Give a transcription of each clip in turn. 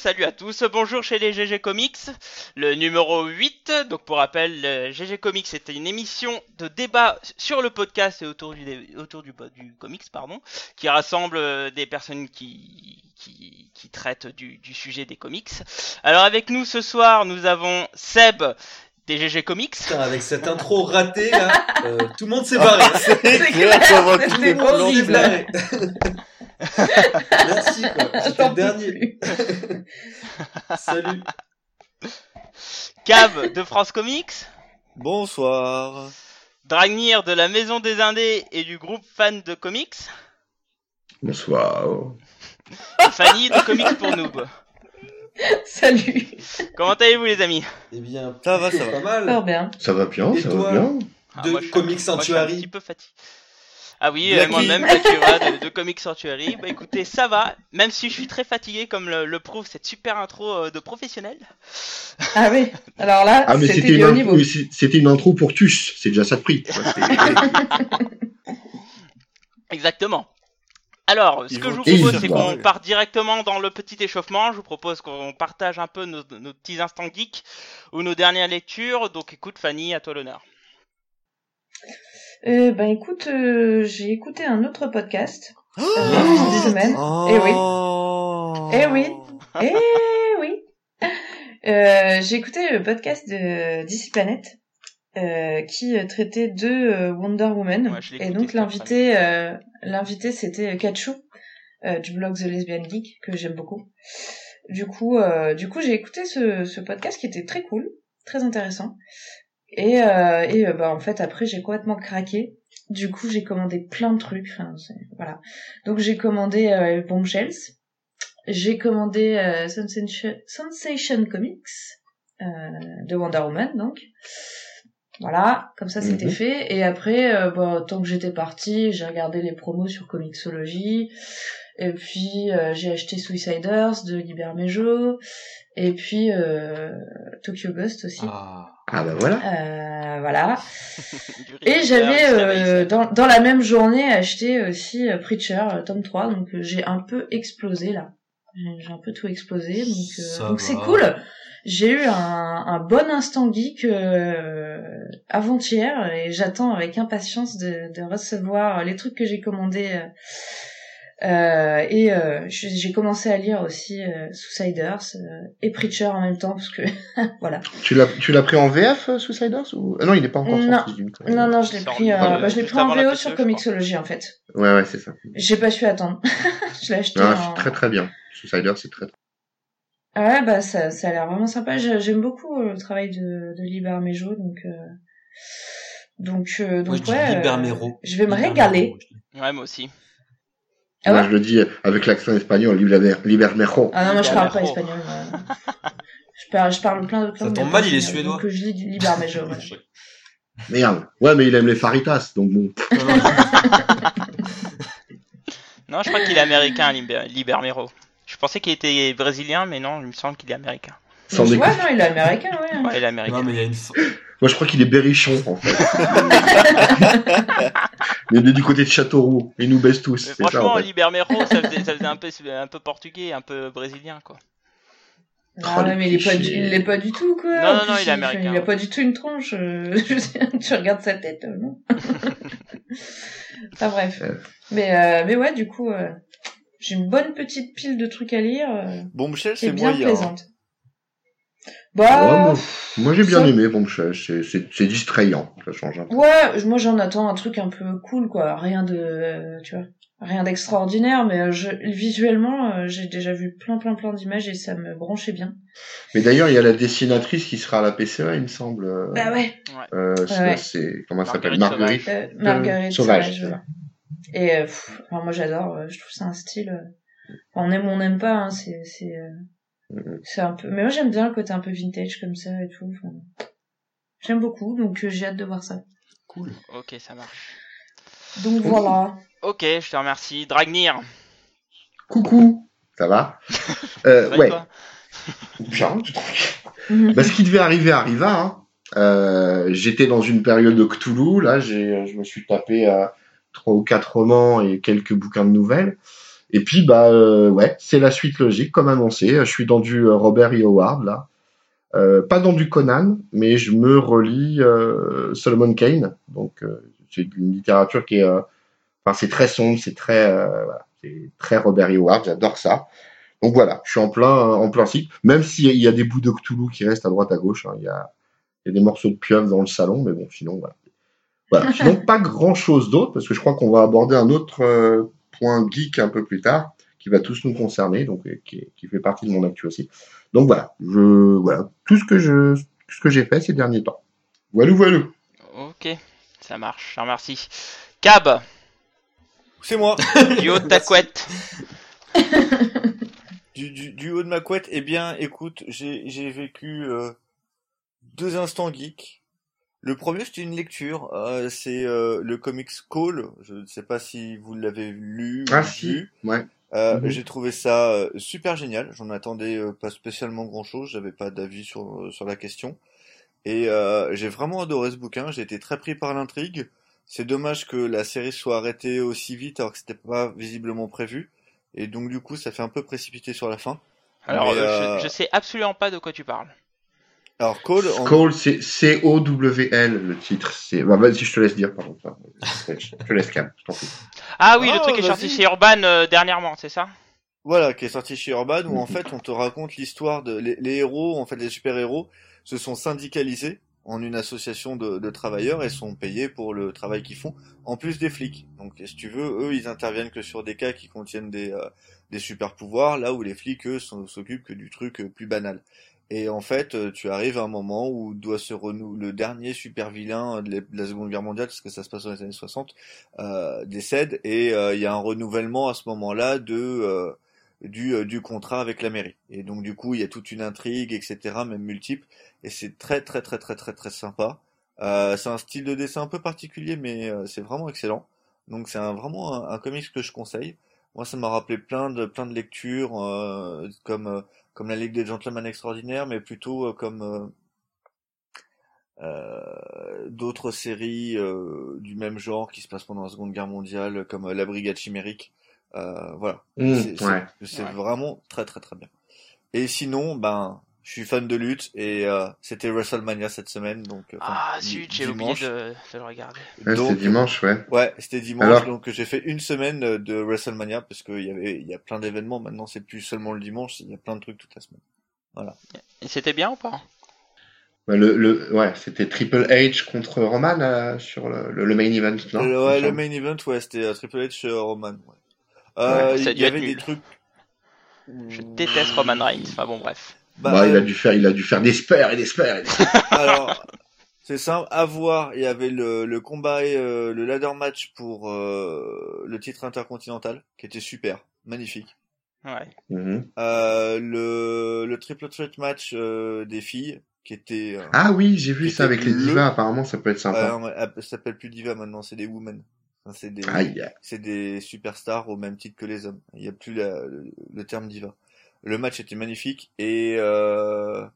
Salut à tous, bonjour chez les GG Comics, le numéro 8. Donc pour rappel, GG Comics c'était une émission de débat sur le podcast et autour du, comics, pardon, qui rassemble euh, des personnes qui, traitent du sujet des comics. Alors avec nous ce soir, nous avons Seb des GG Comics. Putain, avec cette intro ratée là, euh, tout le monde s'est barré. C'est C'était horrible. barré. Merci quoi. J'en le dernier. Salut. Cave de France Comics. Bonsoir. Dragnir de la Maison des Indés et du groupe fan de comics. Bonsoir. Fanny de Comics pour Noob. Salut. Comment allez-vous les amis? Eh bien, Ça va, ça pas va. mal. Fort bien. Ça va bien, Et ça toi va bien. Ah, De moi, suis un- Comics moi, je suis un Sanctuary. petit peu fatigué. Ah oui, euh, moi-même, de, de Comics Sanctuary. Bah écoutez, ça va, même si je suis très fatigué, comme le, le prouve cette super intro euh, de professionnel. Ah oui. Alors là, Ah, c'était une, haut intro- niveau. oui, c'est- c'était une intro pour Tus, c'est déjà ça de prix. Exactement. Alors, ce Ils que je vous propose, se c'est qu'on part directement dans le petit échauffement. Je vous propose qu'on partage un peu nos, nos petits instants geeks ou nos dernières lectures. Donc écoute, Fanny, à toi l'honneur. Euh, ben écoute, euh, j'ai écouté un autre podcast euh, Oh cette semaine. Oh. Eh oui. Eh oui. Euh, j'ai écouté le podcast de DC Planet euh, qui euh, traitait de euh, Wonder Woman Ouais, et donc l'invité euh, l'invité c'était Kachu euh, du blog The Lesbian Geek que j'aime beaucoup. Du coup euh, du coup j'ai écouté ce, ce podcast qui était très cool, très intéressant. Et euh, et bah en fait après j'ai complètement craqué. Du coup j'ai commandé plein de trucs. Enfin voilà. Donc j'ai commandé euh, Bombshells. J'ai commandé euh, Sensation, Sensation Comics euh, de Wonder Woman, donc. Voilà, comme ça c'était Mhm. fait. Et après, euh, bah, tant que j'étais partie, j'ai regardé les promos sur Comixology. Et puis euh, j'ai acheté Suiciders de Liber Mejo. Et puis euh, Tokyo Ghost aussi. Ah. Ah bah voilà. Euh, voilà. Et j'avais euh, dans, dans la même journée acheté aussi euh, Preacher euh, tome 3 donc euh, j'ai un peu explosé là. J'ai un peu tout explosé donc euh, c'est cool. J'ai eu un, un bon instant geek euh, avant-hier et j'attends avec impatience de, de recevoir les trucs que j'ai commandés euh, euh, et euh, j'ai j'ai commencé à lire aussi euh, Suiciders euh, et Preacher en même temps parce que voilà. Tu l'as, tu l'as pris en VF, euh, Suiciders ou... ah non, il est pas encore Non. sorti. Non non je l'ai pris euh, euh, bah, je l'ai pris en VO PCE, sur. Comixology en fait. Ouais, ouais, c'est ça. J'ai pas su attendre. je l'ai acheté Non, en... c'est très très bien. Suiciders, c'est très. Ah Ouais, bah ça, ça a l'air vraiment sympa. J'ai- J'aime beaucoup euh, le travail de, de Liber Mejo, donc euh, donc euh, Moi, donc ouais. Euh, je vais me régaler. Ouais, moi aussi. Ah Moi, ouais je le dis avec l'accent espagnol, Liber, Libermejo. Ah non, moi je parle pas espagnol. je parle, je parle plein d'autres Ça langues. tombe mais mal, il est suédois. Euh, je dis Liber Mejo. ouais. Merde. Ouais, mais il aime les faritas, donc bon. Non, je crois qu'il est américain, Liber, Libermero. Je pensais qu'il était brésilien, mais non, il me semble qu'il est américain. Sans ouais, non, il est américain, ouais. Ouais, il est américain. non, mais il y a une. fa- Moi, je crois qu'il est berrichon, en fait. il est du côté de Châteauroux. Il nous baisse tous. Mais ça, franchement, en fait. Libermero, ça faisait, ça faisait un, peu, un peu portugais, un peu brésilien, quoi. Ah Oh, mais il est pas, du, il est pas du tout, quoi. Non, non, non, il est américain. Il a pas du tout une tronche. euh, je sais, tu regardes sa tête, euh, non Enfin bref. Mais, euh, mais ouais, du coup, euh, j'ai une bonne petite pile de trucs à lire. euh, est c'est bien moyen. plaisante. Ouais, Bah, moi, moi, j'ai bien ça- aimé Bombshell. C'est, c'est, c'est distrayant. Ça change un peu. ouais, moi j'en attends un truc un peu cool, quoi. Rien de, euh, tu vois, rien d'extraordinaire, mais euh, je, visuellement, euh, j'ai déjà vu plein, plein, plein d'images et ça me branchait bien. Mais d'ailleurs, il y a la dessinatrice qui sera à la PCA, il me semble. euh, Bah ouais. Euh, c'est, Ouais. c'est- comment ça s'appelle? Marguerite Marguerite. Euh, Marguerite Sauvage. Et euh, pff, enfin, moi j'adore, euh, je trouve ça un style. euh, enfin, on aime ou on n'aime pas, hein, c'est c'est Mhm. c'est un peu. Mais moi j'aime bien le côté un peu vintage comme ça et tout. enfin, J'aime beaucoup, donc j'ai hâte de voir ça. Cool. Ok, ça marche. Donc voilà. Ok, je te remercie. Dragnir. Coucou. Ça va? Euh, Ouais. Bien. Bah, ce qui devait arriver arriva. Hein. Euh, J'étais dans une période de Cthulhu. Là, j'ai, je me suis tapé euh, trois ou quatre romans et quelques bouquins de nouvelles. Et puis bah euh, ouais, c'est la suite logique comme annoncé. Je suis dans du euh, Robert E. Howard là, euh, pas dans du Conan, mais je me relis euh, Solomon Kane. Donc euh, c'est une littérature qui est, euh, enfin c'est très sombre, c'est très, euh, voilà, c'est très Robert E. Howard. J'adore ça. Donc voilà, je suis en plein en plein cycle. Même s'il y a des bouts de Cthulhu qui restent à droite à gauche, hein, il y a il y a des morceaux de pieuvre dans le salon, mais bon, sinon voilà. Voilà. Sinon pas grand chose d'autre parce que je crois qu'on va aborder un autre euh, point geek un peu plus tard qui va tous nous concerner, donc euh, qui, qui fait partie de mon actu aussi. Donc voilà, je voilà tout ce que je ce que j'ai fait ces derniers temps. Voilà, voilà. Ok, ça marche, je te remercie. Cab, C'est moi. du haut de ta couette. Du, du, du haut de ma couette, eh bien, écoute, j'ai j'ai vécu euh, deux instants geek. Le premier, c'était une lecture. euh, c'est euh, le comics Call. Je ne sais pas si vous l'avez lu ou Ah si, vu. ouais. Euh, Mhm. J'ai trouvé ça euh, super génial. J'en attendais euh, pas spécialement grand-chose. J'avais pas d'avis sur sur la question. Et euh, j'ai vraiment adoré ce bouquin. J'ai été très pris par l'intrigue. C'est dommage que la série soit arrêtée aussi vite alors que c'était pas visiblement prévu. Et donc du coup, ça fait un peu précipité sur la fin. Alors, Mais, euh, euh, je, je sais absolument pas de quoi tu parles. Alors Cole, Cole, c'est C O W L le titre. C'est bah vas-y, je te laisse dire pardon. Je te laisse calme, je t'en prie. Ah oui, le Oh, truc est sorti chez Urban euh, dernièrement, c'est ça? Voilà, qui est sorti chez Urban, où en fait on te raconte l'histoire de les, les héros, en fait les super-héros, se sont syndicalisés en une association de, de travailleurs et sont payés pour le travail qu'ils font, en plus des flics. Donc si tu veux, eux ils interviennent que sur des cas qui contiennent des, euh, des super-pouvoirs, là où les flics eux s'occupent que du truc euh, plus banal. Et en fait, euh, tu arrives à un moment où doit se renouveler le dernier super vilain de la- de la Seconde Guerre mondiale, parce que ça se passe dans les années 60, euh, décède et euh, il y a un renouvellement à ce moment-là de euh, du, euh, du contrat avec la mairie. Et donc du coup, il y a toute une intrigue, etc., même multiple, et c'est très très très très très très sympa. C'est un style de dessin un peu particulier, mais c'est vraiment excellent. Donc c'est un, vraiment un, un comics que je conseille. Moi, ça m'a rappelé plein de plein de lectures, comme comme la Ligue des Gentlemen Extraordinaires, mais plutôt euh, comme euh, euh, d'autres séries euh, du même genre qui se passent pendant la Seconde Guerre mondiale, comme euh, La Brigade Chimérique. Euh, voilà. Mmh, C'est- ouais. Ouais. vraiment très très très bien. Et sinon, ben, je suis fan de lutte et euh, c'était WrestleMania cette semaine, donc euh, Ah zut, j'ai oublié de, de le regarder. Ouais, Donc, c'était dimanche, ouais. Ouais, c'était dimanche, Alors donc j'ai fait une semaine euh, de WrestleMania parce qu'il y avait, il y a plein d'événements. Maintenant, c'est plus seulement le dimanche, il y a plein de trucs toute la semaine. Et c'était bien ou pas? Ouais, le, le, ouais, c'était Triple H contre Roman euh, sur le, le, le main event, non? Le- ouais, le main event, ouais, c'était euh, Triple H euh, Roman. Ouais. Euh, Ouais, ça il dû y avait des trucs. Je déteste Roman Reigns. Enfin bon, bref. Bah, Bah, il a euh, dû faire, il a dû faire des spares et des spares. Et des... Alors, c'est simple, à voir. Il y avait le, le combat, et, euh, le ladder match pour euh, le titre intercontinental, qui était super, magnifique. Ouais. Mhm. Euh, le, le triple threat match euh, des filles, qui était... euh, Ah oui, j'ai vu ça avec les le- divas. Apparemment, ça peut être sympa. non, euh, ça s'appelle plus diva maintenant, c'est des women. Enfin, c'est des, c'est des superstars au même titre que les hommes. Il n'y a plus la- le, le terme diva. Le match était magnifique et euh,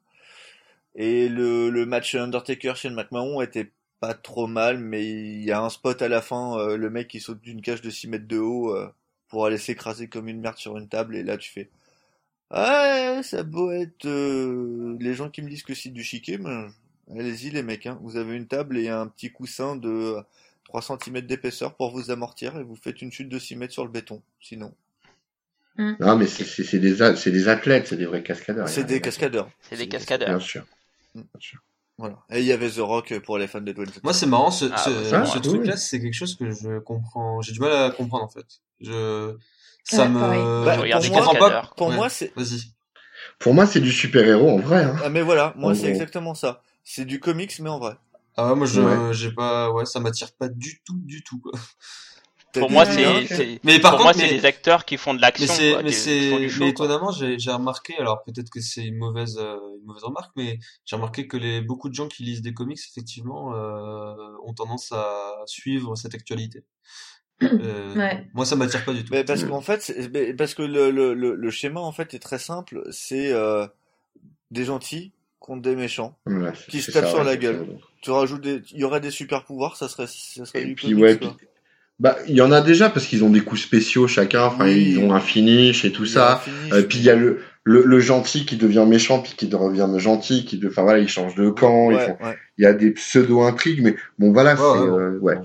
et le, le match Undertaker chez McMahon était pas trop mal, mais il y a un spot à la fin, euh, le mec qui saute d'une cage de 6 mètres de haut euh, pour aller s'écraser comme une merde sur une table et là tu fais ouais ça beau être euh, les gens qui me disent que c'est du chiquet, mais allez-y les mecs, hein. vous avez une table et un petit coussin de 3 cm d'épaisseur pour vous amortir et vous faites une chute de 6 mètres sur le béton. Sinon, Non, mais c'est- des, des athlètes, c'est des vrais cascadeurs. c'est des cascadeurs. C'est des Bien cascadeurs. sûr. Bien sûr. Voilà. Et il y avait The Rock pour les fans de Dwayne. Moi, c'est marrant, ce, Ah, ça, ce, ce oui. truc-là, c'est quelque chose que je comprends. J'ai du mal à comprendre, en fait. Je, ça Ouais, me. Bah, je comprends cascadeurs. pas. Pour Ouais, moi, c'est Vas-y. Pour moi, c'est du super-héros en vrai. Hein. ah mais voilà, moi c'est exactement ça. C'est du comics mais en vrai. Ah ouais, moi, je, Ouais. j'ai pas, ouais, ça m'attire pas du tout, du tout, quoi. Pour moi, c'est, Mais par pour contre, moi, c'est mais- des acteurs qui font de Mais l'action, c'est, quoi, mais du show, mais étonnamment, j'ai, j'ai remarqué, alors peut-être que c'est une mauvaise, euh, une mauvaise remarque, mais j'ai remarqué que les, beaucoup de gens qui lisent des comics, effectivement, euh, ont tendance à suivre cette actualité. Euh, Ouais. Moi, ça m'attire pas du tout. Mais parce qu'en fait, mais parce que le, le, le, le schéma en fait est très simple. C'est euh, des gentils contre des méchants. Voilà, Qui se tape ça, sur ouais, la gueule. ça. Tu rajoutes des, il y aurait des super pouvoirs, ça serait, ça serait Et du puis, comics, ouais, quoi. puis- Bah, il y en a déjà parce qu'ils ont des coups spéciaux chacun. Enfin, Oui. ils ont un finish et tout Il ça. Euh, puis il y a le, le, le gentil qui devient méchant, puis qui devient gentil, qui, de- enfin voilà, ils changent de camp. ils Ouais, font- ouais. Il y a des pseudo intrigues, mais bon voilà, Ouais, c'est ouais, euh, ouais.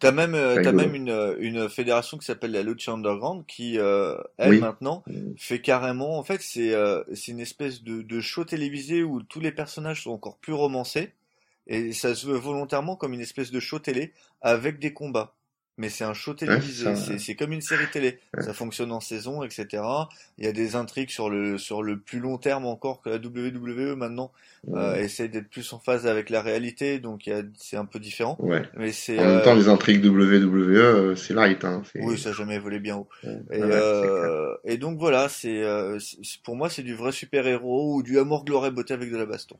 T'as même, euh, t'as même une, une fédération qui s'appelle la Lucha Underground qui, euh, elle Oui. maintenant, fait carrément, en fait, c'est euh, c'est une espèce de, de show télévisé où tous les personnages sont encore plus romancés et ça se veut volontairement comme une espèce de show télé avec des combats. Mais c'est un show télévisé, ça- c'est comme une série télé. Ouais. Ça fonctionne en saison, etc. Il y a des intrigues sur le sur le plus long terme encore que la WWE maintenant euh, essaie d'être plus en phase avec la réalité, donc c'est un peu différent. Ouais. Mais c'est En même euh, temps, les intrigues WWE, euh, c'est light. Hein, oui, ça a jamais volé bien haut. Et, euh, et donc voilà, c'est euh, c'est- pour moi c'est du vrai super héros ou du amour gloire et beauté avec de la baston.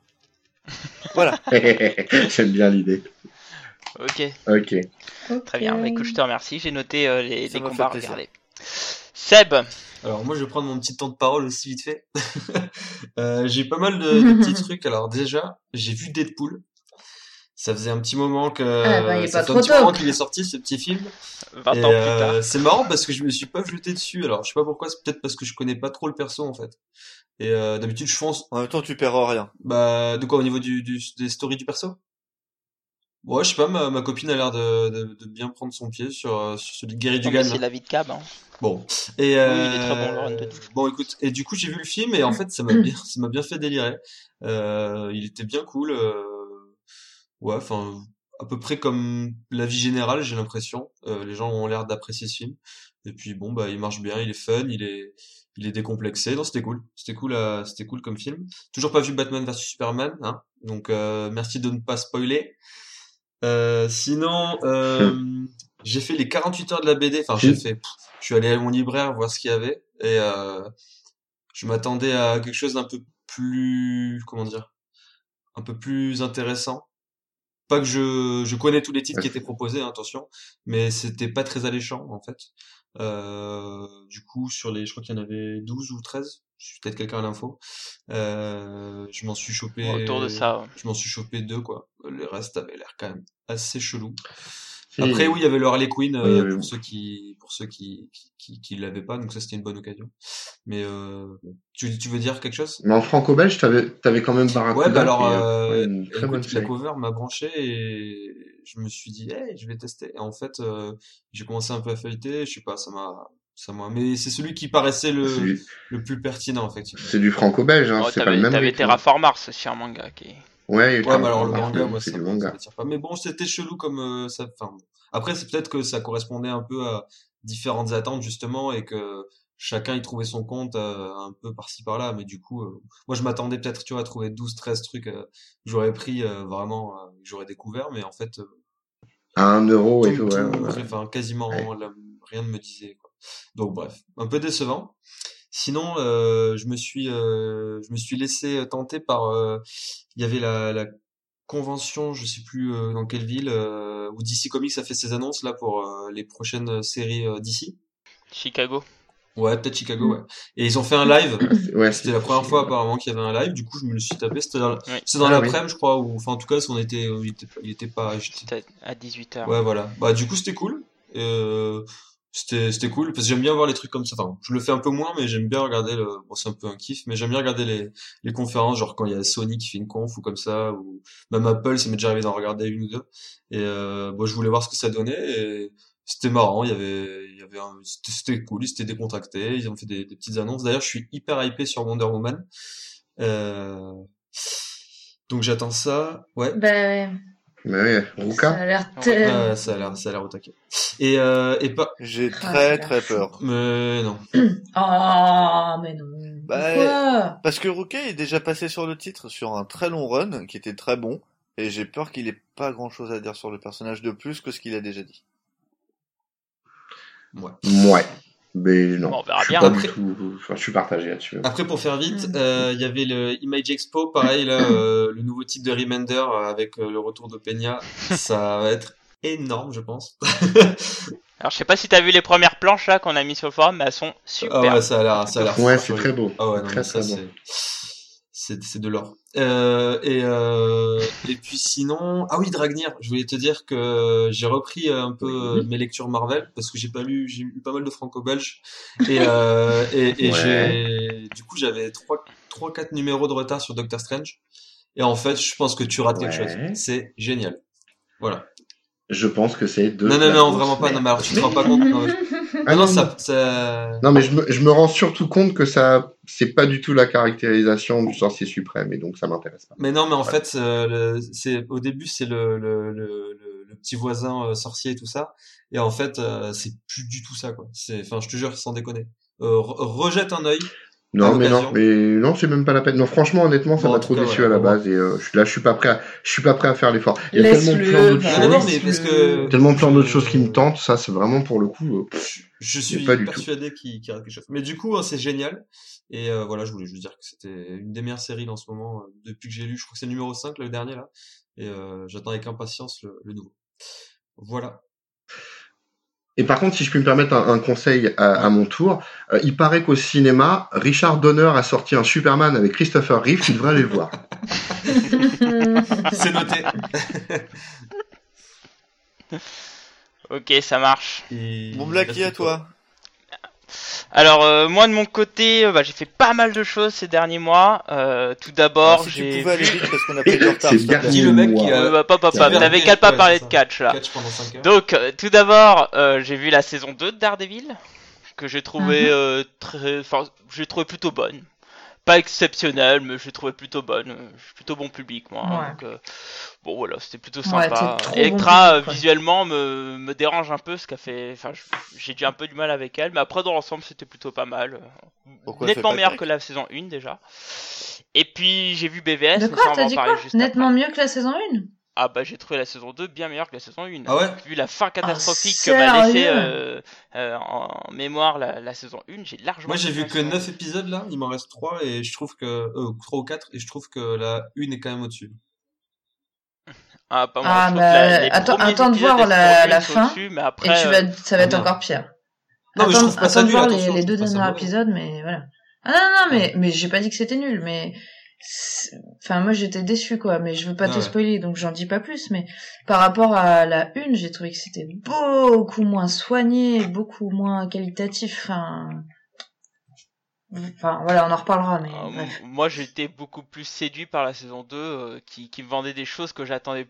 Voilà. J'aime bien l'idée. Ok, Ok. très bien. Bah, écoute, je te remercie. J'ai noté euh, les, combats à regarder. Seb, Alors moi je vais prendre mon petit temps de parole aussi vite fait. Euh, j'ai pas mal de, de petits trucs. Alors déjà, j'ai vu Deadpool. Ça faisait un petit moment que Ah, bah, il est ça pas fait trop un petit tôt. moment qu'il est sorti ce petit film. 20 Et, ans plus euh, tard. c'est marrant parce que je me suis pas jeté dessus. Alors je sais pas pourquoi, c'est peut-être parce que je connais pas trop le perso en fait. Et euh, d'habitude je fonce. En même temps, tu perds rien. Bah de quoi au niveau du, du des stories du perso? Ouais, je sais pas. Ma, ma copine a l'air de, de, de bien prendre son pied sur, euh, sur celui de Gary Dugan. C'est la vie de Cab. Hein. Bon. Et Oui, euh, il est très bon, Laurent Teddy. Bon, écoute, et du coup, j'ai vu le film et en fait, ça m'a bien, ça m'a bien fait délirer. Euh, il était bien cool. Euh, ouais, enfin, à peu près comme la vie générale, j'ai l'impression. Euh, les gens ont l'air d'apprécier ce film. Et puis bon, bah, il marche bien, il est fun, il est, il est décomplexé. Non, c'était cool. C'était cool, à- c'était cool comme film. Toujours pas vu Batman vs Superman, hein. Donc, euh, merci de ne pas spoiler. Euh, sinon, euh, j'ai fait les 48 heures de la BD. Enfin, j'ai fait. je suis allé à mon libraire voir ce qu'il y avait et euh, je m'attendais à quelque chose d'un peu plus, comment dire, un peu plus intéressant. Pas que je, je connais tous les titres qui étaient proposés, hein, attention, mais c'était pas très alléchant en fait. Euh, du coup, sur les, je crois qu'il y en avait 12 ou 13. Je suis peut-être quelqu'un à l'info. Euh, je m'en suis chopé. Autour de ça. ouais. Je m'en suis chopé deux quoi. Le reste avait l'air quand même assez chelou. Après oui, il y avait le Harley Quinn euh, Oui, pour ceux qui pour ceux qui qui, qui, qui l'avaient pas, donc ça c'était une bonne occasion. Mais euh, tu tu veux dire quelque chose? Mais en franco-belge, t'avais, t'avais quand même Barracuda. Ouais, bah alors est, euh, ouais, une très écoute, bonne la série. cover m'a branché et je me suis dit hey, je vais tester. Et en fait, euh, j'ai commencé un peu à feuilleter, je sais pas, ça m'a ça m'a mais c'est celui qui paraissait le du, le plus pertinent en fait. c'est du franco-belge, hein, Oh, c'est pas le même t'avais rythme. Terraform Mars aussi, un manga qui est. Ouais, Ouais, mais alors le manga, moi, c'est ça, m'attire pas. Mais bon, c'était chelou comme euh, ça. Enfin, après, c'est peut-être que ça correspondait un peu à différentes attentes justement et que chacun y trouvait son compte euh, un peu par-ci par-là. Mais du coup, euh, moi, je m'attendais peut-être, tu vois, à trouver 12, 13 trucs que j'aurais pris vraiment, que j'aurais découvert. Mais en fait, À un euro et tout, tout, ouais, enfin, quasiment Ouais. la- rien ne me disait. Quoi. Donc bref, un peu décevant. Sinon, euh, je me suis, euh, je me suis laissé tenter par. euh, Il y avait la, la convention, je sais plus euh, dans quelle ville, euh, où DC Comics a fait ses annonces là pour euh, les prochaines séries euh, DC. Chicago. Ouais, peut-être Chicago, ouais. Et ils ont fait un live. Ouais, C'était la première fois apparemment qu'il y avait un live. Du coup, je me le suis tapé. C'était dans, Oui. dans Ah, oui. l'après-midi, je crois. Ou enfin, en tout cas, on était, il était, il était pas. C'était à 18h. Ouais, voilà. Bah, du coup, c'était cool. Euh, c'était, c'était cool parce que j'aime bien voir les trucs comme ça. Enfin, je le fais un peu moins, mais j'aime bien regarder le, bon, c'est un peu un kiff, mais j'aime bien regarder les, les conférences, genre quand il y a Sony qui fait une conf ou comme ça, ou même Apple, ça m'est déjà arrivé d'en regarder une ou deux. Et, euh, bon, je voulais voir ce que ça donnait et c'était marrant. Il y avait, il y avait un, c'était, cool, ils s'étaient décontractés, ils ont fait des, des petites annonces. D'ailleurs, je suis hyper hypé sur Wonder Woman. Euh, donc j'attends ça. Ouais. Bah ouais. Mais Ça Ruka. a l'air tellement. Ça a l'air, ça a l'air au taquet. Et, euh, et pas, J'ai Ah, très c'est très peur. mais non. Oh, mais non. Bah, Pourquoi Parce que Rookie est déjà passé sur le titre sur un très long run qui était très bon. Et j'ai peur qu'il ait pas grand chose à dire sur le personnage de plus que ce qu'il a déjà dit. Ouais. Ouais. Mais non. Bon, on verra je suis bien. pas Après- du tout, enfin, je suis partagé là-dessus. Après, pour faire vite, Mm. euh, il y avait le Image Expo, pareil, là, euh, le nouveau type de Remender euh, avec euh, le retour de Peña. Ça va être énorme, je pense. Alors, je sais pas si t'as vu les premières planches là qu'on a mis sur le forum, mais elles sont super. Ah ouais, ça a l'air, ça a l'air Ouais, c'est très beau. Ah ouais, non, Très, mais ça, très bon. c'est, c'est, c'est de l'or. Euh, et, euh, et puis sinon, ah oui, Dragnir, je voulais te dire que j'ai repris un peu Oui. mes lectures Marvel parce que j'ai pas lu, j'ai lu pas mal de franco-belge et, euh, et, et Ouais. j'ai, du coup, j'avais trois, trois, quatre numéros de retard sur Doctor Strange. Et en fait, je pense que tu rates quelque chose. C'est génial. Voilà. Je pense que c'est de. non, non, non, vraiment pas. Non, mais alors tu te rends pas compte. Non, Ah, non, non, ça, ça, Non, mais je me, je me rends surtout compte que ça, c'est pas du tout la caractérisation du sorcier suprême, et donc ça m'intéresse pas. Mais non, mais en Ouais. fait, euh, c'est au début c'est le, le, le, le, le petit voisin euh, sorcier et tout ça, et en fait euh, c'est plus du tout ça quoi. C'est, enfin, je te jure, sans déconner. Euh, re- rejette un œil. Non, mais non, mais non, c'est même pas la peine. Non, franchement, honnêtement, ça Bon, m'a trop déçu à la base, et euh, je là, je suis pas prêt à, je suis pas prêt à faire l'effort. Il y a tellement plein d'autres va, Non, non, non, choses, mais parce laisse-le. que tellement plein d'autres choses qui me tentent. Ça, c'est vraiment pour le coup. euh, Je, suis pas du tout. persuadé qu'il qu'il rate quelque chose. Mais du coup, hein, c'est génial. Et euh, voilà, je voulais juste dire que c'était une des meilleures séries en ce moment euh, depuis que j'ai lu. Je crois que c'est le numéro 5, le dernier là. Et euh, j'attends avec impatience le, le nouveau. Voilà. Et par contre, si je puis me permettre un, un conseil à, à mon tour, euh, il paraît qu'au cinéma, Richard Donner a sorti un Superman avec Christopher Reeve. Tu devrais aller le voir. C'est noté. Ok, ça marche. Et Bon, Blacky, à toi. Alors euh, moi de mon côté, euh, bah, j'ai fait pas mal de choses ces derniers mois. Euh, tout d'abord, Alors, si tu j'ai pouvais aller vu... vite parce qu'on a pris du retard. C'est le mec qui Euh, a bah, pas, pas, C'est pas, bien. t'avais qu'à pas Ouais, parler de catch là. catch pendant 5 heures. Donc euh, tout d'abord, euh, j'ai vu la saison 2 de Daredevil que j'ai trouvé Mhm. euh, très, enfin, j'ai trouvé plutôt bonne. Pas exceptionnelle, mais j'ai trouvé plutôt bonne. Euh, Je suis plutôt bon public moi. hein, Ouais. donc, euh, bon voilà, c'était plutôt Ouais, sympa. trop Electra bon euh, public, ouais. visuellement me, me dérange un peu, ce qu'a fait. Enfin, je- j'ai eu un peu du mal avec elle, mais après dans l'ensemble c'était plutôt pas mal. Pourquoi Nettement pas meilleur que la saison 1 déjà. Et puis j'ai vu BVS, De mais quoi ça on va en parler juste Nettement après. mieux que la saison 1 Ah bah j'ai trouvé la saison 2 bien meilleure que la saison 1. Ah ouais Vu la fin catastrophique Ah, que m'a laissé euh, euh, en mémoire la, la saison 1, j'ai largement Moi j'ai vu que la saison 9 épisodes là, il m'en reste 3 et je trouve que euh, 3 ou 4 et je trouve que la 1 est quand même au-dessus. Ah, pas moi, Ah, bah, que la- attends- attends de voir de la- la 1 sont fin, mais Et après, tu euh, vas, ça va ah, être merde. encore pire. Non, mais je attends, trouve pas ça attends de nul, voir les, les deux ça derniers épisodes, mais voilà. Ah non, non, mais, mais j'ai pas dit que c'était nul, mais... Enfin, moi j'étais déçue, quoi, mais je veux pas Ah te ouais. spoiler, donc j'en dis pas plus, mais par rapport à la une, j'ai trouvé que c'était beaucoup moins soigné, beaucoup moins qualitatif, enfin... Enfin, voilà, on en reparlera, mais euh, bref. m- moi j'étais beaucoup plus séduit par la saison 2 euh, qui, qui me vendait des choses que j'attendais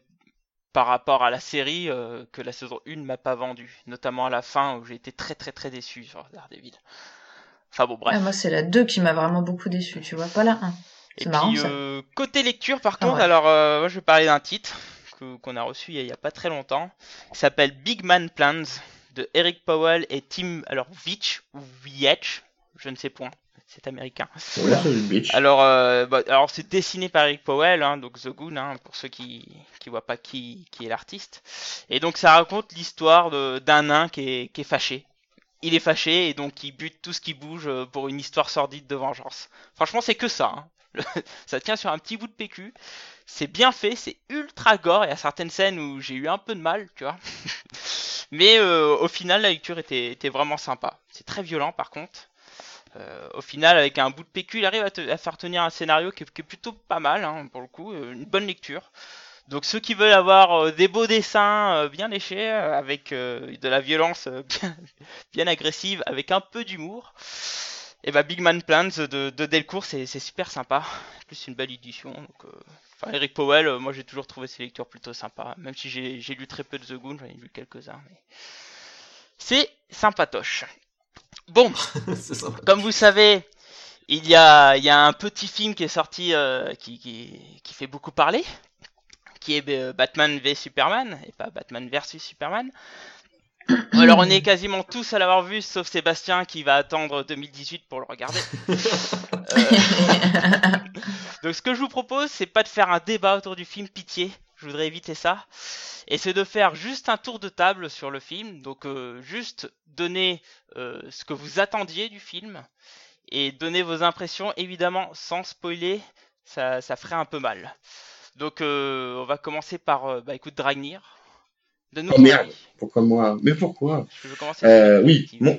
par rapport à la série euh, que la saison 1 m'a pas vendu, notamment à la fin où j'ai été très très très déçu sur Daredevil. Enfin bon bref. Ah, moi c'est la 2 qui m'a vraiment beaucoup déçu, tu vois, pas la 1. Et marrant, puis euh, côté lecture par Ah contre, ouais. alors euh, moi je vais parler d'un titre que- qu'on a reçu il y a, il y a pas très longtemps, qui s'appelle Big Man Plans de Eric Powell et Tim alors Veitch ou Vietch, je ne sais point, c'est américain. Bitch. Alors euh, bah, alors c'est dessiné par Eric Powell hein, donc The Goon hein, pour ceux qui qui voient pas qui qui est l'artiste. Et donc ça raconte l'histoire de- d'un nain qui est qui est fâché. Il est fâché et donc il bute tout ce qui bouge euh, pour une histoire sordide de vengeance. Franchement, c'est que ça. hein. ça tient sur un petit bout de PQ. C'est bien fait, c'est ultra gore. Il y a certaines scènes où j'ai eu un peu de mal, tu vois. Mais euh, au final, la lecture était, vraiment sympa. C'est très violent par contre. Euh, au final, avec un bout de PQ, il arrive à, faire tenir un scénario qui est, plutôt pas mal, hein, pour le coup. euh, une bonne lecture. Donc ceux qui veulent avoir des beaux dessins bien léchés, avec de la violence bien agressive, avec un peu d'humour, et bah Big Man Plans de, de Delcourt, c'est super sympa. En plus, une belle édition. Donc, euh, enfin, Eric Powell, euh, moi j'ai toujours trouvé ses lectures plutôt sympas. Même si j'ai lu très peu de The Goon, j'en ai lu quelques-uns. Mais... C'est sympatoche. Bon, comme vous savez, il y a, il y a un petit film qui est sorti euh, qui, qui, qui fait beaucoup parler, qui est Batman v Superman, et pas Batman versus Superman. Alors on est quasiment tous à l'avoir vu, sauf Sébastien qui va attendre 2018 pour le regarder. Euh, donc ce que je vous propose, c'est pas de faire un débat autour du film, pitié, je voudrais éviter ça. Et c'est de faire juste un tour de table sur le film, donc euh, juste donner euh, ce que vous attendiez du film et donner vos impressions, évidemment sans spoiler, ça, ça ferait un peu mal. Donc on va commencer par, bah écoute, Dragnir. Oh, merde. Pourquoi moi? Mais pourquoi? Je veux commencer Euh, oui, mon,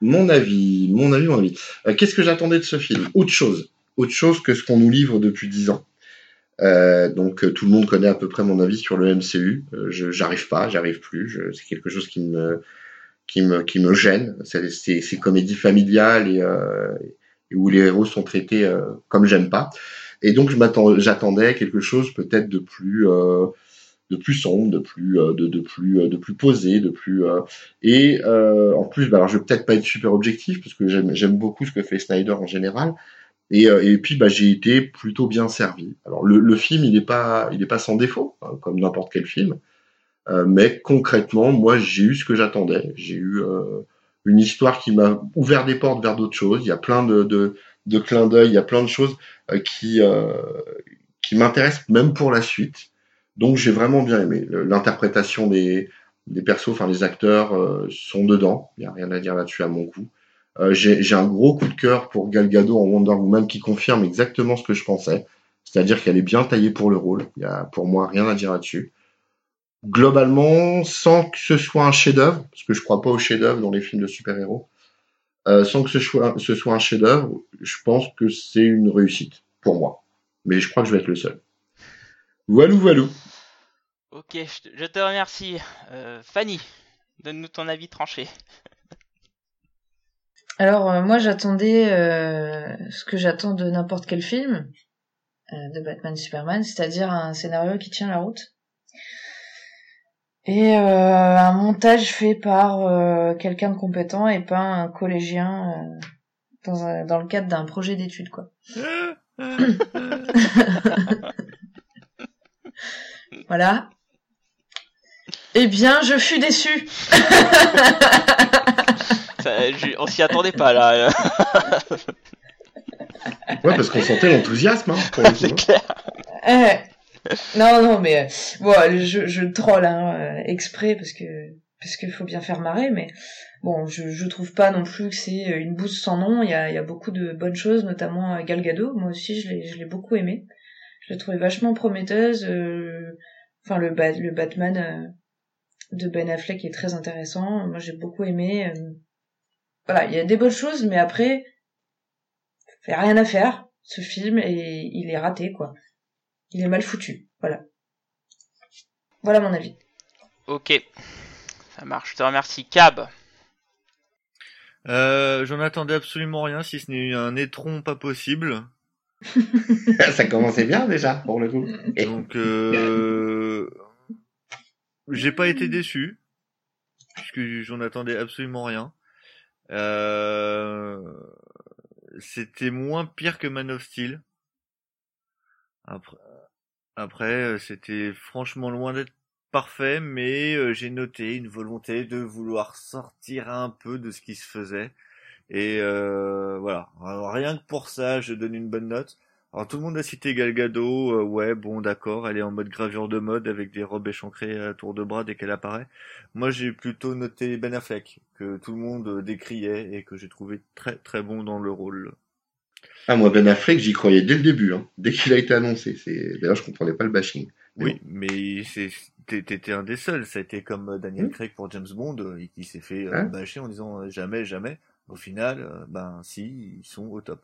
mon avis, mon avis, mon avis. Euh, Qu'est-ce que j'attendais de ce film? Autre chose, autre chose que ce qu'on nous livre depuis dix ans. Euh, donc tout le monde connaît à peu près mon avis sur le MCU. j'arrive pas, j'arrive plus. C'est quelque chose qui me qui me qui me gêne. C'est ces comédies familiales et, et, où les héros sont traités comme j'aime pas. Et donc je m'attends, j'attendais quelque chose peut-être de plus de plus sombre, de plus euh, de, de plus euh, de plus posé, de plus euh, et en plus, bah, alors je vais peut-être pas être super objectif parce que j'aime beaucoup ce que fait Snyder en général. Et, et puis bah, j'ai été plutôt bien servi. Alors le, le film il n'est pas il est pas sans défaut hein, comme n'importe quel film, mais concrètement moi j'ai eu ce que j'attendais. J'ai eu une histoire qui m'a ouvert des portes vers d'autres choses. Il y a plein de, de, de clins d'œil, il y a plein de choses qui, qui m'intéressent même pour la suite. Donc j'ai vraiment bien aimé. L'interprétation des, des persos, enfin les acteurs euh, sont dedans. Il n'y a rien à dire là-dessus à mon goût. Euh, j'ai un gros coup de cœur pour Gal Gadot en Wonder Woman qui confirme exactement ce que je pensais. C'est-à-dire qu'elle est bien taillée pour le rôle. Il y a pour moi rien à dire là-dessus. Globalement, sans que ce soit un chef-d'œuvre, parce que je crois pas au chef-d'œuvre dans les films de super-héros, euh, sans que ce soit, ce soit un chef-d'œuvre, je pense que c'est une réussite pour moi. Mais je crois que je vais être le seul. Voilà, voilà. Ok, je te, remercie. Euh, Fanny, donne-nous ton avis tranché. Alors, euh, moi, j'attendais euh, ce que j'attends de n'importe quel film de Batman Superman, c'est-à-dire un scénario qui tient la route. Et un montage fait par quelqu'un de compétent et pas un collégien dans, dans le cadre d'un projet d'études, quoi. voilà. Eh bien, je fus déçu. on s'y attendait pas là. ouais, parce qu'on sentait l'enthousiasme. Hein, C'est hein. clair. Eh, non, non, mais euh, bon, je, je troll hein, euh, exprès parce que parce qu'il faut bien faire marrer, mais bon, je, je trouve pas non plus que c'est une bouse sans nom. Il y a, il y a beaucoup de bonnes choses, notamment Gal Gadot. Moi aussi, je l'ai, je l'ai beaucoup aimé. Je l'ai trouvé vachement prometteuse. Euh, enfin, le, le Batman de Ben Affleck est très intéressant. Moi, j'ai beaucoup aimé. Euh, voilà, il y a des bonnes choses, mais après, il a rien à faire. Ce film et il est raté, quoi. Il est mal foutu. Voilà. Voilà mon avis. Ok, ça marche. Je te remercie. Cab. Euh, J'en attendais absolument rien, si ce n'est un étron pas possible. ça commençait bien déjà, pour le coup. Donc, euh, j'ai pas été déçu, puisque j'en attendais absolument rien. Euh... C'était moins pire que Man of Steel. Après, après c'était franchement loin d'être parfait, mais euh, j'ai noté une volonté de vouloir sortir un peu de ce qui se faisait. Et euh, voilà, rien que pour ça, je donne une bonne note. Alors tout le monde a cité Gal Gadot, euh, ouais bon d'accord, elle est en mode gravure de mode avec des robes échancrées à tour de bras dès qu'elle apparaît. Moi j'ai plutôt noté Ben Affleck, que tout le monde décriait et que j'ai trouvé très très bon dans le rôle. Ah moi Ben Affleck j'y croyais dès le début, hein. dès qu'il a été annoncé. C'est D'ailleurs je comprenais pas le bashing. oui, mais c'est t'étais un des seuls, ça a été comme Daniel mmh. Craig pour James Bond, euh, qui s'est fait euh, bâcher en disant jamais, jamais. Au final, ben si, ils sont au top.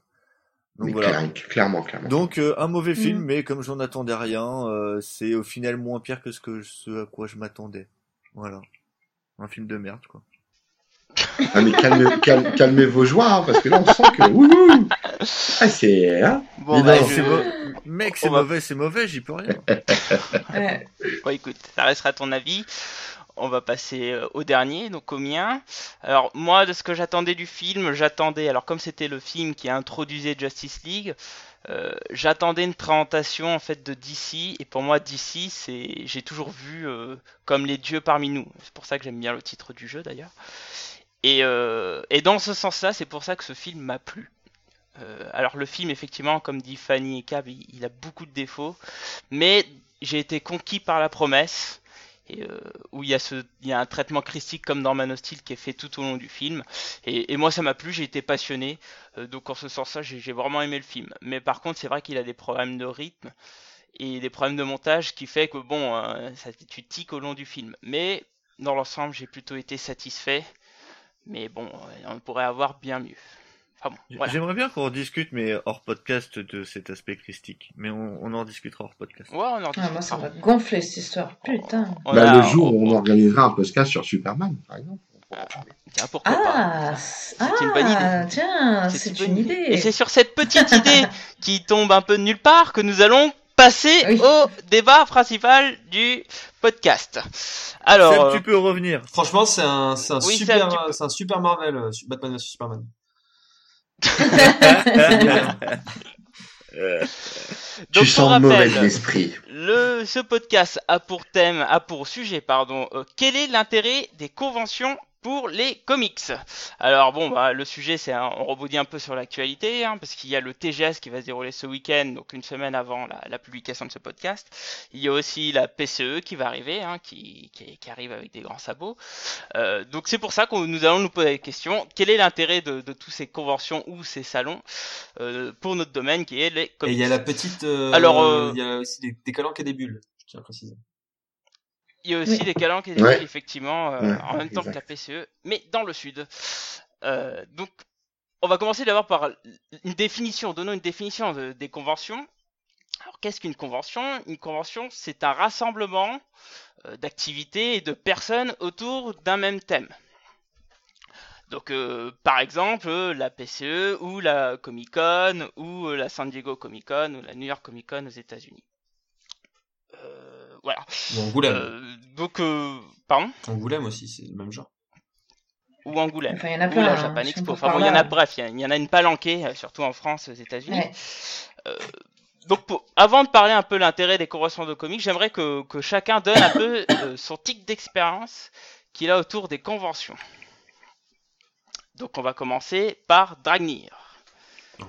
Donc voilà. Clairement, clairement. Donc euh, un mauvais film, mm. mais comme j'en attendais rien, euh, c'est au final moins pire que ce que ce à quoi je m'attendais. Voilà, un film de merde quoi. Ah mais calmez, calmez vos joies hein, parce que là on sent que wouhou ah c'est hein bon, bah, mec c'est mauvais c'est mauvais j'y peux rien. bon écoute ça restera ton avis on va passer euh, au dernier, donc au mien. Alors moi, de ce que j'attendais du film, j'attendais, alors comme c'était le film qui a introduisé Justice League, euh, j'attendais une présentation en fait de DC, et pour moi DC, c'est, j'ai toujours vu euh, comme les dieux parmi nous. C'est pour ça que j'aime bien le titre du jeu d'ailleurs. Et, et dans ce sens-là, c'est pour ça que ce film m'a plu. alors le film, effectivement, comme dit Fanny et Cab, il a beaucoup de défauts, mais j'ai été conquis par la promesse et euh, où il y, a ce, il un traitement christique comme dans Man Steel qui est fait tout au long du film. Et, et moi ça m'a plu, j'ai été passionné, euh, donc en ce sens-là j'ai vraiment aimé le film. Mais par contre c'est vrai qu'il a des problèmes de rythme et des problèmes de montage qui fait que bon, euh, ça, tu tiques au long du film. Mais dans l'ensemble j'ai plutôt été satisfait. Mais bon, on pourrait avoir bien mieux. Enfin bon, voilà. J'aimerais bien qu'on discute, mais hors podcast, de cet aspect christique. Mais on, on en discutera hors podcast. Ouais, on en Ah, moi, ça va gonfler cette histoire. Putain. On Bah, a- le jour où on organisera un podcast sur Superman, par exemple. Tiens, pourquoi pas Ah, C'est une bonne ah, tiens, C'est une idée. Et c'est sur cette petite idée qui tombe un peu de nulle part que nous allons passer Oui. au débat principal du podcast. Alors, Seb, tu peux revenir. Franchement, c'est un, un Oui, super, c'est un super Marvel, euh, Batman vs Superman. Donc, tu sens mauvais d'esprit. le, ce podcast a pour thème, a pour sujet, pardon, euh, quel est l'intérêt des conventions pour les comics Alors bon, bah, le sujet, c'est un- on rebondit un peu sur l'actualité, hein, parce qu'il y a le TGS qui va se dérouler ce week-end, donc une semaine avant la, la publication de ce podcast. Il y a aussi la PCE qui va arriver, hein, qui, qui, qui arrive avec des grands sabots. Euh, donc c'est pour ça que nous allons nous poser la question quel est l'intérêt de, de tous ces conventions ou ces salons euh, pour notre domaine qui est les Et comics il y a la petite, euh, Alors, euh, il y a aussi des, des calanques et des bulles, je tiens à préciser. Il y a aussi Oui. des calanques Ouais. effectivement, euh, Ouais, en même temps que la PCE, mais dans le sud. Euh, donc, on va commencer d'abord par une définition, donnons une définition de- des conventions. Alors, qu'est-ce qu'une convention? Une convention, c'est un rassemblement euh, d'activités et de personnes autour d'un même thème. Donc, euh, par exemple, euh, la PCE ou la Comic Con ou la San Diego Comic Con ou la New York Comic Con aux États-Unis. Euh, voilà. Ou Angoulême. Euh, donc, euh, pardon Angoulême aussi, c'est le même genre. Ou Angoulême. Enfin, il y en a Ou plein. la hein, Japan on Expo. Enfin bon, il y en a, bref, il y, a- il y en a une palanquée, euh, surtout en France, aux États-Unis. Ouais. Euh, donc, pour- avant de parler un peu l'intérêt des conventions de comics, j'aimerais que, que chacun donne un peu euh, son tic d'expérience qu'il a autour des conventions. Donc, on va commencer par Dragnir.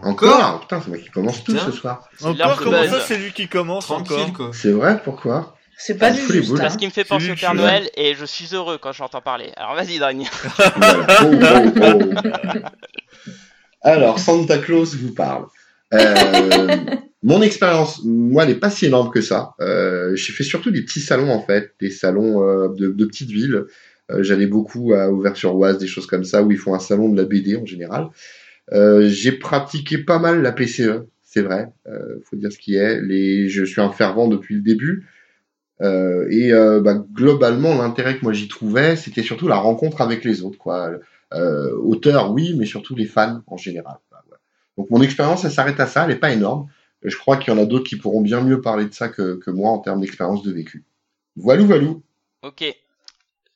Encore Putain, c'est moi qui commence tout ce soir. Encore, comment ça, c'est lui qui commence Tranquille, encore. C'est vrai, pourquoi? C'est pas Ah, du juste. boules. hein. C'est ce qui me fait penser au Père. Noël et je suis heureux quand j'entends parler. Alors, vas-y. Oh, oh, oh. Alors, Santa Claus vous parle. Euh, mon expérience, moi, elle n'est pas si énorme que ça. Euh, j'ai fait surtout des petits salons, en fait, des salons euh, de, de petites villes. Euh, J'allais beaucoup à Auvers-sur-Oise, des choses comme ça, où ils font un salon de la BD en général. Euh, j'ai pratiqué pas mal la PCE, c'est vrai. Euh, faut dire ce qui est. Les, je suis un fervent depuis le début. Euh, et euh, bah, globalement, l'intérêt que moi j'y trouvais, c'était surtout la rencontre avec les autres, quoi. Euh, auteurs, oui, mais surtout les fans en général. Donc mon expérience, elle s'arrête à ça, elle n'est pas énorme. Euh, Je crois qu'il y en a d'autres qui pourront bien mieux parler de ça que, que moi en termes d'expérience de vécu. Voilou, voilou. Ok.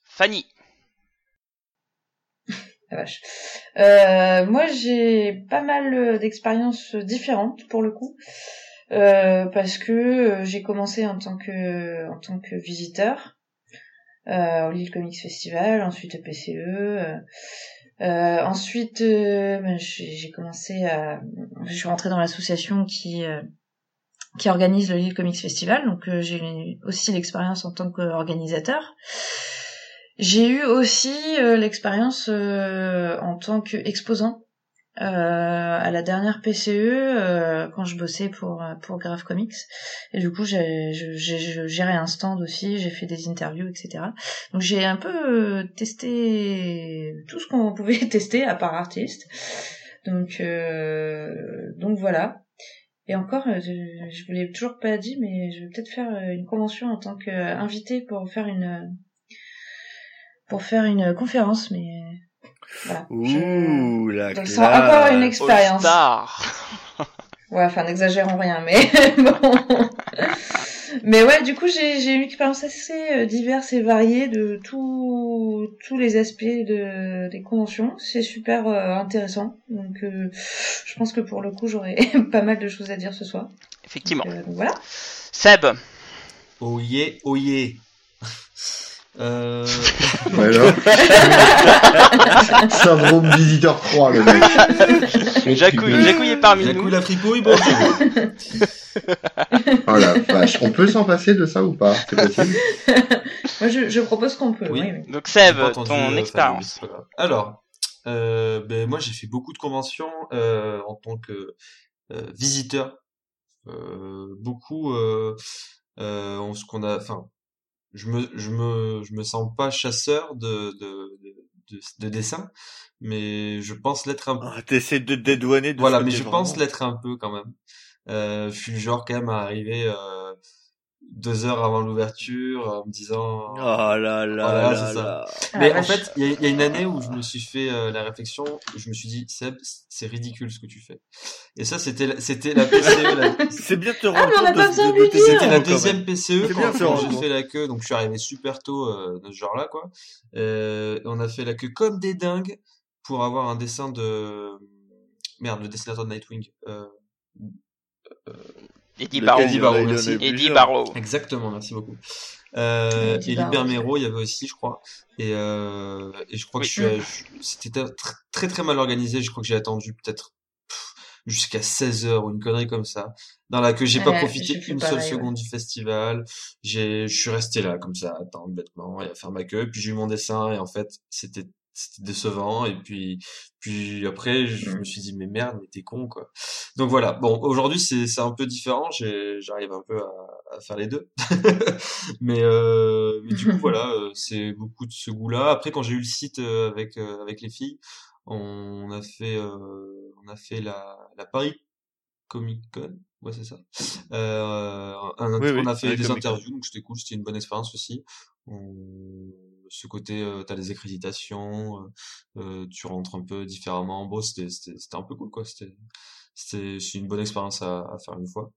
Fanny. La vache. Euh, moi, j'ai pas mal euh, d'expériences différentes pour le coup, euh, parce que euh, j'ai commencé en tant que en tant que visiteur euh, au Lille Comics Festival, ensuite au PCE. euh, euh, ensuite, euh, ben, j'ai commencé à, je suis rentrée dans l'association qui euh, qui organise le Lille Comics Festival, donc euh, j'ai aussi l'expérience en tant qu'organisateur. J'ai eu aussi euh, l'expérience euh, en tant qu'exposant euh, à la dernière PCE euh, quand je bossais pour pour Graph Comics. Et du coup j'ai gérais un stand aussi j'ai fait des interviews etc donc j'ai un peu euh, testé tout ce qu'on pouvait tester à part artiste. Donc euh, donc voilà. Et encore euh, je, je vous l'ai toujours pas dit mais je vais peut-être faire euh, une convention en tant qu'invité pour faire une pour faire une conférence mais voilà Je- Ouh, la Donc, classe. encore une ex- Expérience. Ouais, enfin, n'exagérons rien, mais bon. Mais ouais, du coup, j'ai une expérience assez euh, diverse et variée de tous tous les aspects de, des conventions. C'est super euh, intéressant. Donc, euh, je pense que pour le coup, j'aurai pas mal de choses à dire ce soir. Effectivement. Donc, euh, donc voilà. Seb. Oh yeah, oh yeah. Euh, Voilà. Syndrome visiteur 3, le mec. Jacouille, Jacouille est parmi Jacou nous. la fripouille, bonjour. Oh la vache. On peut s'en passer de ça ou pas? C'est possible? Moi, je, je propose qu'on peut. Oui. Oui, oui. Donc Seb, euh, ton Fabien, expérience. Alors, euh, ben, moi j'ai fait beaucoup de conventions euh, en tant que euh, visiteur. Euh, beaucoup, euh, euh, on- ce qu'on a, enfin, je me, je me, je me sens pas chasseur de, de, de, de, de dessin, mais je pense l'être un peu. Ah, T'essaies de te dédouaner de Voilà, mais je pense l'être un peu quand même. Euh, je suis le genre quand même à arriver euh, deux heures avant l'ouverture en me disant. Oh là là Voilà, là ça. là. Ah, Mais en fait, il y a, il y a une année où je me suis fait euh, la réflexion, où je me suis dit, Seb, c'est ridicule ce que tu fais. Et ça, c'était la- c'était la PCE. la- C'est bien de te Ah, rendre on compte. C'était la deuxième. PCE C'est quand, bien de se quand j'ai fait la queue, donc je suis arrivé super tôt euh, de ce genre-là, quoi. Euh, on a fait la queue comme des dingues pour avoir un dessin de merde, le dessinateur de Nightwing. Euh, Eddie Barrow. Eddie Barrow, merci. Eddie. Barrow. Exactement, merci beaucoup. Euh, Eddie et Barrow. Liber Mero, il y avait aussi, je crois. Et, euh, et je crois Oui. que je suis, je- c'était tr- très très mal organisé. Je crois que j'ai attendu peut-être jusqu'à 16 heures ou une connerie comme ça, dans la que j'ai pas profité une seule seconde du festival. J'ai, je suis resté là comme ça, à attendre bêtement et à faire ma queue. Puis j'ai eu mon dessin et en fait c'était c'était décevant. Et puis puis après je Mm. me suis dit mais merde, mais t'es con quoi. Donc voilà. Bon, aujourd'hui c'est c'est un peu différent. J'ai, j'arrive un peu à, à faire les deux. mais euh, mais du coup voilà, euh, c'est beaucoup de ce goût-là. Après quand j'ai eu le site euh, avec euh, avec les filles, on a fait euh, on a fait la la Paris Comic Con. Ouais, c'est ça. Euh, un- Oui, oui, on a fait des interviews, donc c'était cool, c'était une bonne expérience aussi. On- Ce côté, euh, t'as les accréditations, euh, tu rentres un peu différemment. Bon, c'était c'était un peu cool, quoi. C'était c'était une bonne expérience à, à faire une fois.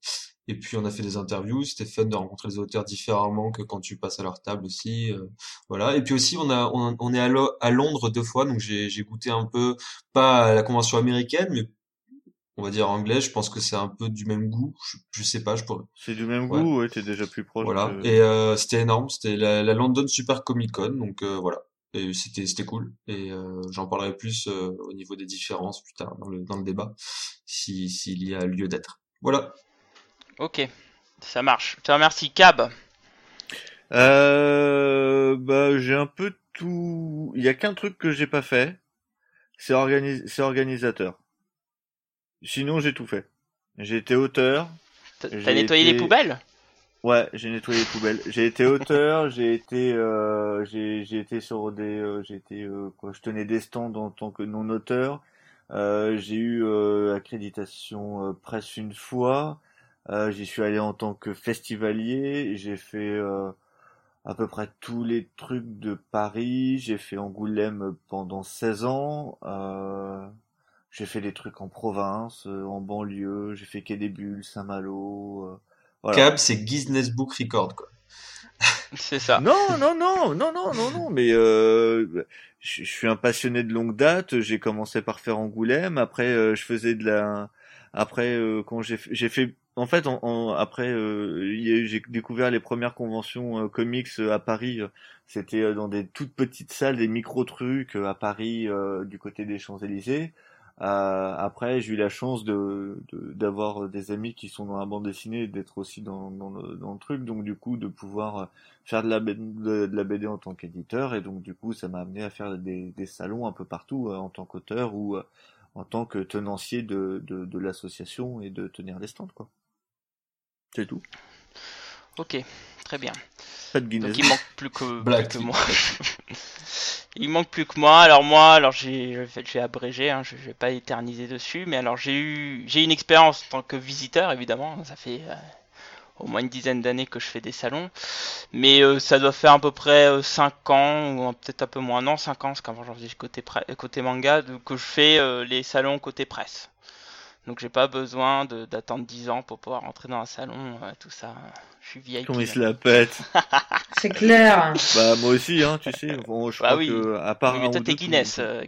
Et puis on a fait des interviews, c'était fun de rencontrer les auteurs différemment que quand tu passes à leur table aussi. voilà. Et puis aussi on a on, on est à, à Londres deux fois, donc j'ai j'ai goûté un peu pas à la convention américaine, mais on va dire anglais. Je pense que c'est un peu du même goût. Je, je sais pas, je pourrais. C'est du même Ouais. goût, ouais, t'es déjà plus proche. Voilà. Et euh, c'était énorme. C'était la, la London Super Comic Con, donc euh, voilà. Et c'était c'était cool. Et euh, j'en parlerai plus euh, au niveau des différences plus tard dans le dans le débat, si s'il y a lieu d'être. Voilà. Ok, ça marche. Je te remercie. Cab. Euh, bah, j'ai un peu tout. Il y a qu'un truc que j'ai pas fait. C'est organi... c'est organisateur. Sinon, j'ai tout fait. J'ai été auteur. T'as nettoyé été- les poubelles? Ouais, j'ai nettoyé les poubelles. J'ai été auteur. j'ai été, euh, j'ai, j'ai été sur des, euh, j'ai été euh, quoi. Je tenais des stands en tant que non auteur. Euh, j'ai eu euh, accréditation euh, presse une fois. Euh, J'y suis allé en tant que festivalier. J'ai fait euh, à peu près tous les trucs de Paris. J'ai fait Angoulême pendant 16 ans. J'ai fait des trucs en province, euh, en banlieue. J'ai fait Quai des Bulles, Saint-Malo. euh, voilà. Cab, c'est Guinness Book Record quoi. C'est ça. Non, non, non, non, non, non, non, mais euh, je, je suis un passionné de longue date. J'ai commencé par faire Angoulême. Après, euh, je faisais de la. Après, euh, quand j'ai fait- j'ai fait, en fait, en, en- après, euh, j'ai découvert les premières conventions euh, comics euh, à Paris. C'était euh, dans des toutes petites salles, des micro trucs à Paris, euh, du côté des Champs Élysées. Euh, après, j'ai eu la chance de d'avoir des amis qui sont dans la bande dessinée, et d'être aussi dans, dans, le, dans le truc, donc du coup de pouvoir faire de la BD, en tant qu'éditeur, et donc du coup ça m'a amené à faire des, des salons un peu partout euh, en tant qu'auteur ou euh, en tant que tenancier de, de, de l'association et de tenir des stands quoi. C'est tout. Ok, très bien. Pas de Guinness. Donc il manque plus que, Black plus que moi. il manque plus que moi. Alors moi, alors j'ai, en fait, j'ai abrégé, hein, je, je vais pas éterniser dessus, mais alors j'ai eu, j'ai une expérience en tant que visiteur évidemment. Ça fait euh, au moins une dizaine d'années que je fais des salons, mais euh, ça doit faire à peu près 5 ans ou peut-être un peu moins, non 5 ans, parce qu'avant j'en faisais côté pre- côté manga, que je fais euh, les salons côté presse. Donc j'ai pas besoin de- d'attendre 10 ans pour pouvoir rentrer dans un salon, euh, tout ça. Je suis VIP. Comment il se la pète? C'est clair. Bah moi aussi hein, tu sais. Bon, je Bah crois oui. que à part Oui, mais toi t'es Guinness, euh,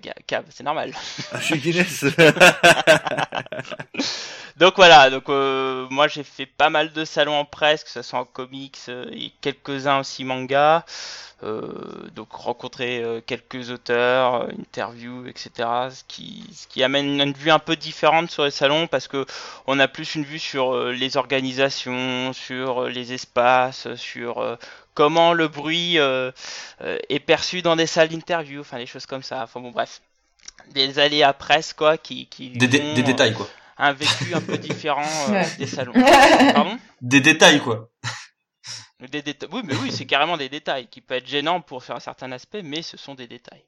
c'est normal. Ah, je suis Guinness. Donc voilà, donc euh, moi j'ai fait pas mal de salons en presse, que ce soit en comics euh, et quelques-uns aussi manga. Euh, donc rencontrer euh, quelques auteurs, euh, interviews, etc. Ce qui, ce qui amène une vue un peu différente sur les salons parce que on a plus une vue sur euh, les organisations, sur euh, les espaces, sur euh, comment le bruit euh, euh, est perçu dans des salles d'interview, enfin des choses comme ça. Enfin bon bref, des aléas presse quoi qui, qui Des, dé- font, des euh, détails quoi. un vécu un peu différent euh, des salons. Pardon? Des détails quoi. Des déta- Oui, mais oui, c'est carrément des détails qui peuvent être gênants pour faire un certain aspect, mais ce sont des détails.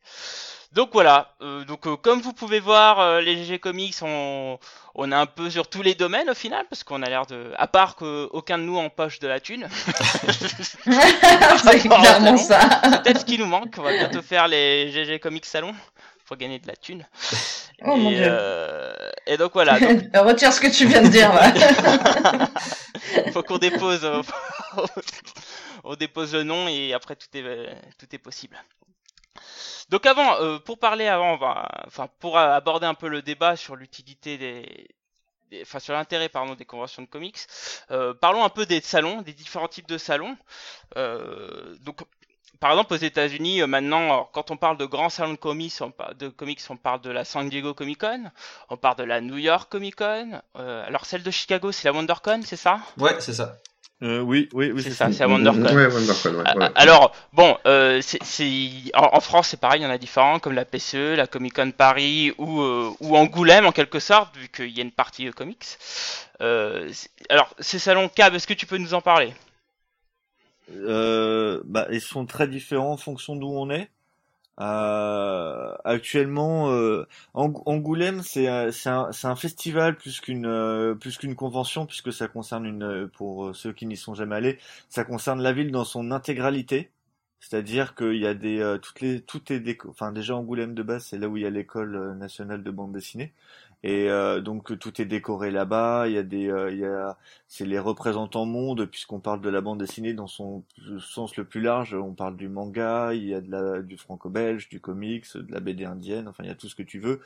Donc voilà, euh, donc euh, comme vous pouvez voir, euh, les GG Comics, on, on est un peu sur tous les domaines au final, parce qu'on a l'air de... À part qu'aucun de nous empoche de la thune. c'est clairement ça. C'est peut-être ce qui nous manque, on va bientôt faire les GG Comics Salon pour gagner de la thune. Oh et, mon dieu. euh, et donc voilà, donc, Retire ce que tu viens de dire faut qu'on dépose, euh, on dépose le nom et après tout est, tout est possible. Donc avant, euh, pour parler avant, on va, enfin pour aborder un peu le débat sur l'utilité des, des- enfin sur l'intérêt pardon des conventions de comics, parlons un peu des salons, des différents types de salons. Donc par exemple aux États-Unis euh, maintenant, alors, quand on parle de grands salons de comics, on, par- de comics, on parle de la San Diego Comic Con, on parle de la New York Comic Con. euh, alors celle de Chicago, c'est la WonderCon, c'est ça? Ouais, c'est ça. Euh, oui, oui, oui, C'est c'est ça, c'est à WonderCon. Ouais, WonderCon, ouais. Alors, bon, euh, en, en France, c'est pareil, il y en a différents, comme la PCE, la Comic Con Paris ou, euh, ou Angoulême, en quelque sorte, vu qu'il y a une partie euh, comics. Euh, alors, ces salons Cab, est-ce que tu peux nous en parler? Euh, bah, ils sont très différents en fonction d'où on est. Euh, actuellement, euh, Ang- Angoulême, c'est un, festival plus qu'une euh, plus qu'une convention, puisque ça concerne une, pour ceux qui n'y sont jamais allés, ça concerne la ville dans son intégralité. C'est-à-dire qu'il y a des euh, toutes les tout est enfin déjà Angoulême de base, c'est là où il y a l'école euh, nationale de bande dessinée. Et euh, donc tout est décoré là-bas. Il y a des, euh, il y a, c'est les représentants monde puisqu'on parle de la bande dessinée dans son sens le plus large. On parle du manga, il y a de la, du franco-belge, du comics, de la BD indienne. Enfin, il y a tout ce que tu veux.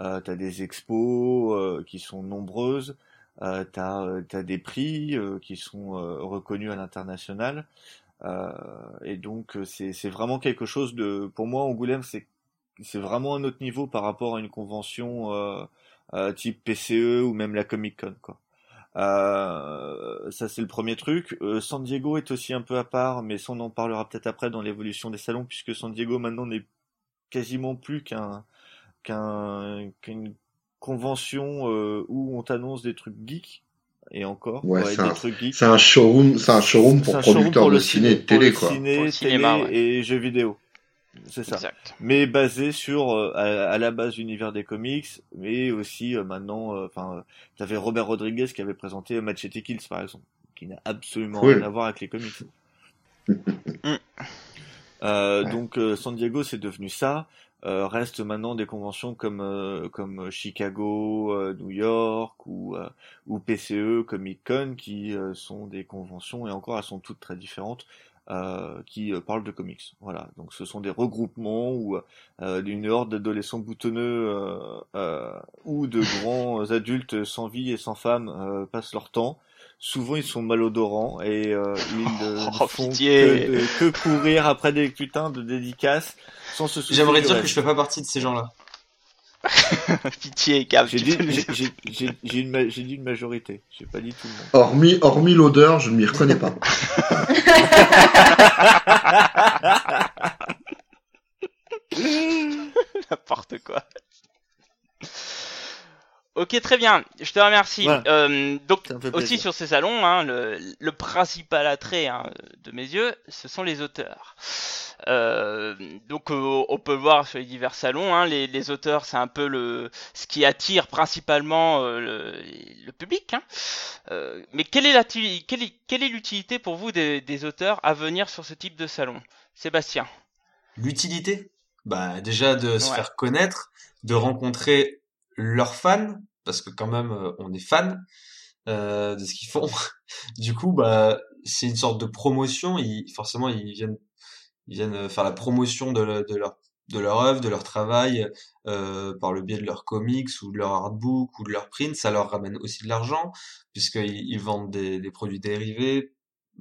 Euh, t'as des expos euh, qui sont nombreuses. Euh, t'as, euh, t'as des prix qui sont reconnus à l'international. Et donc c'est vraiment quelque chose de, pour moi, Angoulême, c'est, c'est vraiment un autre niveau par rapport à une convention. Euh, type PCE ou même la Comic Con quoi. Euh, ça c'est le premier truc. Euh, San Diego est aussi un peu à part, mais ça on en parlera peut-être après dans l'évolution des salons, puisque San Diego maintenant n'est quasiment plus qu'un qu'un qu'une convention euh, où on t'annonce des trucs geeks et encore Ouais, ouais, c'est des un- trucs geeks. C'est un showroom, c'est un showroom pour un showroom producteurs pour de le ciné et télé, le quoi. ciné, Pour le télé cinéma, ouais. et jeux vidéo. C'est ça Exact. mais basé sur euh, à, à la base l'univers des comics, mais aussi euh, maintenant, euh, enfin, euh, t'avais Robert Rodriguez qui avait présenté Machete Kills par exemple, qui n'a absolument Cool. rien à voir avec les comics. Euh, Donc euh, San Diego c'est devenu ça. Euh, reste maintenant des conventions comme euh, comme Chicago, euh, New York ou euh, ou PCE, Comic Con qui euh, sont des conventions et encore elles sont toutes très différentes euh, qui euh, parlent de comics. Voilà, donc ce sont des regroupements où euh, une horde d'adolescents boutonneux euh, euh, ou de grands adultes sans vie et sans femme euh, passent leur temps. Souvent ils sont malodorants et euh, ils euh, ne Oh, font que, de- que courir après des putains de dédicaces sans se soucier J'aimerais dire que je fais pas partie de ces gens-là. Pitié, Cab. J'ai dit, une, ma- j'ai dit une majorité. J'ai pas dit tout le monde. Hormis, hormis l'odeur, je ne m'y reconnais pas. N'importe quoi. Ok, très bien. Je te remercie. Voilà. Euh, donc, aussi sur ces salons, hein, le, le principal attrait hein, de mes yeux, ce sont les auteurs. Euh, donc, euh, on peut le voir sur les divers salons. Hein, les, les auteurs, c'est un peu le ce qui attire principalement euh, le, le public. Hein. Euh, mais quelle est la tu- quelle est, quelle est l'utilité pour vous des, des auteurs à venir sur ce type de salon, Sébastien L'utilité? Bah déjà de se Ouais. faire connaître, de rencontrer leurs fans, parce que quand même euh, on est fan euh, de ce qu'ils font. du coup, bah c'est une sorte de promotion. Ils, forcément, ils viennent, ils viennent faire la promotion de, de leur de leur œuvre, de leur travail, euh, par le biais de leurs comics ou de leur artbook ou de leur print, ça leur ramène aussi de l'argent puisqu'ils ils vendent des, des produits dérivés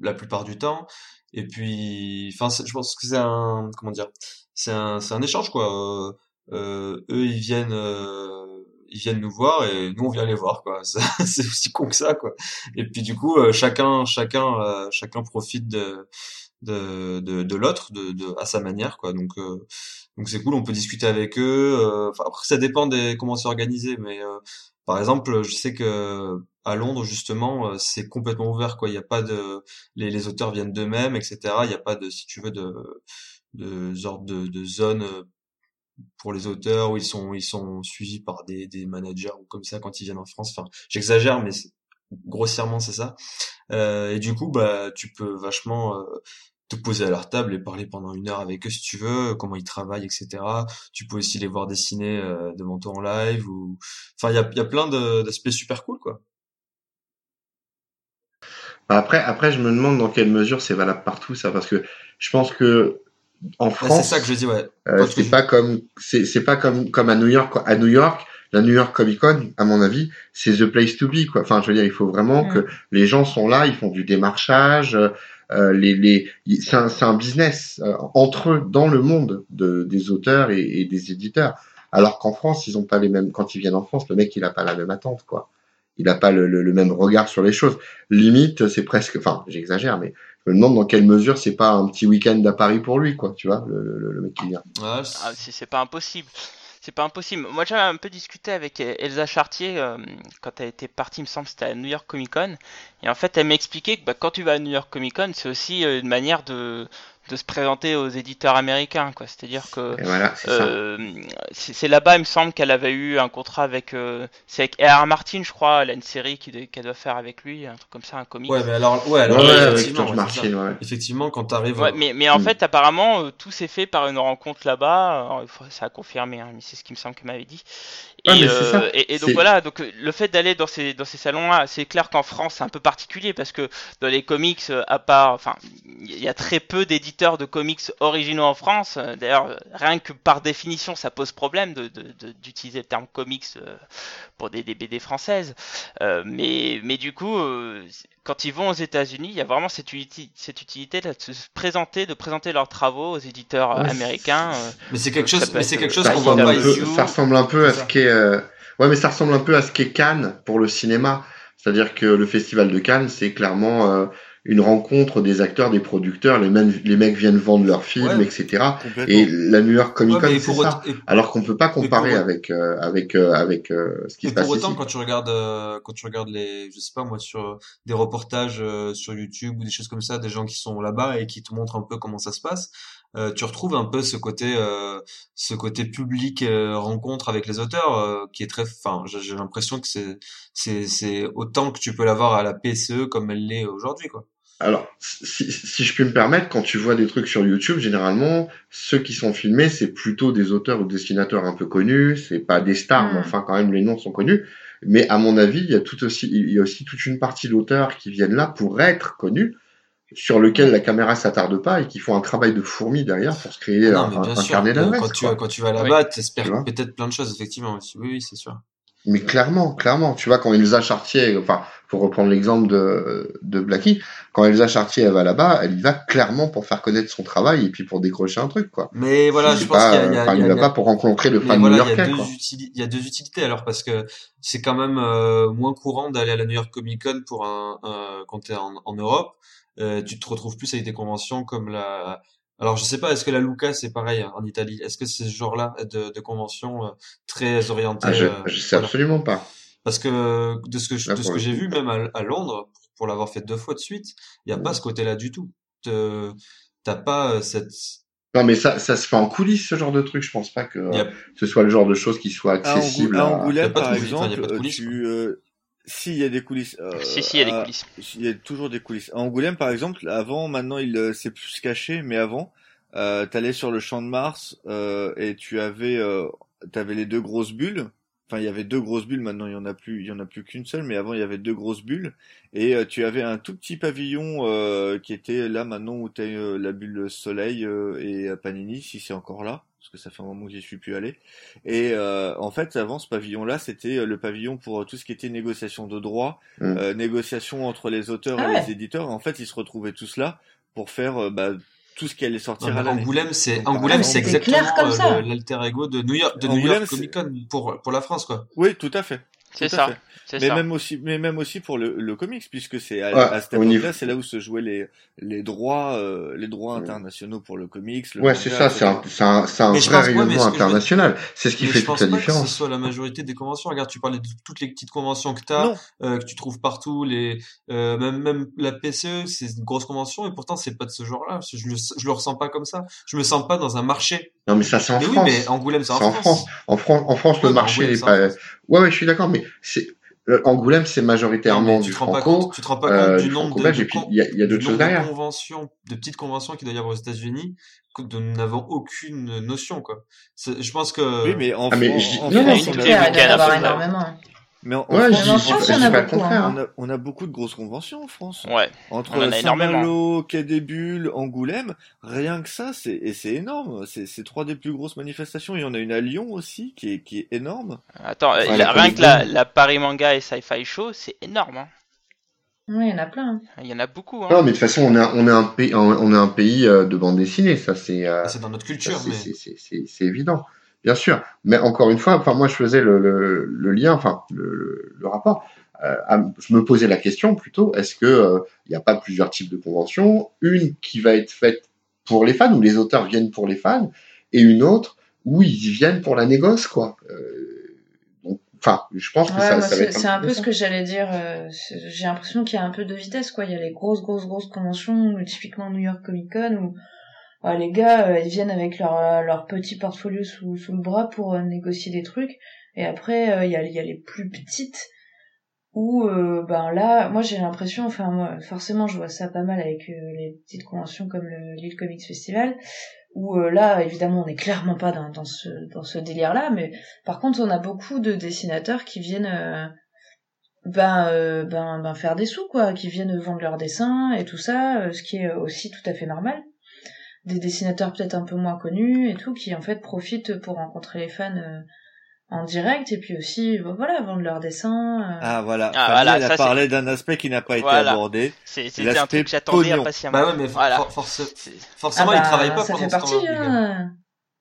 la plupart du temps. Et puis, enfin, je pense que c'est un, comment dire, c'est un, c'est un échange quoi. Euh, eux, ils viennent, euh, ils viennent nous voir et nous on vient les voir quoi. C'est aussi con que ça quoi. Et puis du coup, euh, chacun, chacun, chacun profite de de de, de l'autre, de, de à sa manière quoi. Donc euh, donc c'est cool, on peut discuter avec eux. euh, après ça dépend des comment c'est organisé, mais euh, par exemple, je sais que à Londres justement, c'est complètement ouvert quoi. Il y a pas de les, les auteurs viennent d'eux-mêmes, etc. Il n'y a pas de si tu veux de de de, de zone pour les auteurs où ils sont ils sont suivis par des des managers ou comme ça quand ils viennent en France. Enfin, j'exagère, mais grossièrement c'est ça. Euh, et du coup, bah tu peux vachement euh, te poser à leur table et parler pendant une heure avec eux si tu veux, comment ils travaillent, etc. Tu peux aussi les voir dessiner euh, devant toi en live ou, enfin, il y a, y a plein d'aspects super cool, quoi. Après, après, je me demande dans quelle mesure c'est valable partout, ça, parce que je pense que en France, c'est ça que je dis, ouais. Euh, c'est pas comme, c'est, c'est pas comme comme à New York. À New York, la New York Comic Con, à mon avis, c'est the place to be, quoi. Enfin, je veux dire, il faut vraiment mm. que les gens sont là, ils font du démarchage. Euh, les, les, c'est un, un, business euh, entre eux dans le monde de, des auteurs et, et des éditeurs. Alors qu'en France, ils ont pas les mêmes. Quand ils viennent en France, le mec, il a pas la même attente, quoi il n'a pas le, le, même regard sur les choses. Limite, c'est presque, enfin, j'exagère, mais je me demande dans quelle mesure c'est pas un petit week-end à Paris pour lui, quoi, tu vois, le, le, mec qui vient. Ah, c'est pas impossible. C'est pas impossible. Moi, j'avais un peu discuté avec Elsa Chartier euh, quand elle était partie, il me semble, c'était à New York Comic Con. Et en fait, elle m'expliquait que bah, quand tu vas à New York Comic Con, c'est aussi euh, une manière de, de se présenter aux éditeurs américains quoi. C'est à dire que euh, c'est là-bas il me semble qu'elle avait eu un contrat avec euh, c'est avec R. Martin je crois elle a une série qu'elle doit faire avec lui un truc comme ça un comic ouais mais alors ouais, alors, effectivement, Martin, effectivement quand t'arrives ouais, mais mais en mm. fait apparemment euh, tout s'est fait par une rencontre là-bas. Ça a confirmé hein, mais c'est ce qui me semble qu'elle m'avait dit et, euh, et, et, donc voilà, donc le fait d'aller dans ces dans ces salons-là, c'est clair qu'en France c'est un peu particulier parce que dans les comics, à part, enfin, il y a très peu d'éditeurs de comics originaux en France. D'ailleurs, rien que par définition, ça pose problème de d'utiliser le terme comics euh, pour des, des BD françaises. Euh, mais mais du coup, euh, quand ils vont aux États-Unis, il y a vraiment cette, utilité, cette utilité de se présenter, de présenter leurs travaux aux éditeurs américains. mais c'est quelque chose, mais c'est quelque chose qu'on voit pas Ça ressemble un peu à ce qu'est, euh... ouais, mais ça ressemble un peu à ce qu'est Cannes pour le cinéma. C'est-à-dire que le festival de Cannes, c'est clairement euh, une rencontre des acteurs, des producteurs, les, mecs viennent vendre leurs films, etc. Et la New York Comic Con, c'est ça. Alors qu'on peut pas comparer avec euh, avec euh, avec euh, ce qui se passe pour autant, ici. quand tu regardes quand tu regardes les, je sais pas moi, sur des reportages sur YouTube ou des choses comme ça, des gens qui sont là-bas et qui te montrent un peu comment ça se passe, tu retrouves un peu ce côté ce côté public rencontre avec les auteurs qui est très enfin j'ai l'impression que c'est c'est c'est autant que tu peux l'avoir à la PSE comme elle l'est aujourd'hui quoi alors, si, si, je puis me permettre, quand tu vois des trucs sur YouTube, généralement, ceux qui sont filmés, c'est plutôt des auteurs ou dessinateurs un peu connus, c'est pas des stars, mais hmm. enfin, quand même, les noms sont connus. Mais à mon avis, il y a tout aussi, il y a aussi toute une partie d'auteurs qui viennent là pour être connus, sur lequel la caméra s'attarde pas et qui font un travail de fourmi derrière pour se créer ah un, un, carnet d'adresses. Quand, tu, quand tu vas là-bas, tu espères peut-être plein de choses, effectivement. Oui, oui, c'est sûr. Mais clairement, clairement, tu vois, quand Elsa Chartier, enfin, pour reprendre l'exemple de, de Blackie, quand Elsa Chartier elle va là-bas, elle y va clairement pour faire connaître son travail et puis pour décrocher un truc, quoi. Mais voilà, je pense qu'il y a, il y a, va pas pour rencontrer le fan voilà, new-yorkais, il y a deux utilités alors parce que c'est quand même euh, moins courant d'aller à la New York Comic Con pour un, un quand t'es en, en Europe. Euh, tu te retrouves plus avec des conventions comme la alors je sais pas, est-ce que la Luca c'est pareil hein, en Italie? Est-ce que c'est ce genre-là de, de convention euh, très orientée ah, Je, euh, je sais absolument pas. Parce que de ce que de ce que j'ai vu même à, Londres, pour, l'avoir fait deux fois de suite, il y a pas ce côté-là du tout. T'as pas euh, cette non, mais ça, ça se fait en coulisses, ce genre de truc. Je pense pas que ce soit le genre de choses qui soit accessible. À Angoulême, par exemple, tu, si, il y a des coulisses. Euh, si, si, il y a des coulisses. Il y a toujours des coulisses. À Angoulême, par exemple, avant, maintenant, il euh, c'est plus caché, mais avant, euh, t'allais sur le champ de Mars euh, et tu avais, euh, t'avais les deux grosses bulles. Enfin, il y avait deux grosses bulles. Maintenant, il y en a plus, il y en a plus qu'une seule, mais avant, il y avait deux grosses bulles. Et euh, tu avais un tout petit pavillon qui était là maintenant où t'as la bulle Soleil et Panini, si c'est encore là parce que ça fait un moment que j'y suis plus allé. Et euh, en fait, avant ce pavillon-là, c'était euh, le pavillon pour euh, tout ce qui était négociation de droits, mmh. euh, négociation entre les auteurs ah et les éditeurs. En fait, ils se retrouvaient tous là pour faire bah, tout ce qui allait sortir à l'année. Angoulême, c'est Angoulême, c'est exactement l'alter ego de New York, de New York Comic Con pour pour la France, quoi. Oui, tout à fait. C'est ça mais même aussi, mais même aussi pour le, le comics, puisque c'est à, à cette époque-là, c'est là où se jouaient les les droits, euh, les droits internationaux pour le comics. Le ouais, c'est ça, c'est un, c'est un, c'est un vrai rayonnement international. C'est ce qui fait toute la différence. Je pense pas que ce soit la majorité des conventions. Regarde, tu parlais de toutes les petites conventions que t'as, euh, que tu trouves partout, les, euh, même même la PCE, c'est une grosse convention, et pourtant c'est pas de ce genre-là. Je le, je le ressens pas comme ça. Je me sens pas dans un marché Non, mais ça, c'est en Mais oui, France. mais Angoulême, c'est en C'est en France. France. En France, en France, Ouais, le mais marché n'est c'est pas. France. Ouais, ouais, je suis d'accord, mais c'est le- Angoulême, c'est Non, majoritairement du te rends pas franco, compte, tu te rends pas euh, compte du du nombre de, puis y a, y a du nombre de conventions, de petites conventions qu'il doit y avoir aux États-Unis, que dont nous n'avons aucune notion, quoi. C'est- Je pense que, Oui, mais en, Ah, mais Fran- je- en non, France, une on toutes a- les il y en près. énormément. Mais en, Ouais, en je France, en a beaucoup, hein. on a, on a beaucoup de grosses conventions en France. Ouais. Entre en a énormément. Saint-Malo, Quai des Bulles, Angoulême, rien que ça, c'est et c'est énorme. C'est c'est trois des plus grosses manifestations. Il y en a une à Lyon aussi, qui est qui est énorme. Attends, euh, la- rien que la, Paris Manga et Sci-Fi Show, c'est énorme. Hein. Oui, il y en a plein. hein. Il y en a beaucoup. Hein. Non, mais de toute façon, on est, un- on est un pays, on est un pays euh, de bande dessinée, ça c'est, euh, c'est dans notre culture, c'est, mais c'est, c'est, c'est- c'est évident, bien sûr. Mais encore une fois, enfin moi je faisais le, le, le lien, enfin le, le, rapport. Euh, à- je me posais la question plutôt, est-ce que euh, il n'y a pas plusieurs types de conventions, une qui va être faite pour les fans où les auteurs viennent pour les fans, et une autre où ils viennent pour la négoce, quoi. Euh, donc, enfin, je pense que Ouais, ça, ça va c'est être c'est un peu ce que j'allais dire. euh, J'ai l'impression qu'il y a un peu de vitesse, quoi. Il y a les grosses, grosses, grosses conventions, euh, typiquement New York Comic Con, où les gars, euh, ils viennent avec leur, euh, leur petit portfolio sous, sous le bras pour euh, négocier des trucs. Et après, il y, a, les plus petites, où, euh, ben là, moi j'ai l'impression, enfin, moi, forcément, je vois ça pas mal avec les petites conventions comme le Lille Comics Festival, où là, évidemment, on n'est clairement pas dans, dans ce, dans ce délire-là, mais par contre, on a beaucoup de dessinateurs qui viennent ben, ben, ben faire des sous, quoi, qui viennent vendre leurs dessins et tout ça, ce qui est aussi tout à fait normal. Des dessinateurs peut-être un peu moins connus et tout, qui en fait profitent pour rencontrer les fans euh, en direct et puis aussi, voilà, vendre leurs dessins. euh. Ah voilà. Ah, Fanny, voilà, elle ça, a parlé d'un aspect qui n'a pas été Voilà. abordé. C'est- C'était un l'aspect truc que j'attendais pognon. impatiemment. bah ouais, mais voilà. for- forcément, Ah ils bah, travaillent pas ça pendant fait ce partie, hein.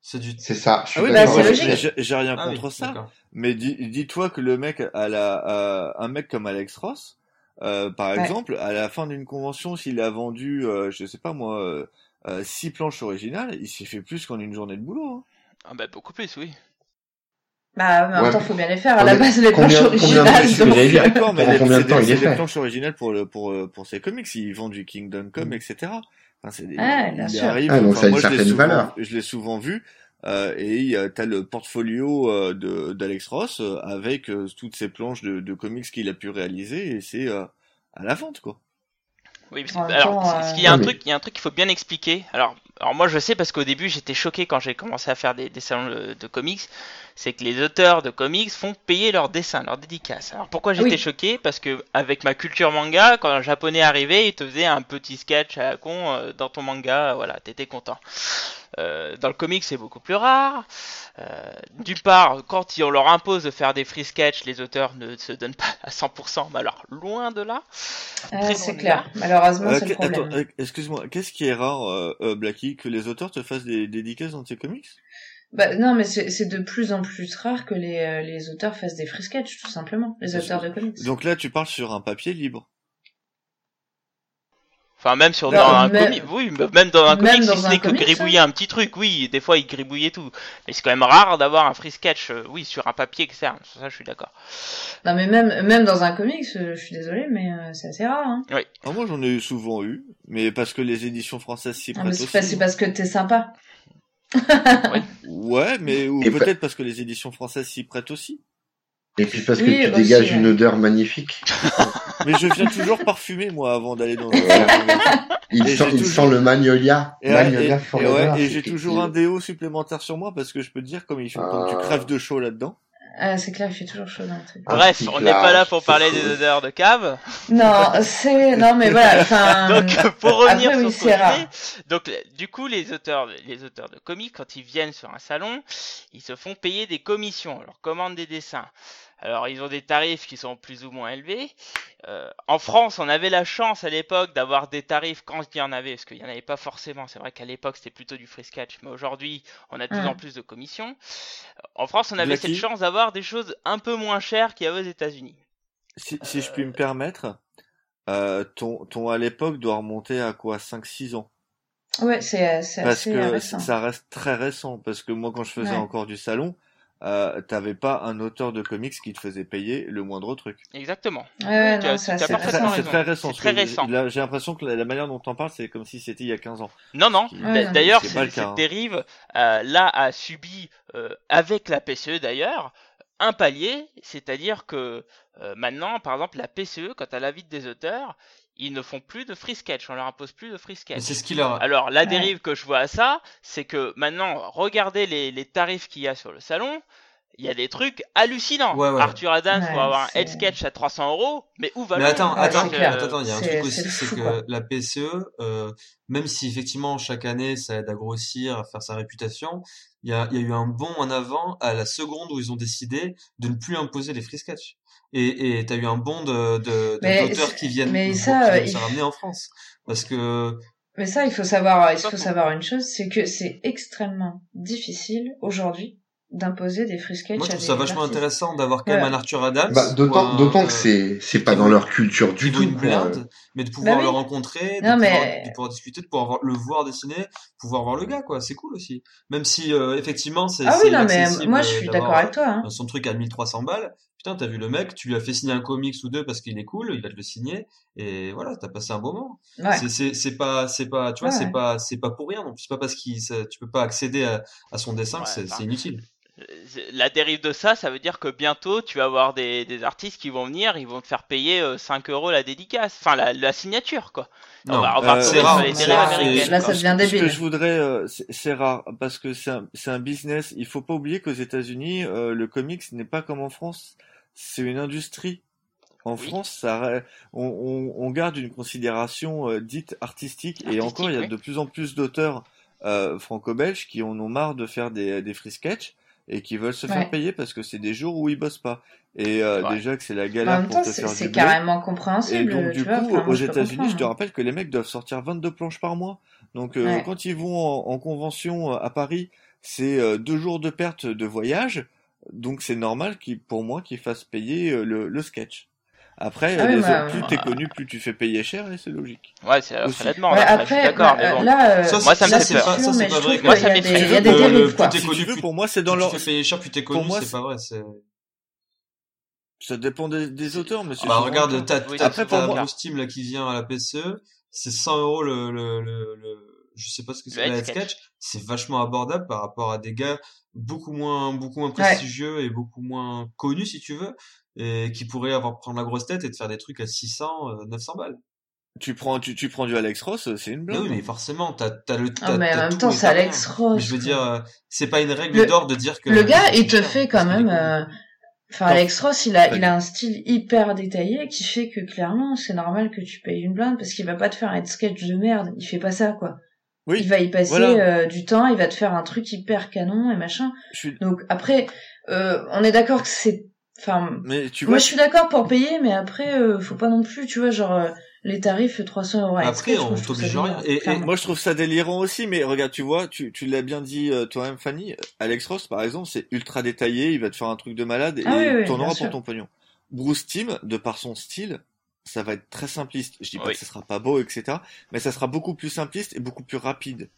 C'est du, C'est ça. Je suis Ah oui, Bah, c'est logique. j'ai rien Ah oui, contre ça. Mais dis- dis-toi que le mec à la, à- un mec comme Alex Ross, euh, par Ouais. exemple, à la fin d'une convention, s'il a vendu, euh, je sais pas moi, euh, six planches originales, il s'est fait plus qu'en une journée de boulot. hein. Ah bah beaucoup plus, oui. Bah, mais en même Ouais, temps, faut bien les faire. À la base, les planches originales. D'accord, mais les- combien de temps il est c'est des fait planches originales pour le pour euh, pour ses comics. Ils vendent du Kingdom Come, Mm. etc. Enfin, c'est des, bien il sûr. arrive. Ah, donc enfin, ça a une moi, je l'ai certaine souvent, valeur. je l'ai souvent vu. Euh, et euh, t'as le portfolio euh, de d'Alex Ross euh, avec euh, toutes ces planches de, de comics qu'il a pu réaliser et c'est euh, à la vente quoi. Oui, parce que- alors, temps, euh, il y a un Ouais, mais- truc, il y a un truc qu'il faut bien expliquer. Alors, alors moi je sais parce qu'au début j'étais choqué quand j'ai commencé à faire des, des salons de, de comics, c'est que les auteurs de comics font payer leurs dessins, leurs dédicaces. Alors pourquoi j'étais Oui. choqué? Parce que avec ma culture manga, quand un japonais arrivait, il te faisait un petit sketch à la con euh, dans ton manga, voilà, t'étais content. Euh, dans le comics c'est beaucoup plus rare. Euh, D'une part, quand on leur impose de faire des free sketch, les auteurs ne se donnent pas à 100%, mais alors loin de là. C'est clair. Malheureusement, Euh, c'est le problème. euh, excuse-moi, qu'est-ce qui est rare, euh, euh, Blackie, que les auteurs te fassent des dédicaces dans tes comics? Bah, non, mais c'est de plus en plus rare que les, euh, les auteurs fassent des free sketch, tout simplement. Les auteurs de comics. Donc là, tu parles sur un papier libre. Enfin, même sur Bah, dans un même- comic, oui, même dans un même comic, dans si ce n'est que gribouiller un petit truc, oui, des fois il gribouillait tout. Mais c'est quand même rare d'avoir un free sketch, euh, oui, sur un papier externe, ça je suis d'accord. Non, mais même, même dans un comics, euh, je suis désolée, mais euh, c'est assez rare. Hein. Ah, moi, j'en ai souvent eu, mais parce que les éditions françaises s'y prêtent c'est aussi. pas- c'est parce que t'es sympa. Ouais, mais ou peut-être parce que les éditions françaises s'y prêtent aussi. Et puis parce que Oui, tu aussi, dégages ouais. une odeur magnifique. Mais je viens toujours parfumé, moi, avant d'aller dans. Il, sent, il toujours- sent le magnolia. Et, magnolia et- et ouais, et c'est j'ai toujours un déo supplémentaire sur moi parce que je peux te dire comme il fait, comme tu Ah. crèves de chaud là-dedans. Ah, c'est clair, il fait toujours chaud dans le truc. Un Bref, on n'est pas là pour parler cool. des odeurs de cave. Non, c'est, non, mais voilà, enfin. Donc, pour revenir après, oui, sur rare. disait, donc du coup, les auteurs, les auteurs de comics, quand ils viennent sur un salon, ils se font payer des commissions, on leur commande des dessins. Alors, ils ont des tarifs qui sont plus ou moins élevés. Euh, en France, on avait la chance à l'époque d'avoir des tarifs quand il y en avait, parce qu'il n'y en avait pas forcément. C'est vrai qu'à l'époque, c'était plutôt du free sketch, mais aujourd'hui, on a de plus en plus de commissions. En France, on avait cette chance d'avoir des choses un peu moins chères qu'il y avait aux États-Unis. Si, si je puis me permettre, euh, ton, ton à l'époque doit remonter à quoi? 5-6 ans? Ouais, c'est, c'est Parce assez que récent. ça reste très récent. Parce que moi, quand je faisais Ouais. encore du salon, euh, t'avais pas un auteur de comics qui te faisait payer le moindre truc. Exactement. Non, ça, c'est très, récent. très très là, J'ai l'impression que la, la manière dont t'en parles, c'est comme si c'était il y a 15 ans. Non, non. D'ailleurs, cette hein. dérive, euh, là, a subi, euh, avec la PCE d'ailleurs, un palier, c'est-à-dire que euh, maintenant, par exemple, la PCE, quand elle invite des auteurs, ils ne font plus de free sketch, on leur impose plus de free sketch. c'est ce qu'il a. Alors, la Ouais. dérive que je vois à ça, c'est que maintenant, regardez les, les tarifs qu'il y a sur le salon. Il y a des trucs hallucinants. Ouais, ouais. Arthur Adams Ouais, pour avoir un head sketch à 300 euros, mais où va Mais le attends, attends, clair. attends, attends, il y a un truc aussi, c'est que quoi. la PCE, euh, même si effectivement chaque année ça aide à grossir, à faire sa réputation, il y a, il y a eu un bond en avant à la seconde où ils ont décidé de ne plus imposer les free sketch. Et et t'as eu un bond de de- d'auteurs qui viennent, mais qui ça, viennent euh, se il- ramener en France, parce que Mais ça, il faut savoir, il faut savoir une chose, c'est que c'est extrêmement difficile aujourd'hui d'imposer des free sketchs moi je trouve ça vachement artistes. intéressant d'avoir quand Ouais. même un Arthur Adams. Bah, d'autant, un, d'autant que c'est, c'est pas dans leur culture du tout. une quoi. blinde, mais de pouvoir Bah oui. le rencontrer, de, Non, pouvoir, mais- de pouvoir discuter, de pouvoir voir- le voir dessiner, pouvoir voir le gars, quoi. C'est cool aussi. Même si, euh, effectivement, c'est Ah c'est oui, non, mais moi, je euh, suis d'accord avec toi, hein. son truc à 1300 balles. Putain, t'as vu le mec, tu lui as fait signer un comics ou deux parce qu'il est cool, il va te le signer, et voilà, t'as passé un bon moment. Ouais. C'est, c'est, c'est pas, c'est pas, tu vois, Ouais, c'est ouais. pas, c'est pas pour rien. Donc, c'est pas parce qu'il, ça- tu peux pas accéder à, à son dessin que Ouais, c'est, enfin, c'est inutile. Euh, La dérive de ça, ça veut dire que bientôt tu vas avoir des, des artistes qui vont venir, ils vont te faire payer euh, 5 euros la dédicace, enfin la, la signature quoi. on va, on va euh, sur rare, les dérives américaines. Là, ça devient Ce que débile. je voudrais, euh, c'est c'est rare parce que c'est un, c'est un business. Il faut pas oublier qu'aux États-Unis, euh, le comics n'est pas comme en France. C'est une industrie. En Oui. France, ça, on, on, on garde une considération euh, dite artistique, et encore, il y a de plus en plus d'auteurs euh, franco-belges qui en ont marre de faire des, des free sketch et qui veulent se Ouais. faire payer parce que c'est des jours où ils bossent pas. Et euh, Ouais. déjà que c'est la En galère pour temps, te c'est faire carrément Et compréhensible, donc, tu du vois. coup, aux États-Unis, je te rappelle que les mecs doivent sortir 22 planches par mois. Donc, euh, Ouais. quand ils vont en, en convention euh, à Paris, c'est euh, deux jours de perte de voyage. Donc, c'est normal qu'ils, pour moi, qu'ils fassent payer euh, le, le sketch. Après, Ah oui, les bah, autres, plus ouais. t'es connu, plus tu fais payer cher, et c'est logique. Ouais, c'est la la demande. Ouais, après, je suis après, d'accord, bah, mais bon. là, euh, Ça, Moi, ça me fait c'est peur. Ça, sûr, c'est mais pas vrai, Moi, ça m'effraie. Si connu, tu veux, plus- pour moi, c'est dans leur, tu fais payer cher, plus t'es pour connu, moi, c'est pas vrai. C'est... ça dépend des, des auteurs, mais c'est Bah regarde, t'as, Après, pour t'as moi- Bruce Timm là qui vient à la PCE, c'est 100 euros le, le, le, le- je sais pas ce que c'est, sketch. sketch, c'est vachement abordable par rapport à des gars beaucoup moins, beaucoup moins prestigieux et beaucoup moins connus si tu veux, et qui pourraient avoir prendre la grosse tête et de faire des trucs à 600, euh, 900 balles. Tu prends, tu, tu prends du Alex Ross, c'est une Mais blague. oui, mais forcément, t'as, t'as le, Ah, t'as, mais en t'as même temps, c'est. Alex Ross. Mais je veux dire, euh, c'est pas une règle Le- d'or de dire que Le gars, il te fait quand même. euh, Enfin. Alex Ross, il a, il a un style hyper détaillé qui fait que clairement, c'est normal que tu payes une blinde parce qu'il va pas te faire un sketch de merde. Il fait pas ça, quoi. Oui, Il va y passer voilà. euh, du temps, il va te faire un truc hyper canon et machin. je suis, Donc après, euh, on est d'accord que c'est. Enfin, mais tu moi vois, je suis d'accord pour payer, mais après, euh, faut pas non plus, tu vois, genre euh, les tarifs 300 euros. à Après, on moi, je trouve ça t'oblige rien. délirant, Et-. Moi, je trouve ça délirant aussi, mais regarde, tu vois, tu, tu l'as bien dit euh, toi-même, Fanny. Alex Ross, par exemple, c'est ultra détaillé, il va te faire un truc de malade et Ah oui, oui, t'en bien auras pour ton pognon. Bruce Timm, de par son style, ça va être très simpliste. Je dis pas Oui. que ça sera pas beau, etc., mais ça sera beaucoup plus simpliste et beaucoup plus rapide.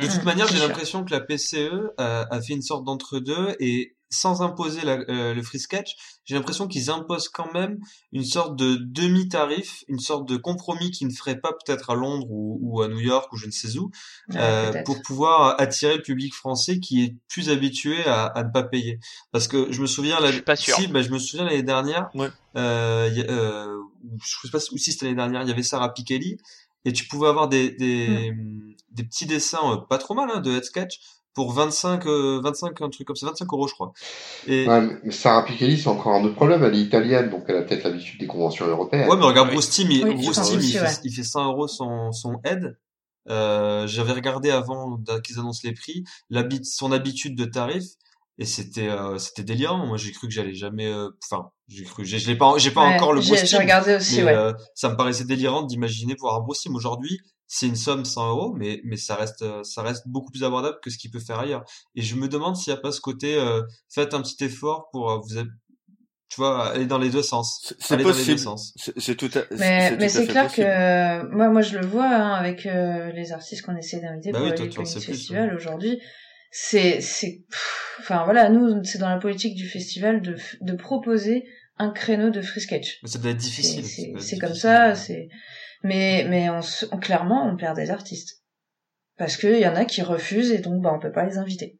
De toute Mmh, manière, j'ai l'impression que la PCE a, a fait une sorte d'entre-deux et sans imposer la- euh, le free sketch, j'ai l'impression qu'ils imposent quand même une sorte de demi-tarif, une sorte de compromis qu'ils ne feraient pas peut-être à Londres ou, ou à New York ou je ne sais où, Ouais, euh, pour pouvoir attirer le public français qui est plus habitué à, à ne pas payer. Parce que je me souviens, la, Je suis pas sûr. si, bah, je me souviens l'année dernière, Ouais. euh, y euh, ou je sais pas si si c'était l'année dernière, il y avait Sarah Pikeli et tu pouvais avoir des des, des petits dessins euh, pas trop mal hein, de head sketch pour 25 euh, 25 un truc comme ça 25 euros je crois et ouais, Ouais, mais Sarah Pikeli, c'est encore un autre problème. Elle est italienne, donc elle a peut-être l'habitude des conventions européennes. mais regarde. Bruce Timm il, Oui, Bruce il, fait, ouais. il fait 100 euros son son head euh, j'avais regardé avant qu'ils annoncent les prix l'habit son habitude de tarif et c'était euh, c'était délirant moi j'ai cru que j'allais jamais euh, enfin j'ai cru j'ai je l'ai pas j'ai pas Ouais, encore le j'ai regardé aussi, mais ouais. euh, ça me paraissait délirant d'imaginer voir un Timm aujourd'hui c'est une somme 100 euros mais mais ça reste euh, ça reste beaucoup plus abordable que ce qu'il peut faire ailleurs et je me demande s'il n'y a pas ce côté euh, faites un petit effort pour euh, vous tu vois aller dans les deux sens C'est c'est aller dans les deux possible. sens C'est c'est tout à, Mais, mais c'est clair possible. que euh, moi, moi je le vois hein, avec euh, les artistes qu'on essaie d'inviter Bah pour oui, les toi, sais plus, Festival aujourd'hui. C'est c'est enfin voilà nous c'est dans la politique du festival de de proposer un créneau de free sketch. Mais ça doit être difficile. c'est comme ça c'est mais mais on, on- clairement on perd des artistes. Parce que il y en a qui refusent et donc bah on peut pas les inviter.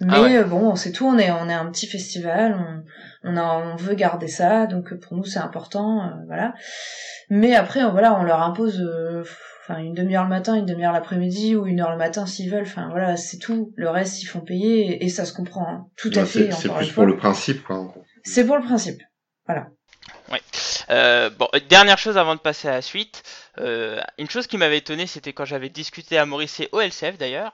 Mais Ah ouais. euh, bon c'est tout on est on est un petit festival on on a on veut garder ça donc pour nous c'est important euh, voilà. Mais après voilà on leur impose euh, enfin une demi-heure le matin une demi-heure l'après-midi ou une heure le matin s'ils veulent enfin voilà c'est tout le reste ils font payer et, et ça se comprend hein. tout à fait c'est plus pour le principe, quoi. en gros. c'est pour le principe Euh, bon, euh, dernière chose avant de passer à la suite. Euh, une chose qui m'avait étonné, c'était quand j'avais discuté à Maurice et OLCF d'ailleurs.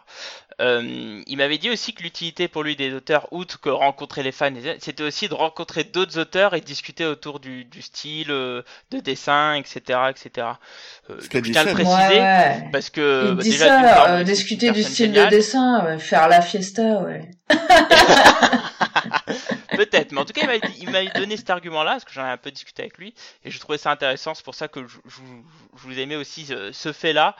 Euh, il m'avait dit aussi que l'utilité pour lui des auteurs, outre que rencontrer les fans, c'était aussi de rencontrer d'autres auteurs et discuter autour du, du style, euh, de dessin, etc., etc. Euh, je tiens à le préciser ouais, parce que Il bah, dit déjà, ça, euh, discuter du style géniale. de dessin, ouais, faire la fiesta, ouais. Peut-être, mais en tout cas, il m'a- donné cet argument-là, parce que j'en ai un peu discuté avec lui, et je trouvais ça intéressant. C'est pour ça que je, je, je vous aimais aussi ce, ce fait-là,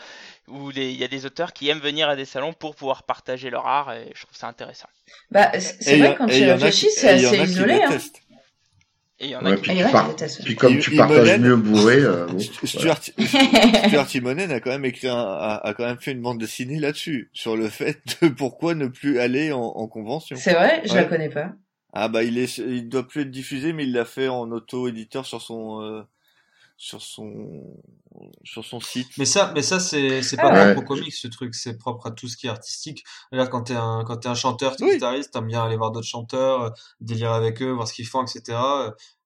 où il y a des auteurs qui aiment venir à des salons pour pouvoir partager leur art, et je trouve ça intéressant. Bah, c'est vrai a- quand tu réfléchis, c'est et il y en assez a isolé, hein. Et il y en a Ouais, qui... puis, Ah, en a par- puis comme tu partages mieux bourré, euh, bon, Stu- voilà. Stuart, Stuart Timonen a quand même écrit un, a, a quand même fait une bande dessinée là-dessus, sur le fait de pourquoi ne plus aller en, en convention. C'est vrai, je Ouais. la connais pas. Ah bah il est, il doit plus être diffusé, mais il l'a fait en auto-éditeur sur son, euh, sur son, sur son site. Mais ça, mais ça, c'est, c'est Ah pas ouais. propre au comics, ce truc. C'est propre à tout ce qui est artistique. Regarde, quand t'es un, quand t'es un chanteur, t'es Oui. guitariste, t'aimes bien aller voir d'autres chanteurs, euh, délire avec eux, voir ce qu'ils font, etc.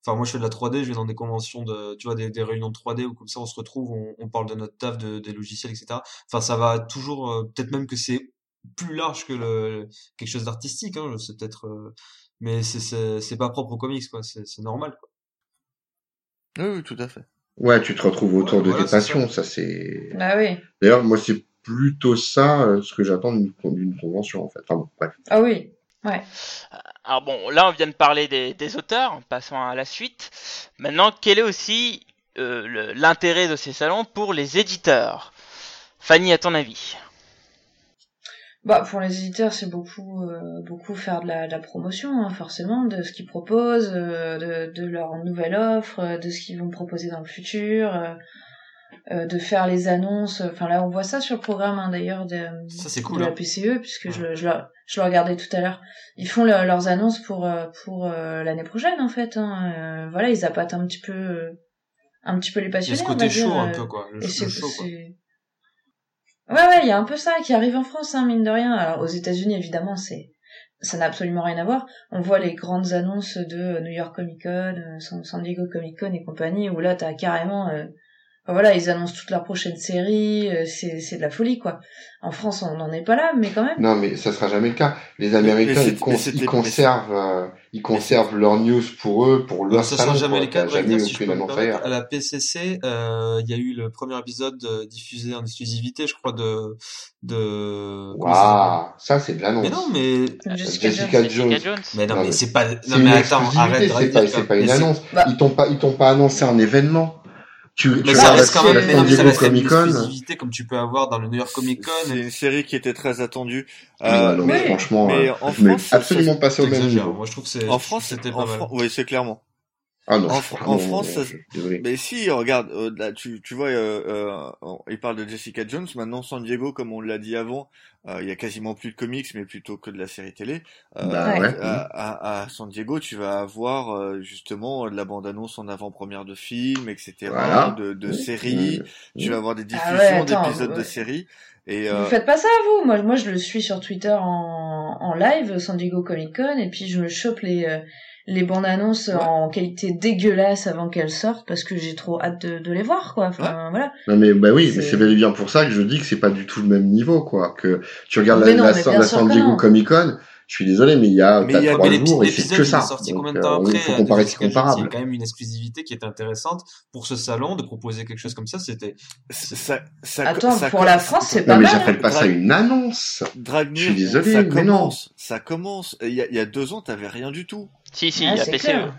Enfin, moi, je fais de la 3D, je vais dans des conventions de, tu vois, des, des réunions de 3D où comme ça, on se retrouve, on, on parle de notre taf, de, des logiciels, etc. Enfin, ça va toujours, euh, peut-être même que c'est plus large que le, quelque chose d'artistique, hein, c'est peut-être, euh, mais c'est, pas propre aux comics, quoi. C'est, normal, quoi. Oui, oui, tout à fait. Ouais, tu te retrouves autour Ouais, de voilà, tes passions, ça c'est. Bah oui. D'ailleurs, moi c'est plutôt ça euh, ce que j'attends d'une d'une convention en fait. Enfin bon, bref. Ah oui. Alors bon, là on vient de parler des, des auteurs, passons à la suite. Maintenant, quel est aussi euh, l'intérêt de ces salons pour les éditeurs? Fanny, à ton avis? Bah pour les éditeurs, c'est beaucoup euh, beaucoup faire de la, de la promotion, hein, forcément, de ce qu'ils proposent, euh, de, de leur nouvelle offre, euh, de ce qu'ils vont proposer dans le futur, euh, euh, de faire les annonces. Enfin là, on voit ça sur le programme hein, d'ailleurs de, Ça, de la hein. PCE, puisque je, Ouais. je, le- je le regardais tout à l'heure. Ils font le- leurs annonces pour pour l'année prochaine en fait. Hein. Euh, voilà, ils appâtent un petit peu un petit peu les Il y a passionnés. ce on côté va dire, chaud, un peu, quoi. Le, et le c'est chaud, quoi. Ouais, ouais, il y a un peu ça qui arrive en France, hein, mine de rien. Alors, aux États-Unis, évidemment, c'est, ça n'a absolument rien à voir. On voit les grandes annonces de New York Comic Con, euh, San Diego Comic Con et compagnie, où là, t'as carrément, euh, voilà, ils annoncent toute leur prochaine série, euh, c'est, c'est de la folie, quoi. En France, on n'en est pas là, mais quand même. Non, mais ça sera jamais le cas. Les Américains, ils, conservent, euh, ils conservent leurs news pour eux, pour leur ça salon. sera jamais quoi. le cas. Jamais dire, si je peux me ailleurs. à la PCC, euh, il y a eu le premier épisode euh, diffusé en exclusivité, je crois, de de. ça Waouh, ça c'est de l'annonce. Mais non, mais Jessica, Jessica Jones. Jones. Jessica Jones mais non, Non, mais mais c'est pas. Non mais attends, exclusivité, arrête, c'est arrête pas, pas une annonce. Bah. Ils t'ont pas, ils t'ont pas annoncé un événement. Tu, tu Mais ça regardes reste quand même, mais non, mais ça Diego reste quand même une Comic Con. exclusivité comme tu peux avoir dans le New York Comic Con. C'est une série qui était très attendue. Euh, non, mais, mais franchement, mais euh, en France, ça- absolument pas ça au même niveau. Moi, je trouve que en France, c'était en pas mal. Fran- oui, c'est clairement. Ah non, en- en France, ça- désolé. Mais si, regarde, euh, là, tu, tu vois, euh, euh, il parle de Jessica Jones. Maintenant, San Diego, comme on l'a dit avant, euh, il y a quasiment plus de comics, mais plutôt que de la série télé. Euh, Bah ouais. à, à- à San Diego, tu vas avoir euh, justement de la bande-annonce en avant-première de films, etc., Voilà. de, de Oui. séries. Tu vas avoir des Ah diffusions ouais, d'épisodes de séries. Et euh, Vous faites pas ça, vous? Moi, moi, je le suis sur Twitter en, en live, San Diego Comic Con, et puis je me chope les, euh, les bandes annonces Ouais. en qualité dégueulasse avant qu'elles sortent, parce que j'ai trop hâte de, de les voir, quoi. Enfin, voilà. Non mais bah oui, mais C'est- bel et bien pour ça que je dis que c'est pas du tout le même niveau quoi. Que tu regardes Mais la, non, la, mais la San Diego non. Comic Con, je suis désolé mais il y a Mais il y a- trois mais jours et c'est que ça. sorti Donc, combien de euh, temps après il faut euh, comparer ce Jones Il y a comparable. quand même une exclusivité qui est intéressante pour ce salon de proposer quelque chose comme ça. C'était ça, ça, Attends, ça pour la France, c'est Non pas mais mal. j'appelle pas ça Drag- une annonce. Dragnir, Je suis désolé, ça mais non. commence, ça commence. Il y a, il y a deux ans, t'avais rien du tout. Si, si, Ah, il y a PCE. clair.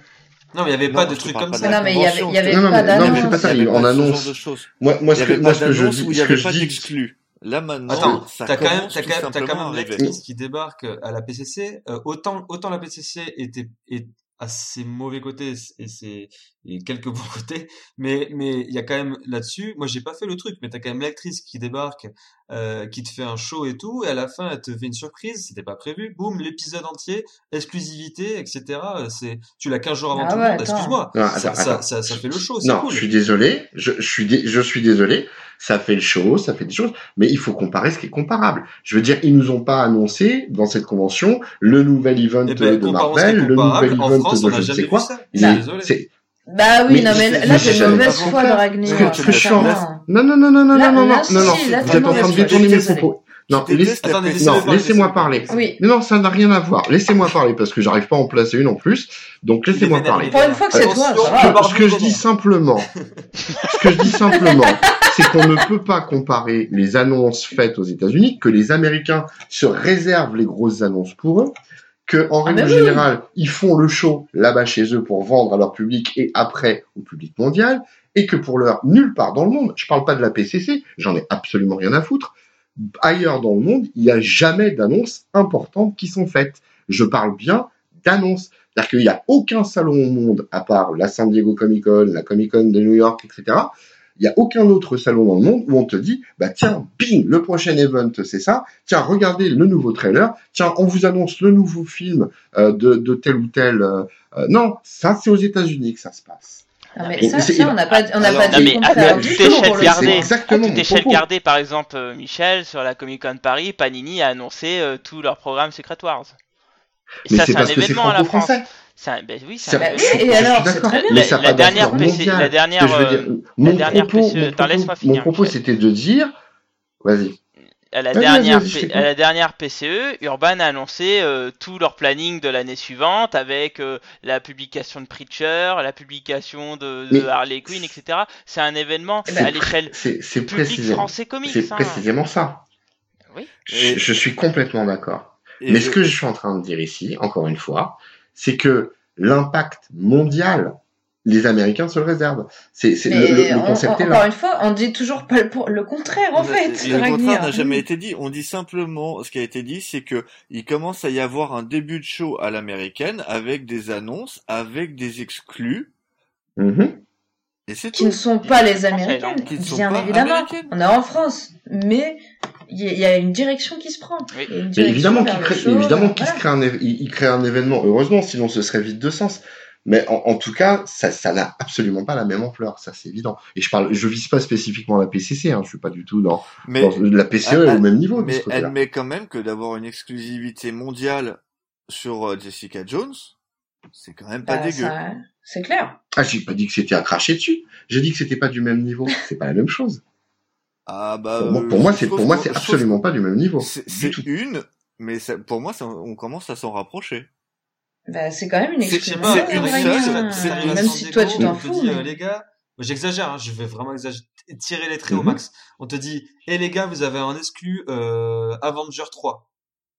non, mais il y avait Non, pas de parle comme ça. Non, mais il y avait, y avait Non, pas mais- non, mais d'annonce. c'est pas ça, Il y avait en pas ce annonce. Moi moi ce que moi ce que je d'annonce dis ce que avait je pas dis d'exclus. Là maintenant, Attends, t'as quand même, t'as quand même, t'as simplement quand même l'actrice qui débarque à la PCC. Euh, autant, autant la PCC était, est à ses mauvais côtés et ses et quelques bons côtés, mais mais il y a quand même là-dessus. Moi, j'ai pas fait le truc, mais t'as quand même l'actrice qui débarque, euh, qui te fait un show et tout, et à la fin, elle te fait une surprise. C'était pas prévu. Boum, l'épisode entier, exclusivité, etc. C'est, tu l'as 15 jours avant Ah tout ouais, le monde. attends. Excuse-moi. Non, Ça, attends, ça, attends. ça, ça fait le show. C'est Non, cool. je suis désolé. Je, je suis, dé- je suis désolé. Ça fait le show, ça fait des choses, mais il faut comparer ce qui est comparable. Je veux dire, ils nous ont pas annoncé dans cette convention le nouvel event Eh ben, de Marvel, le nouvel En event France, de on n'a je ne sais quoi. Bah oui, Mais non, mais là, c'est une mauvaise foi. Ce que tu ce Non, non, non, non, non, Là- non, non, là, non, si, non, là, non. t'es Vous êtes en train de détourner mes propos. Non, laisse- Attendez, PCC. laissez-le non, laissez-moi parler. Oui. Non, ça n'a rien à voir. Laissez-moi parler parce que j'arrive pas à en placer une en plus. Donc laissez-moi parler. Pour une fois que c'est toi, Ce que- ce que je dis simplement, ce que je dis simplement, c'est qu'on ne peut pas comparer les annonces faites aux États-Unis, que les Américains se réservent les grosses annonces pour eux, que en Ah, règle mais oui. générale, ils font le show là-bas chez eux pour vendre à leur public et après au public mondial, et que pour leur nulle part dans le monde, je parle pas de la PCC, j'en ai absolument rien à foutre. Ailleurs dans le monde, il n'y a jamais d'annonces importantes qui sont faites. Je parle bien d'annonces. C'est-à-dire qu'il n'y a aucun salon au monde, à part la San Diego Comic Con, la Comic Con de New York, etc. Il n'y a aucun autre salon dans le monde où on te dit, bah tiens, bing, le prochain event, c'est ça. Tiens, regardez le nouveau trailer. Tiens, on vous annonce le nouveau film euh, de, de tel ou tel. euh, euh, non, ça c'est aux États-Unis que ça se passe. Non, mais ça, ça, on n'a pas, on Alors, pas non, dit mais le à- contraire à du toute tout, échelle pour le gardée. exactement À toute échelle propos. gardée, par exemple, euh, Michel, sur la Comic Con Paris, Panini a annoncé euh, tout leur programme Secret Wars. Et Mais ça, c'est un événement à la France. un- ben oui, un Bah événement. oui, et alors, c'est d'accord. très bien. Mais La- ça la dernière PC mondiale. la dernière, euh, dire, mon dernière propos, PC mon Attends, propos- laisse-moi mon finir, propos, Michel. c'était de dire, vas-y. À la Vas-y, dernière, à la dernière PCE, Urban a annoncé euh, tout leur planning de l'année suivante avec euh, la publication de Preacher, la publication de, de Mais- Harley Quinn, etc. C'est un événement Eh ben, à l'échelle public français comics. c'est hein. précisément ça. Oui. Je, je suis complètement d'accord. Mais je- ce que je suis en train de dire ici, encore une fois, c'est que l'impact mondial, les Américains se le réservent. C'est c'est- le, le- le on- concept on- est encore une fois, on dit toujours pas le, contraire, en fait. Le Ragnar. contraire n'a jamais été dit. On dit simplement, ce qui a été dit, c'est que il commence à y avoir un début de show à l'américaine avec des annonces, avec des exclus, Mhm. et c'est Qui tout. ne sont pas les Américaines, Qui ne sont bien pas évidemment. américaines. On est en France, mais il y, a- il y a une direction qui se prend. Oui. Mais évidemment qu'il crée, évidemment euh, qu'il crée un, éve- il, il crée un événement. Heureusement, sinon ce serait vide de sens. Mais en, en tout cas, ça, ça n'a absolument pas la même ampleur, ça c'est évident. Et je parle, je vise pas spécifiquement la PCC, hein, je suis pas du tout dans, Mais, dans la PCE elle- est au même niveau mais côté-là. admet quand même que d'avoir une exclusivité mondiale sur euh, Jessica Jones, c'est quand même pas Bah, dégueu. ça- C'est clair. Ah, j'ai pas dit que c'était à cracher dessus. J'ai dit que c'était pas du même niveau. C'est pas la même chose. Ah bah. Pour moi, euh, pour moi, c'est pour moi c'est absolument pas du même niveau. C'est une, mais ça- pour moi, ça- on commence à s'en rapprocher. Bah, c'est quand même une C'est- Je sais excuse. pas, C'est une seule, c'est Même si toi, tu t'en on te fous, euh, les gars, j'exagère, hein, je vais vraiment exagérer, tirer les traits au Mhm. max. On te dit, hé les gars, vous avez un exclu euh, Avenger 3.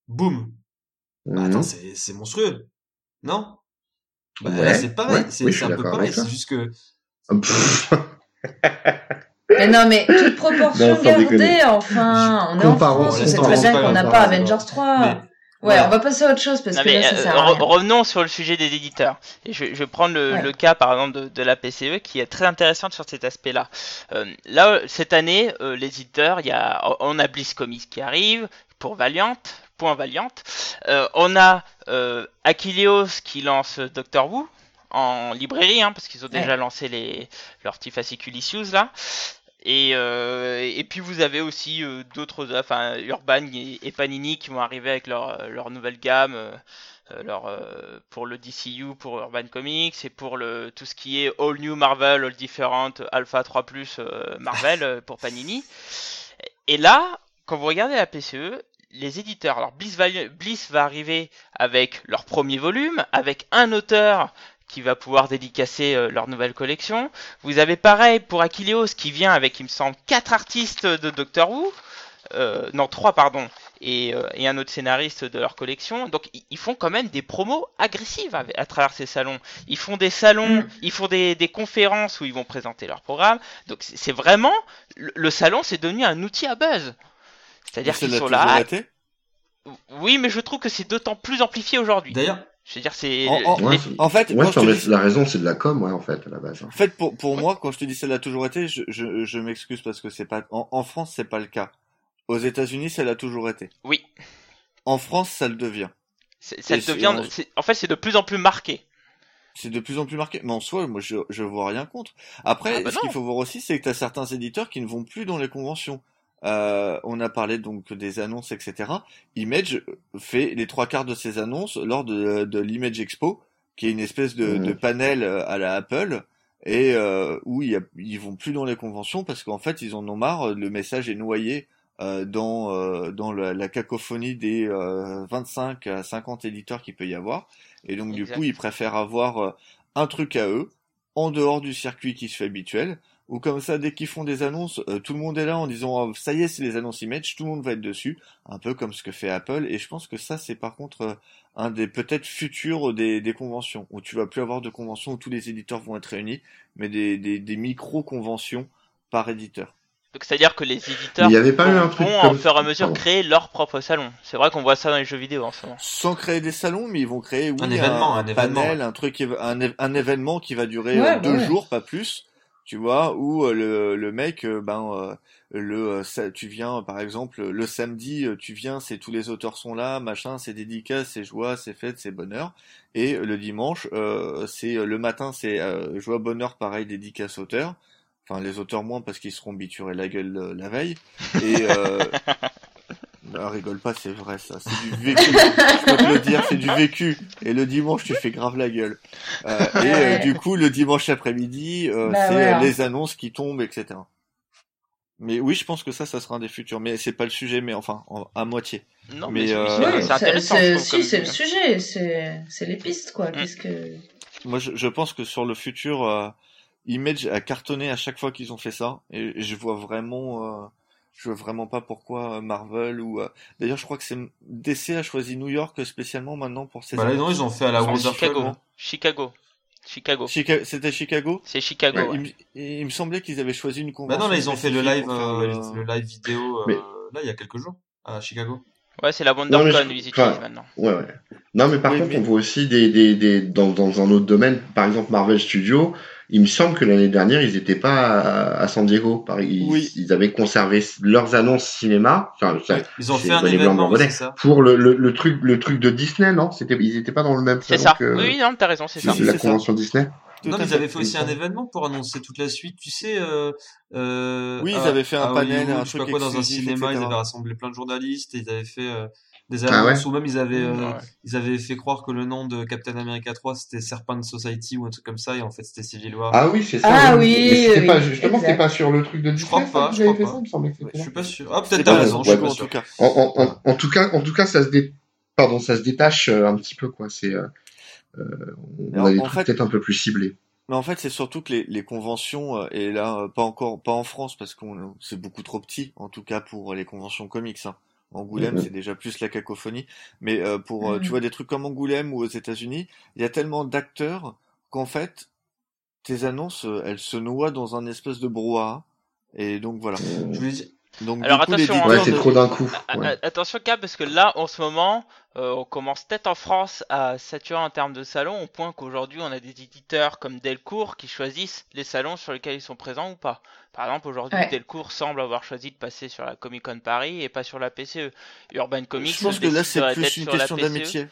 Boum. Bah, Mhm. attends, c'est c'est monstrueux. Non? Bah, Ouais, c'est pareil, ouais, c'est oui, c'est un peu pareil, c'est juste que Mais non, mais toute proportion Non, gardée, enfin. On est Comparons, en France, on laisse sait tomber, très c'est bien qu'on n'a pas c'est pas Avengers 3. Mais- ouais, voilà. on va passer à autre chose parce Non, que là, ça euh, sert à re- rien. revenons sur le sujet des éditeurs. Et je, je vais prendre le, Ouais. le cas par exemple de, de la PCE qui est très intéressante sur cet aspect-là. Euh, là, cette année, euh, les éditeurs, y a, on a Bliss Comics qui arrive pour Valiant, point Valiant. Euh, on a Achilleos qui lance Doctor Who en librairie, hein, parce qu'ils ont déjà lancé les, leurs petits fascicules issues là. Et, euh, et puis vous avez aussi euh, d'autres, enfin Urban et, Panini qui vont arriver avec leur, leur nouvelle gamme, euh, euh, euh, pour le DCU, pour Urban Comics et pour le tout ce qui est All New Marvel, All Different, Alpha 3 euh, Marvel euh, pour Panini. Et là, quand vous regardez la PCE, les éditeurs, alors Bliss Bliss va arriver avec leur premier volume, avec un auteur qui va pouvoir dédicacer euh, leur nouvelle collection. Vous avez pareil pour Achilleos qui vient avec, il me semble, quatre artistes de Doctor Who, euh, non trois pardon, et, euh, et un autre scénariste de leur collection. Donc ils font quand même des promos agressives à, à travers ces salons. Ils font des salons, Mm. ils font des, des conférences où ils vont présenter leur programme. Donc c'est vraiment le, le salon, c'est devenu un outil à buzz. C'est-à-dire qu'ils sont là. été? Oui, mais je trouve que c'est d'autant plus amplifié aujourd'hui. D'ailleurs, Je veux dire, c'est. En, en- Ouais, les- c'est- en fait, Ouais, quand je non, te mais dis- la raison, c'est de la com, ouais, en fait, à la base. En fait, pour, pour moi, quand je te dis ça l'a toujours été, je, je, je m'excuse parce que c'est pas en, en France c'est pas le cas. Aux États-Unis, ça l'a toujours été. Oui. En France, ça le devient. c'est- ça devient. En fait, c'est de plus en plus marqué. C'est de plus en plus marqué. Mais en soi, moi, je, je vois rien contre. Après, Ah bah ce qu'il faut voir aussi, c'est que tu as certains éditeurs qui ne vont plus dans les conventions. Euh, on a parlé donc des annonces, etc. Image fait les trois quarts de ses annonces lors de, de l'Image Expo, qui est une espèce de, de panel euh, à la Apple, et euh, où il y a, ils vont plus dans les conventions parce qu'en fait, ils en ont marre. Le message est noyé euh, dans euh, dans la, la cacophonie des euh, 25 à 50 éditeurs qu'il peut y avoir. Et donc, du coup, ils préfèrent avoir euh, un truc à eux, en dehors du circuit qui se fait habituel, ou comme ça, dès qu'ils font des annonces, euh, tout le monde est là en disant Oh, ça y est, c'est les annonces image, tout le monde va être dessus, un peu comme ce que fait Apple. Et je pense que ça, c'est par contre euh, un des peut-être futurs des, des conventions, où tu vas plus avoir de conventions où tous les éditeurs vont être réunis, mais des, des, des micro-conventions par éditeur. Donc, c'est-à-dire que les éditeurs y avait pas vont, un truc vont, comme- au fur et à mesure Pardon. créer leur propre salon. C'est vrai qu'on voit ça dans les jeux vidéo en ce moment. Sans créer des salons, mais ils vont créer oui, Un événement, un événement, panel, ouais. un truc, qui va- un, événement qui va durer Ouais, euh, bah deux ouais. jours, pas plus. Tu vois, où euh, le, le mec, euh, ben, euh, le, ça- tu viens, par exemple, le samedi, tu viens, c'est tous les auteurs sont là, machin, c'est dédicace, c'est joie, c'est fête, c'est bonheur. Et le dimanche, c'est le matin, c'est euh, joie, bonheur, pareil, dédicace auteur. Enfin, les auteurs moins parce qu'ils seront biturés la gueule la veille. Et euh, bah, rigole pas, c'est vrai ça, c'est du vécu. Je peux te le dire, c'est du vécu. Et le dimanche, tu fais grave la gueule. Euh, et euh, du coup, le dimanche après-midi, euh, Bah c'est ouais, les annonces qui tombent, etc. Mais oui, je pense que ça, ça sera un des futurs. Mais c'est pas le sujet, mais enfin, en- à moitié. Non, Mais, mais, euh, c'est- intéressant. si, c'est le sujet, c'est c'est les pistes, quoi. Que. Moi, je, je pense que sur le futur, euh, Image a cartonné à chaque fois qu'ils ont fait ça, et je vois vraiment, euh, je vois vraiment pas pourquoi euh, Marvel ou. euh, D'ailleurs, je crois que c'est DC a choisi New York spécialement maintenant pour ses. bah là, non, ils ont fait à la Sur Wonderful. Chicago. hein. Chicago. Chicago. Chica- C'était Chicago? C'est Chicago. Ouais, ouais. Il, me- il me semblait qu'ils avaient choisi une Bah convention. non, là, ils ont fait le live, euh, le- live vidéo, euh, Mais- là, il y a quelques jours, à Chicago. Ouais, c'est la mais WonderCon je- ils utilisent enfin, maintenant. Ouais, ouais. Non, mais par Oui, contre, mais- on voit aussi des, des, des dans, dans un autre domaine, par exemple Marvel Studios. Il me semble que l'année dernière, ils n'étaient pas à, à San Diego. Ils, Oui. ils avaient conservé leurs annonces cinéma. Enfin, ça- Ils ont fait un événement, ça. pour le, le, le truc le truc de Disney, non? C'était ils n'étaient pas dans le même C'est salon ça. que Oui, non, t'as raison, c'est ça. la ça. convention Disney. Tout Non, mais ils avaient fait aussi un événement pour annoncer toute la suite, tu sais. Euh, euh, Oui, ils avaient fait un à panel, un je sais truc pas quoi, dans un cinéma, ils avaient rassemblé plein de journalistes, et ils avaient fait euh, des Ah ouais ou même ils avaient, euh, Ouais. ils avaient fait croire que le nom de Captain America 3 c'était Serpent Society ou un truc comme ça, et en fait c'était Civil War. Ah oui, c'est ça. Ah oui, oui, pas justement, c'était pas sur le truc de Disney. crois pas, je crois pas. ça, il me semblait que c'était je suis pas sûr. Ah, peut-être t'as raison, je suis en pas tout sûr. cas. En, en, en, en tout cas, en tout cas, ça se dé... pardon, ça se détache euh, un petit peu quoi. C'est euh, euh, on a des en trucs fait- peut-être un peu plus ciblés. Mais en fait, c'est surtout que les, les conventions, euh, et là, euh, pas encore, pas en France, parce qu'on c'est beaucoup trop petit, en tout cas pour les conventions comics. Hein. Angoulême, Mhm. c'est déjà plus la cacophonie. Mais euh, pour, euh, tu Mhm. vois, des trucs comme Angoulême ou aux États-Unis, il y a tellement d'acteurs qu'en fait, tes annonces, euh, elles se noient dans un espèce de brouhaha. Et donc voilà. Je voulais dire, Donc Alors, du coup, attention, hein. Ouais, c'est de- trop d'un coup. Ouais. Attention Cap, parce que là, en ce moment, euh, on commence peut-être en France à saturer en termes de salons, au point qu'aujourd'hui, on a des éditeurs comme Delcourt qui choisissent les salons sur lesquels ils sont présents ou pas. Par exemple, aujourd'hui, Ouais. Delcourt semble avoir choisi de passer sur la Comic Con Paris et pas sur la PCE. Urban Comics Je pense que là, c'est plus une question PCE. d'amitié.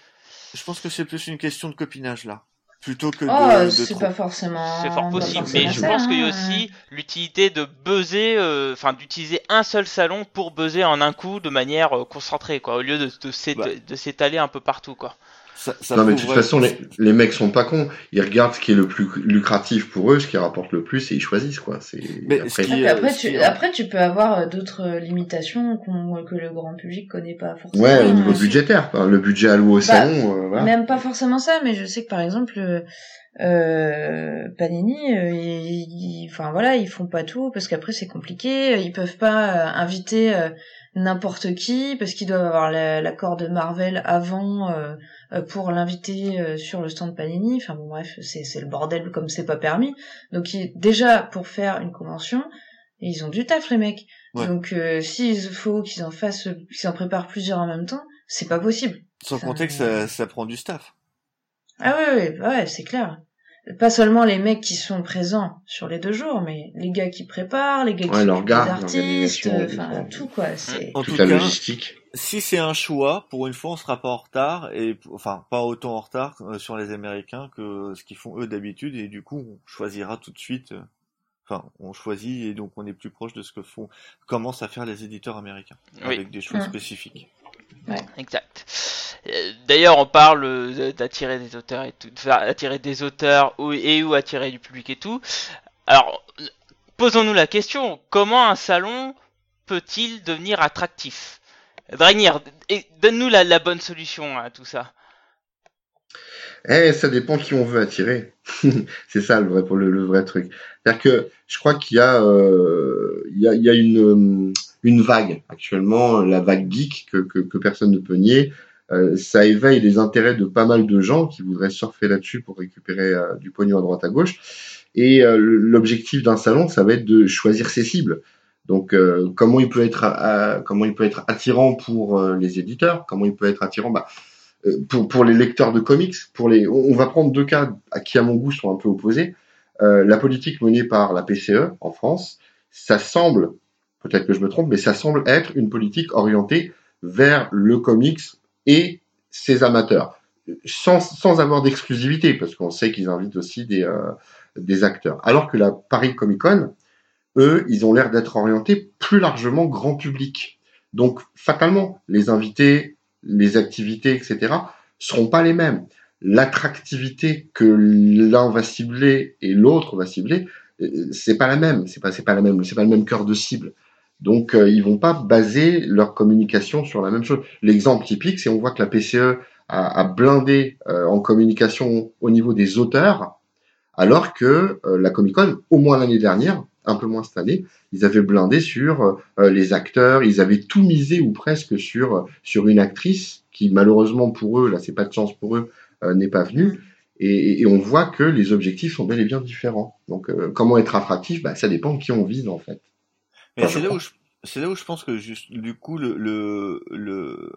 Je pense que c'est plus une question de copinage là, plutôt que de, Oh, de c'est trop. pas forcément. C'est fort possible, mais je ça, pense qu'il y a hein. aussi l'utilité de buzzer, euh, enfin d'utiliser un seul salon pour buzzer en un coup de manière euh, concentrée, quoi, au lieu de, de Bah. de s'étaler un peu partout, quoi. Ça, ça Non, mais de toute vrai- façon, les, les mecs sont pas cons. Ils regardent ce qui est le plus lucratif pour eux, ce qui rapporte le plus, et ils choisissent, quoi. C'est, après, ce qui- Après, euh, après, ce qui tu, est- après, tu peux avoir euh, d'autres euh, limitations qu'on- que le grand public connaît pas forcément. Ouais, au niveau budgétaire, le budget alloué au Bah, salon, euh, voilà. Même pas forcément ça, mais je sais que par exemple, euh, Panini, euh, ils, enfin voilà, ils font pas tout parce qu'après c'est compliqué. Ils peuvent pas euh, inviter euh, n'importe qui parce qu'ils doivent avoir la- l'accord de Marvel avant pour l'inviter euh, sur le stand Panini. Enfin bon bref, c'est c'est le bordel comme c'est pas permis. Donc il- déjà pour faire une convention, ils ont du taf les mecs. Ouais. Donc euh, s'il faut qu'ils en fassent, qu'ils en préparent plusieurs en même temps, c'est pas possible. Sans compter que ça, ça prend du staff. Ah ouais, ouais, ouais, c'est clair. Pas seulement les mecs qui sont présents sur les deux jours, mais les gars qui préparent, les gars Ouais, qui garde, des artistes, l'organisation, enfin tout quoi. C'est En Toute tout la cas, logistique. si c'est un choix, pour une fois, on sera pas en retard et enfin pas autant en retard euh, sur les Américains que ce qu'ils font eux d'habitude et du coup on choisira tout de suite. euh, Enfin, on choisit et donc on est plus proche de ce que font commencent à faire les éditeurs américains Oui. avec des choses Mm. spécifiques. Exact. Euh, D'ailleurs, on parle euh, d'attirer des auteurs et tout, de faire attirer des auteurs et ou attirer du public et tout. Alors, posons-nous la question comment un salon peut-il devenir attractif? Dragnir, donne-nous la, la bonne solution à tout ça. Eh, ça dépend qui on veut attirer. c'est ça le vrai le, vrai truc. C'est-à-dire que je crois qu'il y a, euh, une, vague actuellement, la vague geek que personne ne peut nier. Euh, ça éveille les intérêts de pas mal de gens qui voudraient surfer là-dessus pour récupérer euh, du pognon à droite à gauche. Et euh, l'objectif d'un salon, ça va être de choisir ses cibles. Donc, comment il peut être, comment il peut être attirant pour les éditeurs, comment il peut être attirant, bah, pour, les lecteurs de comics, pour les, on va prendre deux cas à qui à mon goût sont un peu opposés. La politique menée par la PCE en France, ça semble, peut-être que je me trompe, mais ça semble être une politique orientée vers le comics et ses amateurs, sans, sans avoir d'exclusivité, parce qu'on sait qu'ils invitent aussi des, euh, des acteurs. Alors que la Paris Comic Con, eux, ils ont l'air d'être orientés plus largement grand public. Donc, fatalement, les invités, les activités, etc., seront pas les mêmes. L'attractivité que l'un va cibler et l'autre va cibler, euh, c'est pas la même. C'est pas, c'est pas la même, c'est pas le même cœur de cible. Donc, euh, ils vont pas baser leur communication sur la même chose. L'exemple typique, c'est on voit que la PCE a, a blindé euh, en communication au niveau des auteurs, alors que euh, la Comic Con, au moins l'année dernière, un peu moins cette année, ils avaient blindé sur euh, les acteurs, ils avaient tout misé ou presque sur sur une actrice qui malheureusement pour eux, là c'est pas de chance pour eux, euh, n'est pas venue. Et, et on voit que les objectifs sont bel et bien différents. Donc euh, comment être attractif? Bah, Ça dépend de qui on vise en fait. Mais c'est là où je, c'est là où je pense que juste du coup le le le,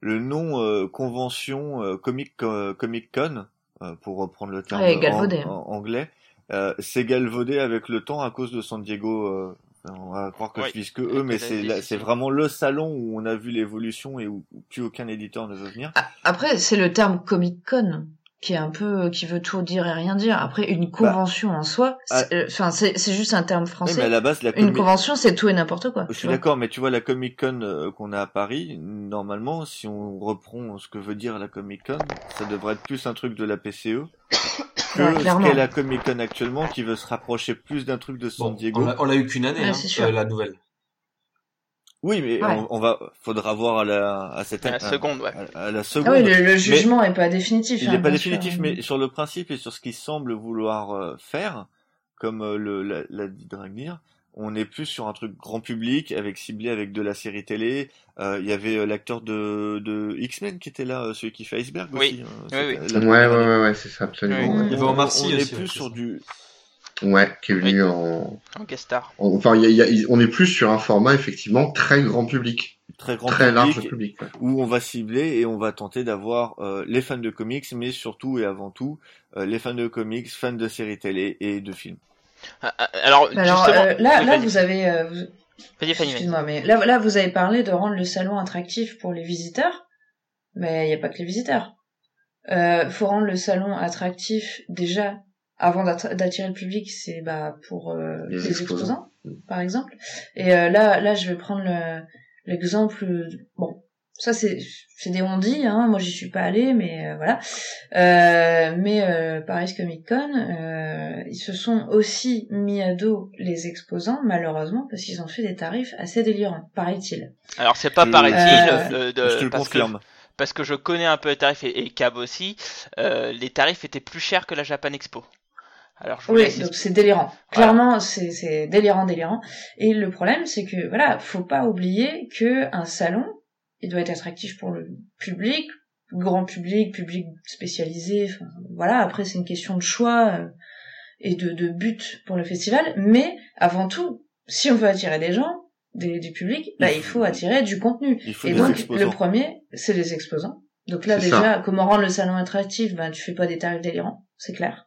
le nom euh, convention euh, comic euh, Comic Con euh, pour reprendre le terme Ouais, en- galvaudé. en, anglais, euh, c'est galvaudé avec le temps à cause de San Diego. euh, on va croire que Oui, je vise que eux, mais c'est vraiment le salon où on a vu l'évolution et où, où plus aucun éditeur ne veut venir. A- Après, c'est le terme Comic Con qui est un peu qui veut tout dire et rien dire. Après, une convention en soi, ah. c'est- euh, enfin c'est c'est juste un terme Oui, français. mais à la base, la Une convention, c'est tout et n'importe quoi. Je suis d'accord, mais tu vois la Comic Con euh, qu'on a à Paris, normalement, si on reprend ce que veut dire la Comic Con, ça devrait être plus un truc de la PCE que Ouais, ce qu'est la Comic Con actuellement, qui veut se rapprocher plus d'un truc de San Bon, Diego. on l'a- on l'a eu qu'une année, Ouais, hein, euh, la nouvelle. Oui, mais Ouais. on, on va, faudra voir à la, à cette À la seconde, ouais. à, à la Ah seconde. oui, le, le jugement est pas définitif. Il hein, n'est pas bien sûr. définitif, mais sur le principe et sur ce qu'il semble vouloir euh, faire, comme euh, le, la, l'a dit Dragnir, on est plus sur un truc grand public, avec ciblé avec de la série télé. Euh, Il y avait euh, l'acteur de, de X-Men qui était là, euh, celui qui fait Iceberg Oui. aussi. euh, Oui, oui. Ouais, ouais, ouais, ouais, c'est ça, absolument. Oui. ouais. Il y avait On- Omar Sy on est plus sur du, Ouais, qui est venu Oui. en, En guest star. en- enfin, il y a- il y a- on est plus sur un format effectivement très grand public, très grand très public, large public. ouais. où on va cibler et on va tenter d'avoir euh, les fans de comics, mais surtout et avant tout euh, les fans de comics, fans de séries télé et de films. Ah, ah, Alors, Mais Alors justement, euh, là, là, vous avez, euh, vous- excuse-moi, mais là, là, vous avez parlé de rendre le salon attractif pour les visiteurs, mais il n'y a pas que les visiteurs. Euh, faut rendre le salon attractif déjà avant d'attirer le public, c'est bah pour euh, Les les, exposants. exposants, par exemple. Et euh, là, là, je vais prendre le- l'exemple. Bon, ça c'est c'est des on-dit, hein. Moi, j'y suis pas allée, mais euh, voilà. Euh, mais euh, Paris Comic Con, euh, ils se sont aussi mis à dos les exposants, malheureusement, parce qu'ils ont fait des tarifs assez délirants, paraît-il. Alors, c'est pas paraît-il, Euh, euh, Je te le que parce que je connais un peu les tarifs et, et Cab aussi, euh, les tarifs étaient plus chers que la Japan Expo. Alors je vous Oui, laisse donc c'est délirant. Voilà. Clairement, c'est c'est délirant, délirant. Et le problème, c'est que voilà, faut pas oublier que un salon, il doit être attractif pour le public, grand public, public spécialisé. Enfin, voilà. Après, c'est une question de choix euh, et de, de but pour le festival. Mais avant tout, si on veut attirer des gens, des, du public, bah, il faut attirer du contenu. Il faut Et des donc, exposants. le premier, c'est les exposants. Donc là, déjà, comment rendre le salon attractif? Ben, tu fais pas des tarifs délirants, c'est clair.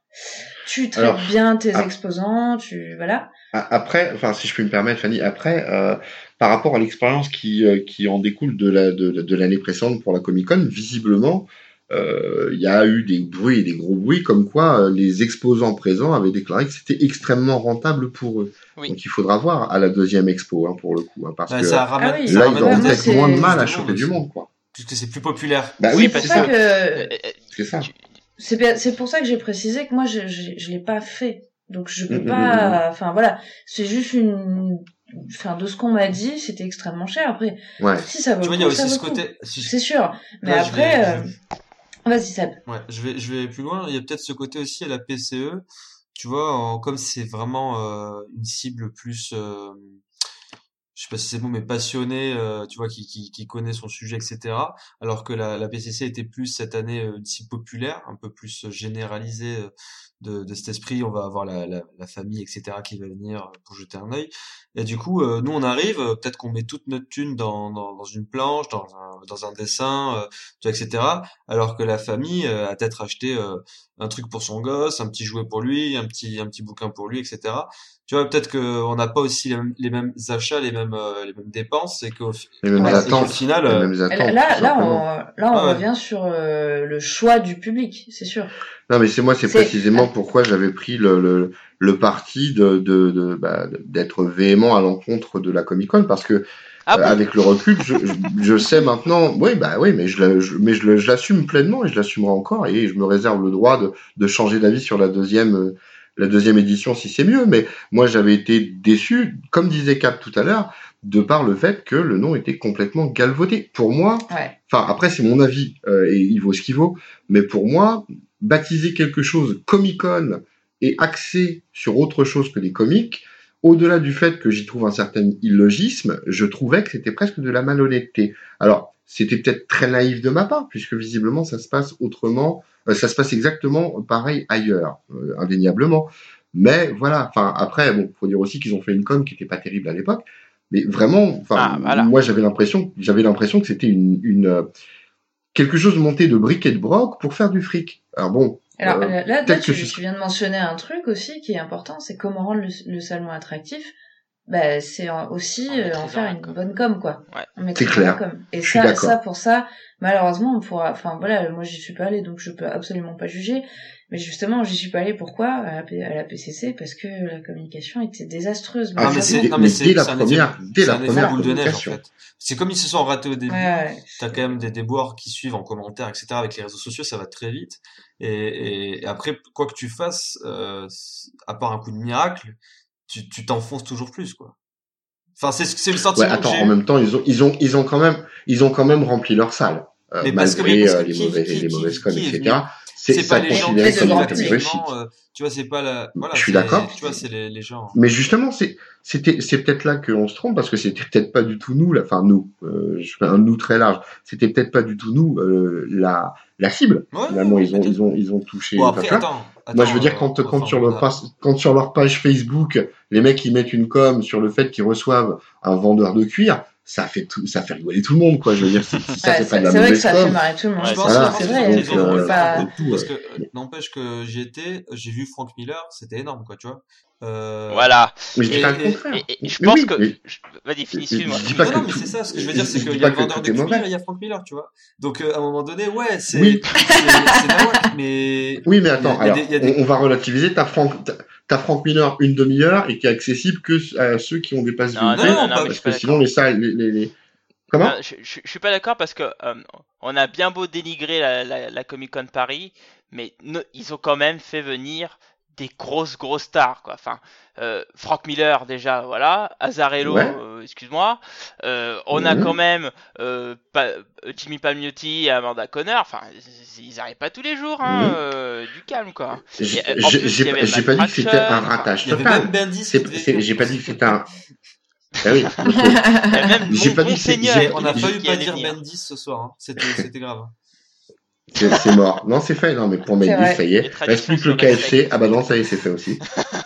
Tu traites Alors, bien tes ah. exposants, tu voilà. A- Après, enfin, si je puis me permettre, Fanny, après, euh, par rapport à l'expérience qui, euh, qui en découle de la de, de l'année précédente pour la Comic Con, visiblement, euh, il y a eu des bruits, des gros bruits, comme quoi euh, les exposants présents avaient déclaré que c'était extrêmement rentable pour eux. Oui. Donc il faudra voir à la deuxième expo, hein, pour le coup, hein, parce Bah, que ça ramène, Ah là, ils auront moi, peut-être moins de mal à choper du aussi. monde, quoi. Puisque c'est plus populaire. Bah Oui, oui, parce c'est C'est pour ça ça. que C'est ça. c'est bien- c'est pour ça que j'ai précisé que moi je je, je l'ai pas fait. Donc je peux Mhm, pas enfin voilà, c'est juste une enfin de ce qu'on m'a dit, c'était extrêmement cher après. Ouais. Si ça vaut Tu vois, le il y a coup, ça aussi ce côté. si je- C'est sûr. Mais Là, je après vais- euh, vas-y Seb. Ouais, je vais, je vais plus loin. Il y a peut-être ce côté aussi à la PCE. Tu vois, en- comme c'est vraiment euh, une cible plus, euh, je sais pas si c'est bon, mais passionné, euh, tu vois, qui, qui, qui connaît son sujet, etc. Alors que la, la PCC était plus cette année euh, une cible populaire, un peu plus généralisée euh, de, de cet esprit. On va avoir la, la, la famille, etc. qui va venir pour jeter un œil. Et du coup, euh, nous on arrive, euh, peut-être qu'on met toute notre thune dans, dans, dans une planche, dans un, dans un dessin, euh, tu vois, etc. Alors que la famille euh, a peut-être acheté euh, un truc pour son gosse, un petit jouet pour lui, un petit un petit bouquin pour lui, etc. Tu vois, peut-être que on n'a pas aussi les mêmes, les mêmes achats, les mêmes euh, les mêmes dépenses, et qu'au fi- Les mêmes Ouais, final, les euh, mêmes attentes, Là, là, on, là, on Ah ouais. revient sur euh, le choix du public, c'est sûr. Non, mais c'est moi, c'est précisément pourquoi j'avais pris le, le, le parti de, de, de, bah, d'être véhément à l'encontre de la Comic Con parce que Ah euh, bon? avec le recul, je, je, je sais maintenant, oui, bah oui, mais je, je- mais je, l'assume pleinement et je l'assumerai encore et je me réserve le droit de, de changer d'avis sur la deuxième, euh, la deuxième édition si c'est mieux. Mais moi, j'avais été déçu, comme disait Cap tout à l'heure, de par le fait que le nom était complètement galvaudé. Pour moi, Ouais. enfin après c'est mon avis euh, et il vaut ce qu'il vaut, mais pour moi, baptiser quelque chose Comic Con et axé sur autre chose que des comics, au-delà du fait que j'y trouve un certain illogisme, je trouvais que c'était presque de la malhonnêteté. Alors, c'était peut-être très naïf de ma part, puisque visiblement ça se passe autrement, ça se passe exactement pareil ailleurs, euh, indéniablement. Mais voilà, enfin après, bon, faut dire aussi qu'ils ont fait une com qui était pas terrible à l'époque, mais vraiment, enfin, Ah, voilà. moi j'avais l'impression, j'avais l'impression que c'était une, une euh, quelque chose monté de briques et de broc pour faire du fric. Alors bon, Alors Euh, là, tu, que ce tu viens de mentionner un truc aussi qui est important, c'est comment rendre le, le salon attractif. Bah, c'est en- aussi En euh, en faire une com. bonne com, quoi. Ouais. Maîtrisant clair. la com. Et Je ça, ça, pour ça, malheureusement, on pourra, enfin, voilà, moi, j'y suis pas allée, donc je peux absolument pas juger. Mais justement, j'y suis pas allée, pourquoi? À la, P- à la PCC, parce que la communication était désastreuse. Ah, non, mais c'est, dès- non, mais mais c'est, dès la c'est première- dès c'est la première boule de neige, en communication. fait. C'est comme ils se sont ratés au début. Ouais, ouais. T'as quand même des déboires qui suivent en commentaire, etc. Avec les réseaux sociaux, ça va très vite. Et, et, et après, quoi que tu fasses, euh, à part un coup de miracle, tu, tu t'enfonces toujours plus, quoi. Enfin, c'est, c'est le Ouais, sentiment attends, que en même temps, ils ont, ils ont, ils ont quand même, ils ont quand même rempli leur salle, euh, malgré que euh, les, qui- mauvais, qui- les mauvaises connes, qui est etc. C'est, pas les gens qui sont euh, tu vois, c'est pas la, voilà, Je suis d'accord. Tu vois, c'est les, les gens. Mais justement, c'est, c'était, c'est peut-être là qu'on se trompe parce que c'était peut-être pas du tout nous, là, enfin nous, euh, je fais un nous très large. C'était peut-être pas du tout nous euh, la, la cible. Ouais, Finalement, ouais, ils ont, ils ont, ils ont touché. Bon, après, attends. Moi, je veux dire, quand, quand, sur leur page, quand sur leur page Facebook, les mecs ils mettent une com sur le fait qu'ils reçoivent un vendeur de cuir, ça fait tout, ça fait rigoler tout le monde, quoi. Je veux dire, si, si ça Ouais, fait c'est pas de la c'est vrai que ça fait marrer tout le monde. Ouais, Je pense, Voilà. c'est vrai. Donc, euh, pas- parce que euh, n'empêche que j'y étais, j'ai vu Frank Miller, c'était énorme, quoi, tu vois. Euh, Voilà. Mais je dis Et- pas le contraire. Et, et je Mais pense oui, que. mais- Vas-y, finis, excuse-moi. je dis pas non, que non, mais tout- c'est ça, ce que je veux dire, c'est qu'il y a le vendeur de mauvais. il y a Frank Miller, tu vois. Donc, euh, à un moment donné, ouais, c'est, Oui. c'est, c'est nawak, mais, Oui, mais attends, alors, des- des- on, va relativiser. T'as Frank, t'as- t'as Frank Miller une demi-heure et qui est accessible que à ceux qui ont des passes Non, non, non, non, non, non, mais je parce que sinon d'accord. les salles, les, les, les- comment Non, je, je, je suis pas d'accord parce que euh, on a bien beau dénigrer la, la, la Comic Con Paris, mais no- ils ont quand même fait venir des grosses grosses stars quoi. Enfin, euh, Frank Miller déjà, voilà, Azarello, Ouais. euh, excuse-moi. Euh, on a Mhm. quand même euh, Pa- Jimmy Palmiotti et Amanda Conner. Enfin, ils- arrivent pas tous les jours, hein, Mhm. euh, du calme quoi. J'ai pas pas dit que c'était un ratage total. J'ai pas dit que c'était un. Ah oui, Il y a même J'ai mon pas dit On qui- a qui failli pas dire. Bendis ce soir, hein. C'était, c'était grave. C'est c'est mort. Non, c'est fait. Non, mais pour Mendy, ça y Les est. traditions Explique le se KFC. Ah bah non, ça y est, c'est fait aussi.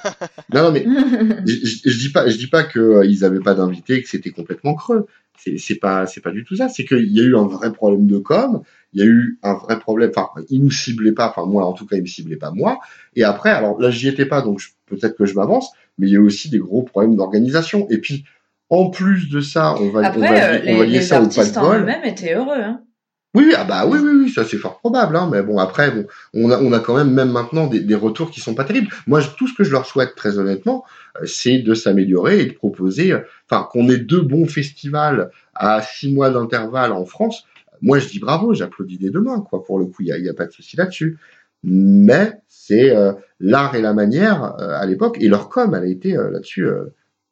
non, non, mais je, dis pas, je dis pas que euh, ils avaient pas d'invités et que c'était complètement creux. C'est c'est pas, c'est pas du tout ça. C'est qu'il y a eu un vrai problème de com. Il y a eu un vrai problème. Enfin, ils nous ciblaient pas. Enfin, moi, en tout cas, ils me ciblaient pas moi. Et après, alors là, j'y étais pas, donc je- peut-être que je m'avance. Mais il y a eu aussi des gros problèmes d'organisation. Et puis, en plus de ça, on va, on Après, va, euh, on les, va lier les ça au pas artistes de en bol. eux-mêmes étaient heureux. Hein. Oui, ah bah oui, oui, oui, ça c'est fort probable, hein, mais bon après, bon, on a, on a quand même même maintenant des, des retours qui sont pas terribles. Moi, tout ce que je leur souhaite très honnêtement, euh, c'est de s'améliorer et de proposer, euh, enfin, qu'on ait deux bons festivals à six mois d'intervalle en France. Moi, je dis bravo, j'applaudis des deux mains, quoi. Pour le coup, il y a, a pas de souci là-dessus. Mais c'est euh, l'art et la manière euh, à l'époque et leur com, elle a été là-dessus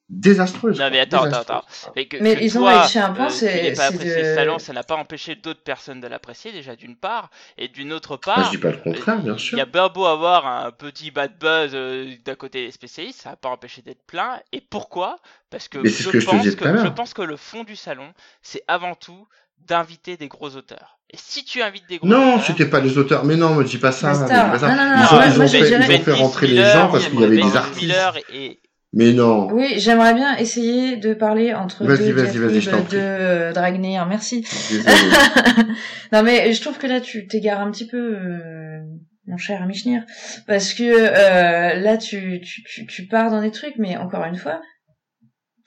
désastreuse. Non, mais attends, attends, Mais, que- Mais que ils ont toi, réussi un point, euh, c'est- pas apprécié de- ce salon, ça n'a pas empêché d'autres personnes de l'apprécier déjà d'une part, et d'une autre Moi, je part. dis pas le contraire, bien Il sûr. y a bien beau avoir un petit bad buzz euh, d'un côté des spécialistes, ça n'a pas empêché d'être plein. Et pourquoi? Parce que, Mais c'est ce je, que je te pense disais tout à que je pense que le fond du salon, c'est avant tout d'inviter des gros auteurs. Et si tu invites des gros Non, auteurs, c'était pas les auteurs. Mais non, me dis pas ça. Les me dis stars. pas ça. Non, non, non, ils ont, moi- ils moi, ont je fait, ils ont rentrer les gens parce qu'il y avait des artistes. Miller et, Mais non. Oui, j'aimerais bien essayer de parler entre deux vas-y, Jeff vas-y, je t'en Lieb, prie. deux euh, Dragnir, merci. Désolé. non mais je trouve que là tu t'égares un petit peu, euh, mon cher Michnir, parce que euh, là tu, tu, tu, tu pars dans des trucs, mais encore une fois,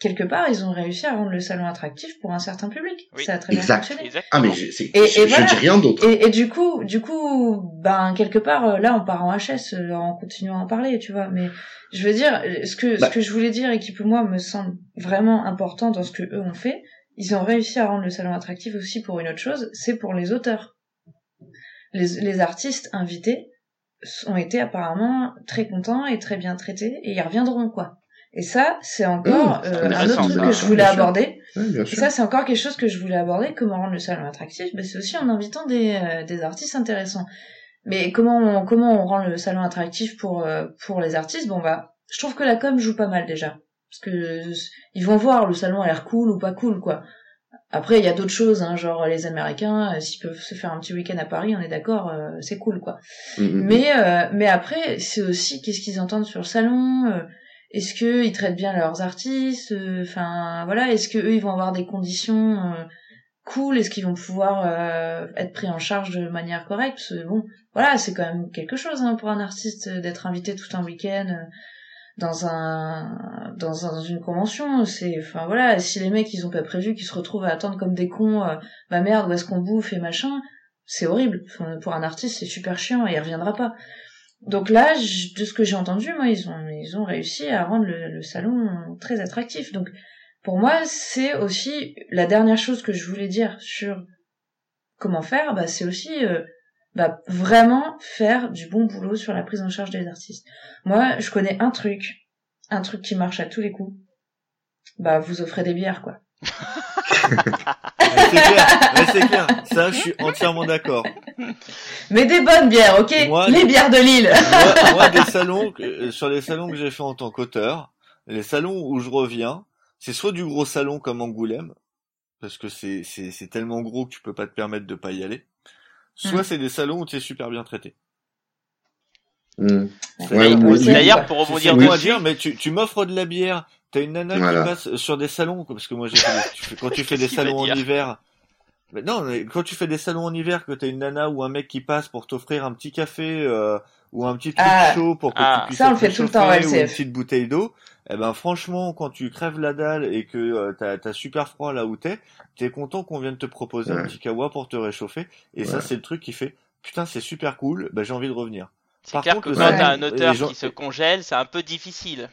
quelque part ils ont réussi à rendre le salon attractif pour un certain public. Oui. Ça a très bien Exact. fonctionné. Ah mais je, c'est- Et- je, je dis rien d'autre. Et, et du coup, du coup, ben quelque part euh, là on part en HS euh, en continuant à en parler, tu vois. Mais je veux dire, euh, ce que Bah. ce que je voulais dire et qui pour moi me semble vraiment important dans ce que eux ont fait, ils ont réussi à rendre le salon attractif aussi pour une autre chose, c'est pour les auteurs. Les, les artistes invités ont été apparemment très contents et très bien traités et ils reviendront quoi. Et ça, c'est encore Mmh, euh, un autre truc que je voulais aborder. Et ça, c'est encore quelque chose que je voulais aborder. Comment rendre le salon attractif ben, C'est aussi en invitant des, euh, des artistes intéressants. Mais comment on, comment on rend le salon attractif pour, euh, pour les artistes? Bon, bah, je trouve que la com joue pas mal déjà. Parce que euh, ils vont voir, le salon a l'air cool ou pas cool, quoi. Après, il y a d'autres choses, hein, genre les Américains, euh, s'ils peuvent se faire un petit week-end à Paris, on est d'accord, euh, c'est cool, quoi. Mm, mm, mm. Mais euh, mais après, c'est aussi qu'est-ce qu'ils entendent sur le salon. Est-ce que ils traitent bien leurs artistes euh, Enfin voilà, est-ce que eux ils vont avoir des conditions euh, cool? Est-ce qu'ils vont pouvoir euh, être pris en charge de manière correcte? Parce que bon, voilà, c'est quand même quelque chose hein, pour un artiste euh, d'être invité tout un week-end dans un dans, un- dans une convention. C'est enfin voilà, si les mecs ils ont pas prévu qu'ils se retrouvent à attendre comme des cons, euh, bah merde, où est-ce qu'on bouffe et machin? C'est horrible. Pour un artiste, c'est super chiant et il reviendra pas. Donc là, j- de ce que j'ai entendu, moi, ils ont, ils ont réussi à rendre le, le salon très attractif. Donc, pour moi, c'est aussi la dernière chose que je voulais dire sur comment faire. Bah, c'est aussi euh, bah, vraiment faire du bon boulot sur la prise en charge des artistes. Moi, je connais un truc, un truc qui marche à tous les coups. Bah, vous offrez des bières, quoi. Mais c'est clair, mais c'est clair. Ça, je suis entièrement d'accord. Mais des bonnes bières, ok? Moi, Les bières de Lille. Moi, moi, des salons, que- euh, sur les salons que j'ai fait en tant qu'auteur, les salons où je reviens, c'est soit du gros salon comme Angoulême, parce que c'est, c'est, c'est tellement gros que tu peux pas te permettre de pas y aller, soit Mm. c'est des salons où tu es super bien traité. Mm. Ouais, aussi. D'ailleurs, pour rebondir à dire, mais tu, tu m'offres de la bière, t'as une nana Voilà. qui passe sur des salons, parce que moi j'ai fait quand tu fais des salons en hiver, mais non, mais quand tu fais des salons en hiver, que t'as une nana ou un mec qui passe pour t'offrir un petit café euh, ou un petit truc Ah. chaud pour que Ah. tu puisses Ça, on le fait tout le temps, ou une petite bouteille d'eau, eh ben franchement, quand tu crèves la dalle et que euh, t'as, t'as super froid là où t'es, t'es content qu'on vienne te proposer un petit kawa pour te réchauffer, et ça c'est le truc qui fait, putain c'est super cool, ben j'ai envie de revenir. c'est Par clair contre, que quand t'as un auteur gens- qui se congèle, c'est un peu difficile.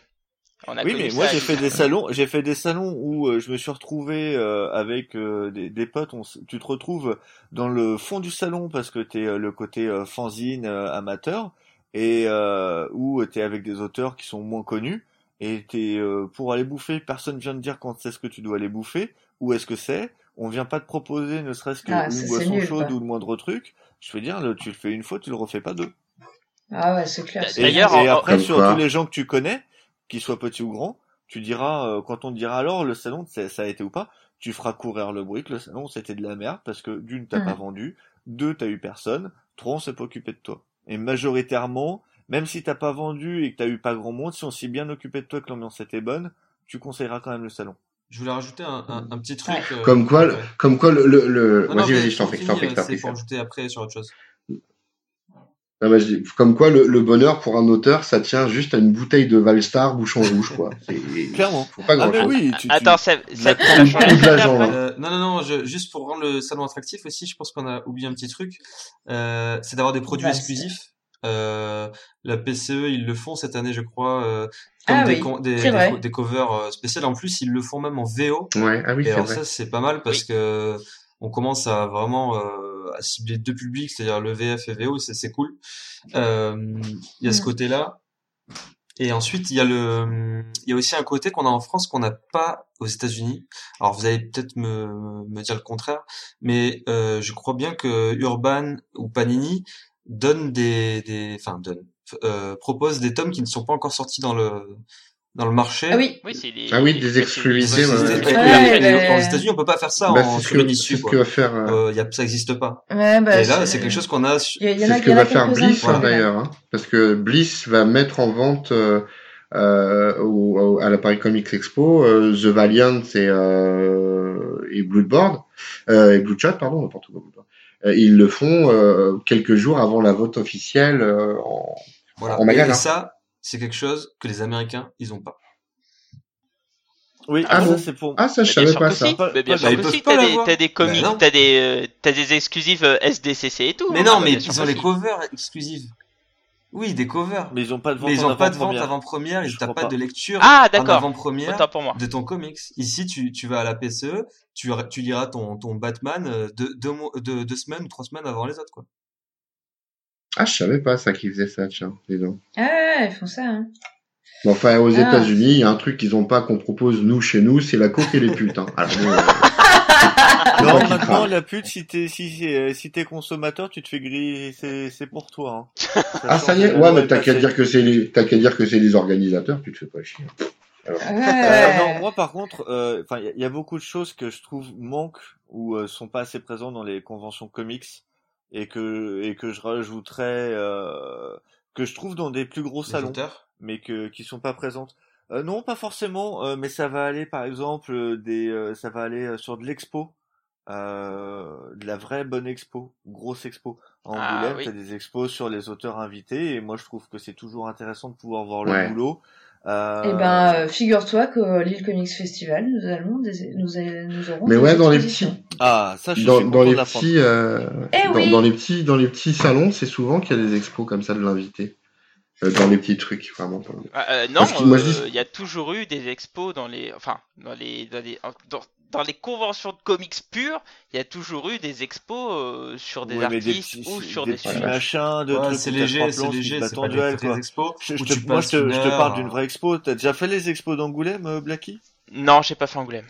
On a Oui, mais moi j'ai fait des salons, j'ai fait des salons où euh, je me suis retrouvé euh, avec euh, des, des potes. On, tu te retrouves dans le fond du salon parce que t'es euh, le côté euh, fanzine euh, amateur et euh, où t'es avec des auteurs qui sont moins connus et t'es euh, pour aller bouffer. Personne vient te dire quand c'est ce que tu dois aller bouffer, où est-ce que c'est. On vient pas te proposer ne serait-ce que Ah, une boisson nul, chaude quoi. ou le moindre truc. Je veux dire, le- tu le fais une fois, tu le refais pas deux. Ah ouais, c'est clair. c'est Et, D'ailleurs, clair. et en- après, sur tous les gens que tu connais, qu'ils soient petits ou grands, tu diras, euh, quand on te dira alors le salon, c'est- ça a été ou pas, tu feras courir le bruit que le salon c'était de la merde parce que d'une t'as pas Mm. vendu, deux t'as eu personne, trois on s'est pas occupé de toi. Et majoritairement, même si t'as pas vendu et que t'as eu pas grand monde, si on s'est bien occupé de toi que l'ambiance était bonne, tu conseilleras quand même le salon. Je voulais rajouter un, un, un petit truc. Ouais. euh, Comme quoi, comme quoi le, le, le- Non, non, vas-y, mais vas-y, je t'en prie, je t'en prie, finir, je t'en C'est prie. pour ajouter après sur autre chose. Non, mais je dis, comme quoi le, le bonheur pour un auteur, ça tient juste à une bouteille de Valstar bouchon rouge, quoi. C'est- Clairement. Faut pas Ah grand mais chose. oui, tu, tu- Attends, ça, ça, ça change. Euh, non, non, non, je, juste pour rendre le salon attractif aussi, je pense qu'on a oublié un petit truc, euh, c'est d'avoir des produits Bah, exclusifs. Euh, la PCE, ils le font cette année, je crois, euh, comme Ah des, oui, des, c'est des, des covers euh, spéciales. En plus, ils le font même en VO. Ouais, ah oui, Et c'est alors vrai. ça, c'est pas mal parce Oui. que on commence à vraiment euh, à cibler deux publics, c'est-à-dire le VF et VO, c'est c'est cool. Euh, Il y a ce Mm. côté-là. Et ensuite, il y a le, il y a aussi un côté qu'on a en France qu'on n'a pas aux États-Unis. Alors, vous allez peut-être me, me dire le contraire, mais euh, je crois bien que Urban ou Panini donne des, des, enfin donne, euh, propose des tomes qui ne sont pas encore sortis dans le dans le marché. Ah oui. Oui, c'est les... Ah oui, des exclusivités, c'est- ouais, aux États-Unis, on peut pas faire ça Bah, en c'est ce sur une que, issue. c'est ce que va faire. euh, Euh, y a, ça existe pas. Ouais, bah, et là, c'est quelque chose qu'on a. C'est ce que va faire Bliss hein, d'ailleurs, hein, parce que Bliss va mettre en vente euh, euh, au, au- à la Paris Comics Expo euh, The Valiant et, euh, et Bloodboard euh, et Bloodshot, pardon, n'importe quoi. Euh, ils le font euh, quelques jours avant la vote officielle. euh, en... Voilà. en Et- magasin. Et ça, c'est quelque chose que les Américains, ils ont pas. Oui, Ah ça bon c'est pour. Ah ça, je savais pas que ça. Bah, bien sûr que si. T'as des, t'as des comics, non. t'as des, euh, t'as des exclusifs euh, SDCC et tout. Mais hein. non, mais ils ont les covers exclusives. Oui, des covers. Mais ils ont pas de vente Mais ils ont pas de vente avant-première. ils crois pas, de lecture Ah, d'accord. avant-première Autant pour moi. de ton comics. Ici, tu, tu vas à la PCE, tu, tu liras ton, ton Batman euh, deux, deux, deux, deux semaines ou trois semaines avant les autres, quoi. Ah, je savais pas ça qu'ils faisaient ça, tiens. dis donc. Ah ouais, ils font ça. Hein. Bon, enfin, aux Ah. États-Unis, il y a un truc qu'ils ont pas qu'on propose nous chez nous, c'est la coke et les putes. Hein. Alors, euh, Non, maintenant, la pute, si t'es si, euh, si t'es consommateur, tu te fais griller, c'est c'est pour toi. Hein. ah ça y est, ouais, mais t'as qu'à dire que c'est les, t'as qu'à dire que c'est les organisateurs, tu te fais pas chier. Alors, Euh, non, moi par contre, euh, enfin, il y, a- il y a beaucoup de choses que je trouve manquent ou euh, sont pas assez présentes dans les conventions comics et que et que je rajouterais euh, que je trouve dans des plus gros Les salons, auteurs? mais que qui sont pas présentes. Euh, non, pas forcément, euh, mais ça va aller par exemple euh, des, euh, ça va aller euh, sur de l'expo, euh, de la vraie bonne expo, grosse expo. En Ah, Angoulême, oui. t'as des expos sur les auteurs invités et moi je trouve que c'est toujours intéressant de pouvoir voir Ouais. le boulot. Euh, Eh ben, figure-toi que l'île Comics Festival, nous allons, des- nous, a- nous aurons. Mais des ouais, dans les petits, Ah, ça, je dans, suis dans content les de petits, euh, Eh dans, oui. dans les petits, dans les petits salons, c'est souvent qu'il y a des expos comme ça de l'invité. Euh, dans les petits trucs, vraiment. pas- Ah, euh, non, dis- euh, il y a toujours eu des expos dans les, enfin, dans les, dans les, dans, dans les conventions de comics purs, il y a toujours eu des expos euh, sur des Ouais, des artistes petits, ou sur des des petits machins, de Ouais, trucs c'est léger, c'est léger, c'est pas en des duel, quoi. expos Je, te, moi, je te, je te parle d'une euh, vraie expo. T'as déjà fait les expos d'Angoulême, euh, Blacky Non, j'ai pas fait Angoulême.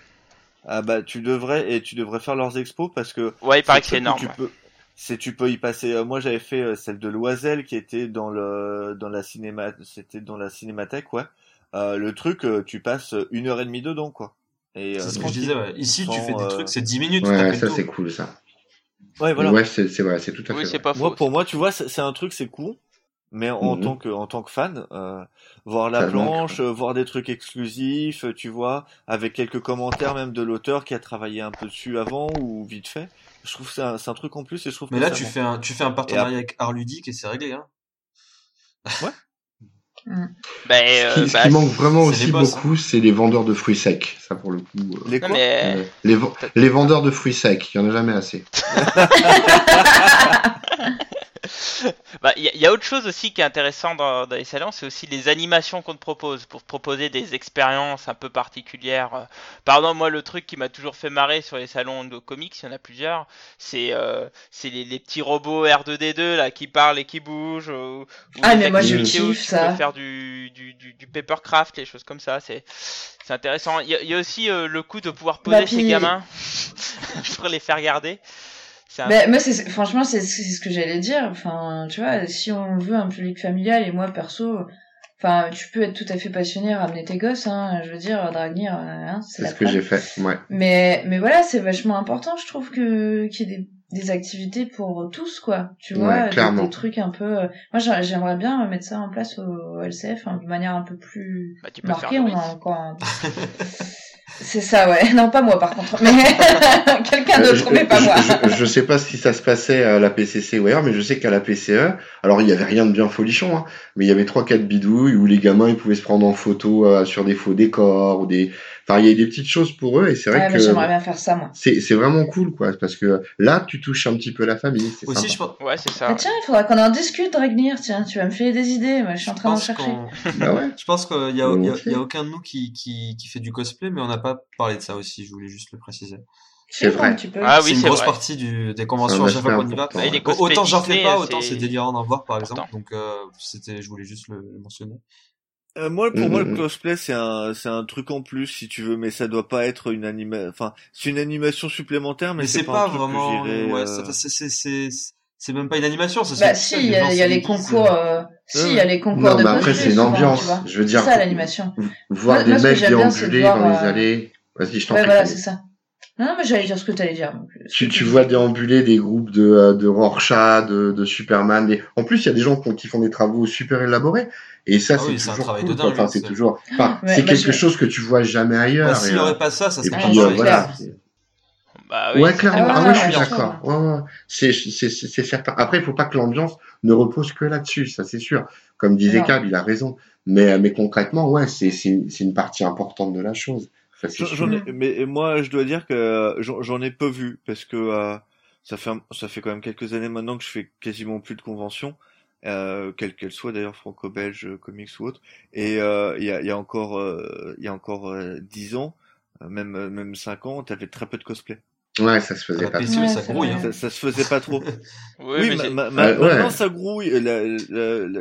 Ah bah, tu devrais, et tu devrais faire leurs expos parce que Ouais, il paraît que c'est c'est énorme. Tu peux, c'est, tu peux y passer. euh, moi, j'avais fait euh, celle de Loisel qui était dans le, dans la cinéma, c'était dans la cinémathèque, ouais. Euh, le truc, tu passes une heure et demie dedans, quoi. Et, euh, C'est ce que je disais, ouais. Ici, tu fais des trucs, c'est 10 minutes, Ouais, ça c'est cool ça. Ouais, voilà. Ouais, c'est c'est vrai, c'est tout à Oui, fait. c'est vrai. pas Moi, faux. pour moi, tu vois, c'est c'est un truc, c'est cool. Mais en Mhm. tant que en tant que fan, euh, voir la Ça manque, planche, euh, voir des trucs exclusifs, euh, tu vois, avec quelques commentaires même de l'auteur qui a travaillé un peu dessus avant ou vite fait. Je trouve que c'est un, c'est un truc en plus et je trouve Mais que là, ça tu manque. fais un, tu fais un partenariat avec Art Ludique et c'est réglé, hein. Ben, Ce euh, qui, ce bah, qui manque vraiment aussi boss, beaucoup, c'est les vendeurs de fruits secs. Ça pour le coup. euh, Les quoi mais euh, les, les vendeurs de fruits secs, il y en a jamais assez. Bah, il y, a- il y a autre chose aussi qui est intéressant dans, dans les salons, c'est aussi les animations qu'on te propose pour te proposer des expériences un peu particulières. Euh, Pardon, moi le truc qui m'a toujours fait marrer sur les salons de comics, il y en a plusieurs, c'est euh, les, les petits robots R2D2 là qui parlent et qui bougent. Ou, ou Ah, mais moi, je kiffe ça. peux faire du, du, du, du papercraft, les choses comme ça. C'est intéressant. Il y, a, y aussi euh, le coup de pouvoir poser Bah, ses puis- gamins pour les faire garder. C'est un- Ben, moi, franchement, c'est, c'est ce que j'allais dire. Enfin, tu vois, si on veut un public familial, et moi, perso, Enfin, tu peux être tout à fait passionné, ramener tes gosses, hein. Je veux dire, Dragnir, hein, c'est ce que j'ai fait. Ouais. Mais, mais voilà, c'est vachement important, je trouve, que qu'il y ait des, des activités pour tous, quoi. Tu Ouais, vois, des, clairement. des trucs un peu. euh, Moi, j'a- j'aimerais bien mettre ça en place au, LCF, hein, de manière un peu plus Bah, tu peux marquée. faire On a encore. un- c'est ça, ouais. Non, pas moi, par contre. Mais quelqu'un Euh, d'autre, mais pas moi. je, sais pas si ça se passait à la PCC ou ailleurs, mais je sais qu'à la PCE, alors il y avait rien de bien folichon, hein, mais il y avait trois quatre bidouilles où les gamins ils pouvaient se prendre en photo euh, sur des faux décors ou des, enfin il y a des petites choses pour eux et c'est vrai Ouais, que mais j'aimerais bien faire ça, moi. c'est c'est vraiment cool quoi, parce que là tu touches un petit peu la famille. Aussi, sympa. je pense. Ouais, c'est ça. Ah, tiens, il faudra qu'on en discute, Dragnir. Tiens, tu vas me filer des idées. Moi, je suis en train d'en chercher. Bah ouais? Je pense qu'il y a, il y a, y aucun de nous qui, qui, qui fait du cosplay, mais on n'a pas parlé de ça aussi, je voulais juste le préciser. C'est vrai. un petit peu. Ah oui, c'est une grosse vrai. partie du, des conventions à chaque fois qu'on y va. Autant j'en fais pas, autant c'est- délirant d'en voir par exemple. Donc euh, c'était, je voulais juste le, le mentionner. Euh, moi, pour moi, le cosplay, c'est un, c'est un truc en plus, si tu veux, mais ça doit pas être une anima, enfin, c'est une animation supplémentaire, mais, Mais c'est pas, pas un truc que vraiment, ouais, euh, c'est, c'est, c'est, c'est même pas une animation, ça se Bah si, il y a, les concours, euh, euh, si, il y a les concours Non, de mais après c'est une ambiance. Je veux dire, C'est ça l'animation. voir Moi- des mecs déambuler dans les euh, allées. Vas-y, je t'en Ouais, prie. voilà, c'est ça. Non, mais j'allais dire ce que t'allais dire. donc, euh, Tu, tu vois déambuler des groupes de, euh, de Rorschach, de, de Superman. Des... En plus, il y a des gens qui, font des travaux super élaborés. Et ça, Ah c'est oui, c'est un toujours travail cool. dingue, Enfin, c'est toujours. Enfin, Ouais, c'est bah, quelque chose que tu vois jamais ailleurs. Bah, s'il et, y euh, aurait pas ça, ça et serait Ah, puis euh, voilà. Bah oui. Ouais, clairement. Ah Ah, ouais, je suis d'accord. sûr. Ouais, ouais. C'est, c'est, c'est c'est certain. Après, il faut pas que l'ambiance ne repose que là-dessus, ça c'est sûr. Comme disait. Cab, il a raison. Mais, mais concrètement, ouais, c'est, c'est, une- c'est une partie importante de la chose. J'en- ai, mais moi, je dois dire que euh, j'en j'en ai peu vu parce que euh, ça fait un- ça fait quand même quelques années maintenant que je fais quasiment plus de conventions, euh, quelles qu'elles soient d'ailleurs franco-belge, euh, comics ou autre. Et euh, il y a y a encore euh, il y a encore euh, dix ans, euh, même euh, même cinq ans, t'avais très peu de cosplay. Ouais, ça se faisait la pas. PCE, Ouais, ça grouille. Hein. Ça, ça se faisait pas trop. Oui, oui, mais ma- ma- Euh, ouais. maintenant ça grouille.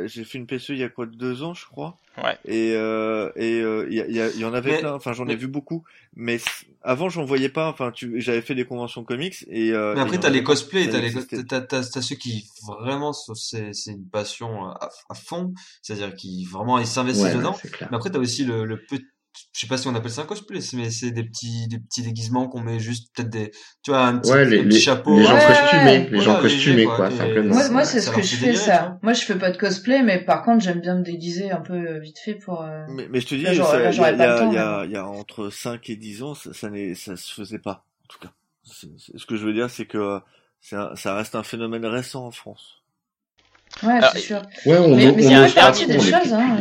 J'ai fait une PCE il y a quoi deux ans, je crois. Ouais. Et euh, et euh, il y, a- il y, a- il y en avait Mais- plein. Enfin, j'en ai mais- vu beaucoup. Mais avant, j'en voyais pas. Enfin, tu, j'avais fait des conventions comics et. Euh, Mais après, y t'as les cosplays, t'as les, t'as, ceux qui vraiment, c'est, c'est une passion à, à fond. C'est-à-dire qui vraiment, ils s'investissent Ouais, dedans. Mais après, t'as aussi le, le petit, je sais pas si on appelle ça un cosplay, c'est- mais c'est des petits, des petits déguisements qu'on met juste peut-être des, tu vois, un petit, Ouais, les, un petit les, chapeau. les gens Ouais, costumés, ouais. les gens costumés, quoi, quoi. simplement. Et- Moi, moi c'est ce que je fais, ça. vois. Moi, je fais pas de cosplay, mais par contre, j'aime bien me déguiser un peu euh, vite fait pour. euh, Mais, mais je te dis, il y, a, il y, a, entre 5 et 10 ans, ça, ça, n'est- ça se faisait pas. En tout cas, ce que je veux dire, c'est que un- ça reste un phénomène récent en France. Ouais, Alors, c'est sûr. Ouais, on, Mais- on, mais on pas partie des on choses, hein.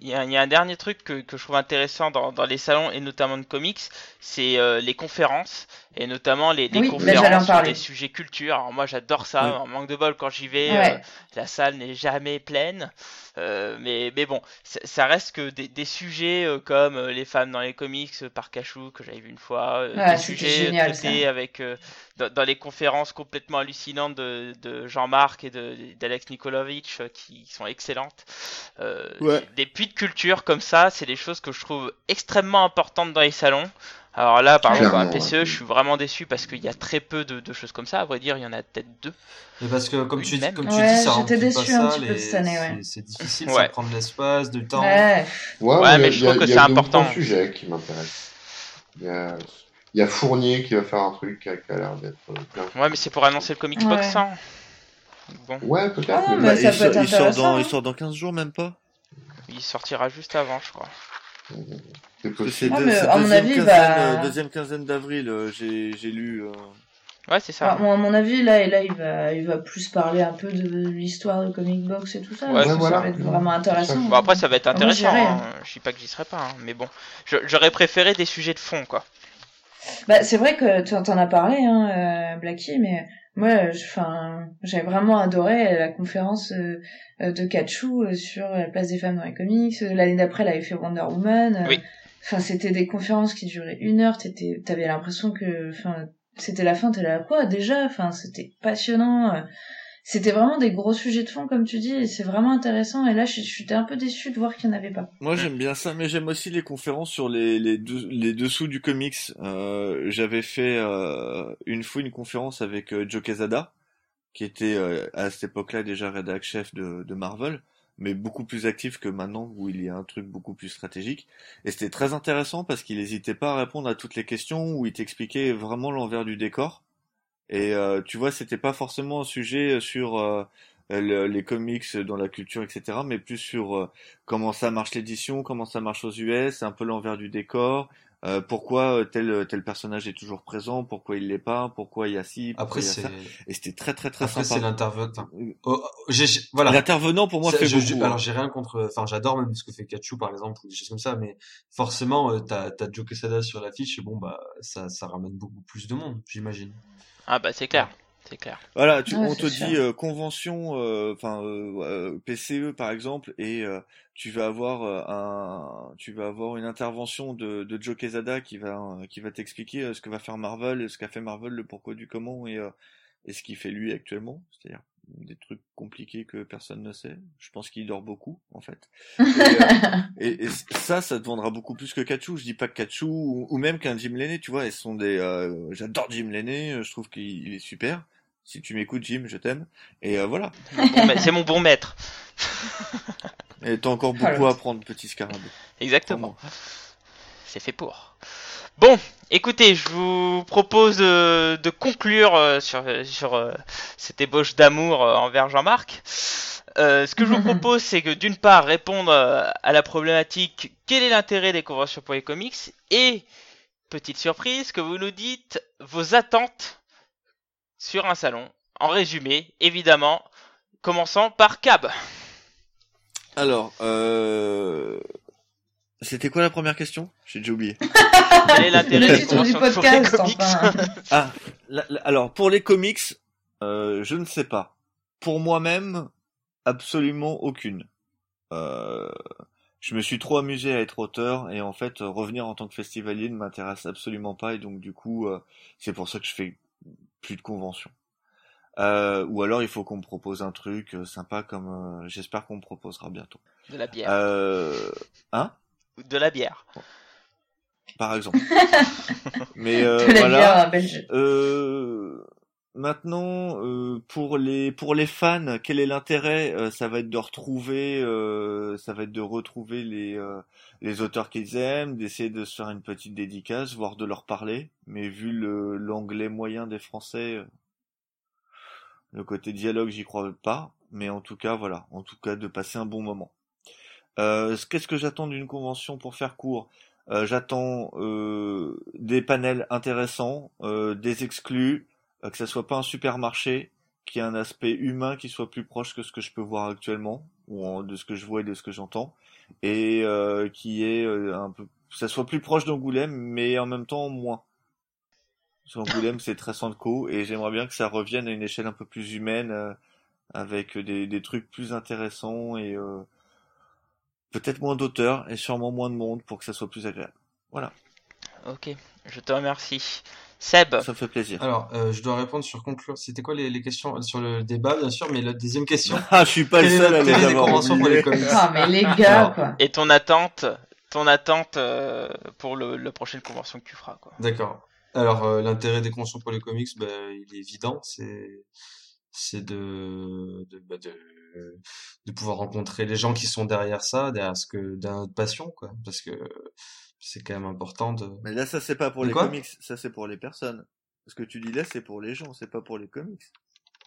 Il y, a, il y a un dernier truc que, que je trouve intéressant dans, dans les salons et notamment de comics, c'est euh, les conférences et notamment les, Oui, conférences sur des sujets culture. Alors moi j'adore ça, Oui. en manque de bol quand j'y vais, Ouais. euh, la salle n'est jamais pleine. Euh, mais, mais bon, ça, reste que des, des sujets euh, comme euh, les femmes dans les comics euh, par Cachou que j'avais vu une fois, euh, Ouais, des sujets génial, traités avec euh, dans, dans les conférences complètement hallucinantes de, de Jean-Marc et de d'Alex Nikolovic euh, qui sont excellentes. Euh, Ouais. Des puits de culture comme ça, c'est des choses que je trouve extrêmement importantes dans les salons. Alors là, par exemple, à PCE, ouais. je suis vraiment déçu parce qu'il y a très peu de, de choses comme ça. À vrai dire, il y en a peut-être deux. Mais parce que, comme tu, même. comme tu Ouais, dis, ça pas un ça, petit peu les- cette année, ouais. c'est, c'est difficile, Ouais. ça prend de l'espace, du temps. Ouais. Ouais, Ouais, mais je trouve que il y a c'est important. trois sujets qui m'intéressent. Il y a, il y a Fournier qui va faire un truc qui a, l'air d'être euh, bien. Ouais, mais c'est pour annoncer le Comics Ouais. Box 100. Bon, Ouais, peut-être. Ah mais mais Bah, ça il, peut être sort, il sort intéressant, dans, hein. il sort dans 15 jours, même pas? il sortira juste avant, je crois. C'est possible. Ah, mais à mon deuxième avis, quinzaine, bah- euh, deuxième quinzaine d'avril, euh, j'ai j'ai lu. euh, Ouais, c'est ça. Bon, à mon avis, là, et là, il va, il va plus parler un peu de l'histoire de Comic Box et tout ça. Ouais, ça ça. va être vraiment intéressant. Bon, après, ça va être Ah, moi, intéressant. j'irai, hein. Je dis pas que j'y serai pas, hein, mais bon. Je- J'aurais préféré des sujets de fond, quoi. Bah, c'est vrai que tu en as parlé, hein, euh, Blackie, mais moi, enfin, j'avais vraiment adoré la conférence euh, de Kachou euh, sur la place des femmes dans les comics. L'année d'après, elle avait fait Wonder Woman. Oui. Enfin, c'était des conférences qui duraient une heure. T'étais, t'avais l'impression que, enfin, c'était la fin. T'es là quoi déjà? Enfin, c'était passionnant. C'était vraiment des gros sujets de fond, comme tu dis, et c'est vraiment intéressant. Et là, je- j'étais un peu déçue de voir qu'il n'y en avait pas. Moi j'aime bien ça, mais j'aime aussi les conférences sur les, les, deux- les dessous du comics. Euh, J'avais fait euh, une fois une conférence avec euh, Joe Quesada, qui était euh, à cette époque-là déjà rédac chef de, de Marvel, mais beaucoup plus actif que maintenant où il y a un truc beaucoup plus stratégique. Et c'était très intéressant parce qu'il n'hésitait pas à répondre à toutes les questions où il t'expliquait vraiment l'envers du décor. Et euh, tu vois, c'était pas forcément un sujet sur euh, le- les comics dans la culture, etc., mais plus sur euh, comment ça marche l'édition, comment ça marche aux US, un peu l'envers du décor, euh, pourquoi euh, tel tel personnage est toujours présent, pourquoi il l'est pas, pourquoi il y a ci, pourquoi Après, il y a c'est, ça. Et c'était très très très après, c'est l'intervenant. enfin, oh, oh, voilà. L'intervenant pour moi fait je- je- beaucoup. alors hein. j'ai rien contre, enfin j'adore même ce que fait Kachu par exemple ou des choses comme ça, mais forcément euh, t'as t'as Joe Quesada sur l'affiche bon bah ça ça ramène beaucoup plus de monde, j'imagine. Ah bah c'est clair, c'est clair. Voilà, tu, Ouais, on te sûr. dit euh, convention, euh, enfin euh, euh, PCE par exemple, et euh, tu vas avoir euh, un, tu vas avoir une intervention de, de Joe Quesada qui va euh, qui va t'expliquer euh, ce que va faire Marvel, ce qu'a fait Marvel, le pourquoi du comment et euh, et ce qu'il fait lui actuellement, c'est-à-dire des trucs compliqués que personne ne sait. Je pense qu'il dort beaucoup en fait. Et, euh, et, et ça, ça te vendra beaucoup plus que Kachu. Je dis pas que Kachu ou, ou même qu'un Jim Lenné, tu vois, ils sont des. euh, J'adore Jim Lenné, euh, je trouve qu'il il est super. Si tu m'écoutes, Jim, je t'aime. Et euh, voilà. C'est mon bon maître. Et t'as encore Ah, beaucoup à apprendre, petit scarabée. Exactement. C'est fait pour. Bon, écoutez, je vous propose de conclure euh, sur, sur euh, cette ébauche d'amour euh, envers Jean-Marc. Euh, ce que je vous propose, c'est que d'une part, répondre à la problématique quel est l'intérêt des conventions pour les comics? Et, petite surprise, que vous nous dites vos attentes sur un salon. En résumé, évidemment, commençant par Cab. Alors, euh... c'était quoi la première question? J'ai déjà oublié. Quel est l'intérêt Le des titre du conventions pour les podcast, enfin. Ah, la- la- alors pour les comics, euh, je ne sais pas. Pour moi-même, absolument aucune. Euh, je me suis trop amusé à être auteur et en fait revenir en tant que festivalier ne m'intéresse absolument pas et donc du coup euh, c'est pour ça que je fais plus de conventions. Euh, ou alors il faut qu'on me propose un truc euh, sympa comme euh, j'espère qu'on me proposera bientôt. De la bière. Euh, hein? De la bière. Par exemple. Mais euh, de la voilà. bière. Euh, maintenant, euh, pour les pour les fans, quel est l'intérêt Euh, Ça va être de retrouver, euh, ça va être de retrouver les euh, les auteurs qu'ils aiment, d'essayer de se faire une petite dédicace, voire de leur parler. Mais vu le l'anglais moyen des Français, le côté dialogue, j'y crois pas. Mais en tout cas, voilà, en tout cas, de passer un bon moment. Euh, Qu'est-ce que j'attends d'une convention pour faire court? Euh, J'attends euh, des panels intéressants, des exclus, que ça soit pas un supermarché, qui ait un aspect humain qui soit plus proche que ce que je peux voir actuellement, ou de ce que je vois et de ce que j'entends, et euh, qui est euh, un peu, ça soit plus proche d'Angoulême, mais en même temps moins. Parce qu'Angoulême c'est très co et j'aimerais bien que ça revienne à une échelle un peu plus humaine, euh, avec des, des trucs plus intéressants et peut-être moins d'auteurs et sûrement moins de monde pour que ça soit plus agréable. Voilà, Ok, je te remercie. Seb, ça me fait plaisir. Alors euh, je dois répondre sur conclure. C'était quoi les, les questions sur le débat bien sûr, mais la deuxième question. Ah, je suis pas le seul à les avoir conventions pour les comics Ah, mais les gars, Alors, quoi. et ton attente, ton attente euh, pour le, la prochaine convention que tu feras, quoi. D'accord. Alors euh, l'intérêt des conventions pour les comics, bah, il est évident, c'est c'est de de, bah, de de pouvoir rencontrer les gens qui sont derrière ça, derrière ce que derrière notre passion quoi, parce que c'est quand même important de. Mais là, ça c'est pas pour De les comics, ça c'est pour les personnes. Ce que tu dis là, c'est pour les gens, c'est pas pour les comics.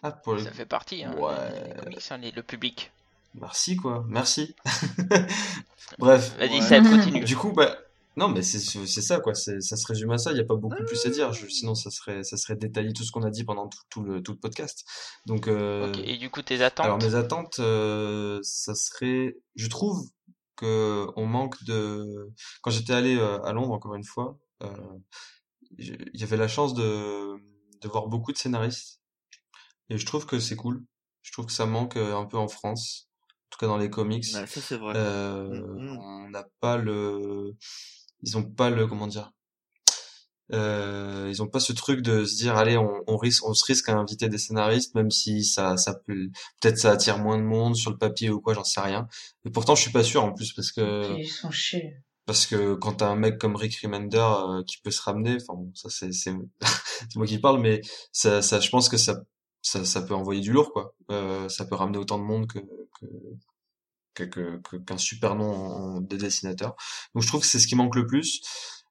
Ah, pour les... Ça fait partie, hein, Ouais. les comics, hein, les- le public. Merci quoi, merci. Bref. Vas-y, Ouais. Seb, continue. Du coup, bah, non, mais c'est c'est ça quoi. C'est ça se résume à ça. Il y a pas beaucoup plus à dire. Je- sinon, ça serait ça serait détailler tout ce qu'on a dit pendant tout, tout le tout le podcast. Donc, euh, et du coup, tes attentes alors mes attentes, euh, ça serait, je trouve que on manque de. Quand j'étais allé euh, à Londres encore une fois, euh, il y avait la chance de de voir beaucoup de scénaristes et je trouve que c'est cool. Je trouve que ça manque euh, un peu en France, en tout cas dans les comics. Ouais, ça c'est vrai. Euh, Mhm. on n'a pas le, ils ont pas le, comment dire, euh, ils ont pas ce truc de se dire, allez, on, on risque, on se risque à inviter des scénaristes, même si ça, ça peut, peut-être ça attire moins de monde sur le papier ou quoi, j'en sais rien. Et pourtant, je suis pas sûr en plus parce que, Ils sont chiés. parce que quand t'as un mec comme Rick Remender euh, qui peut se ramener, enfin bon, ça c'est, c'est, c'est moi qui parle, mais ça, ça, je pense que ça, ça, ça peut envoyer du lourd quoi. Euh, ça peut ramener autant de monde que, que, qu'un super nom en, des dessinateurs. Donc je trouve que c'est ce qui manque le plus.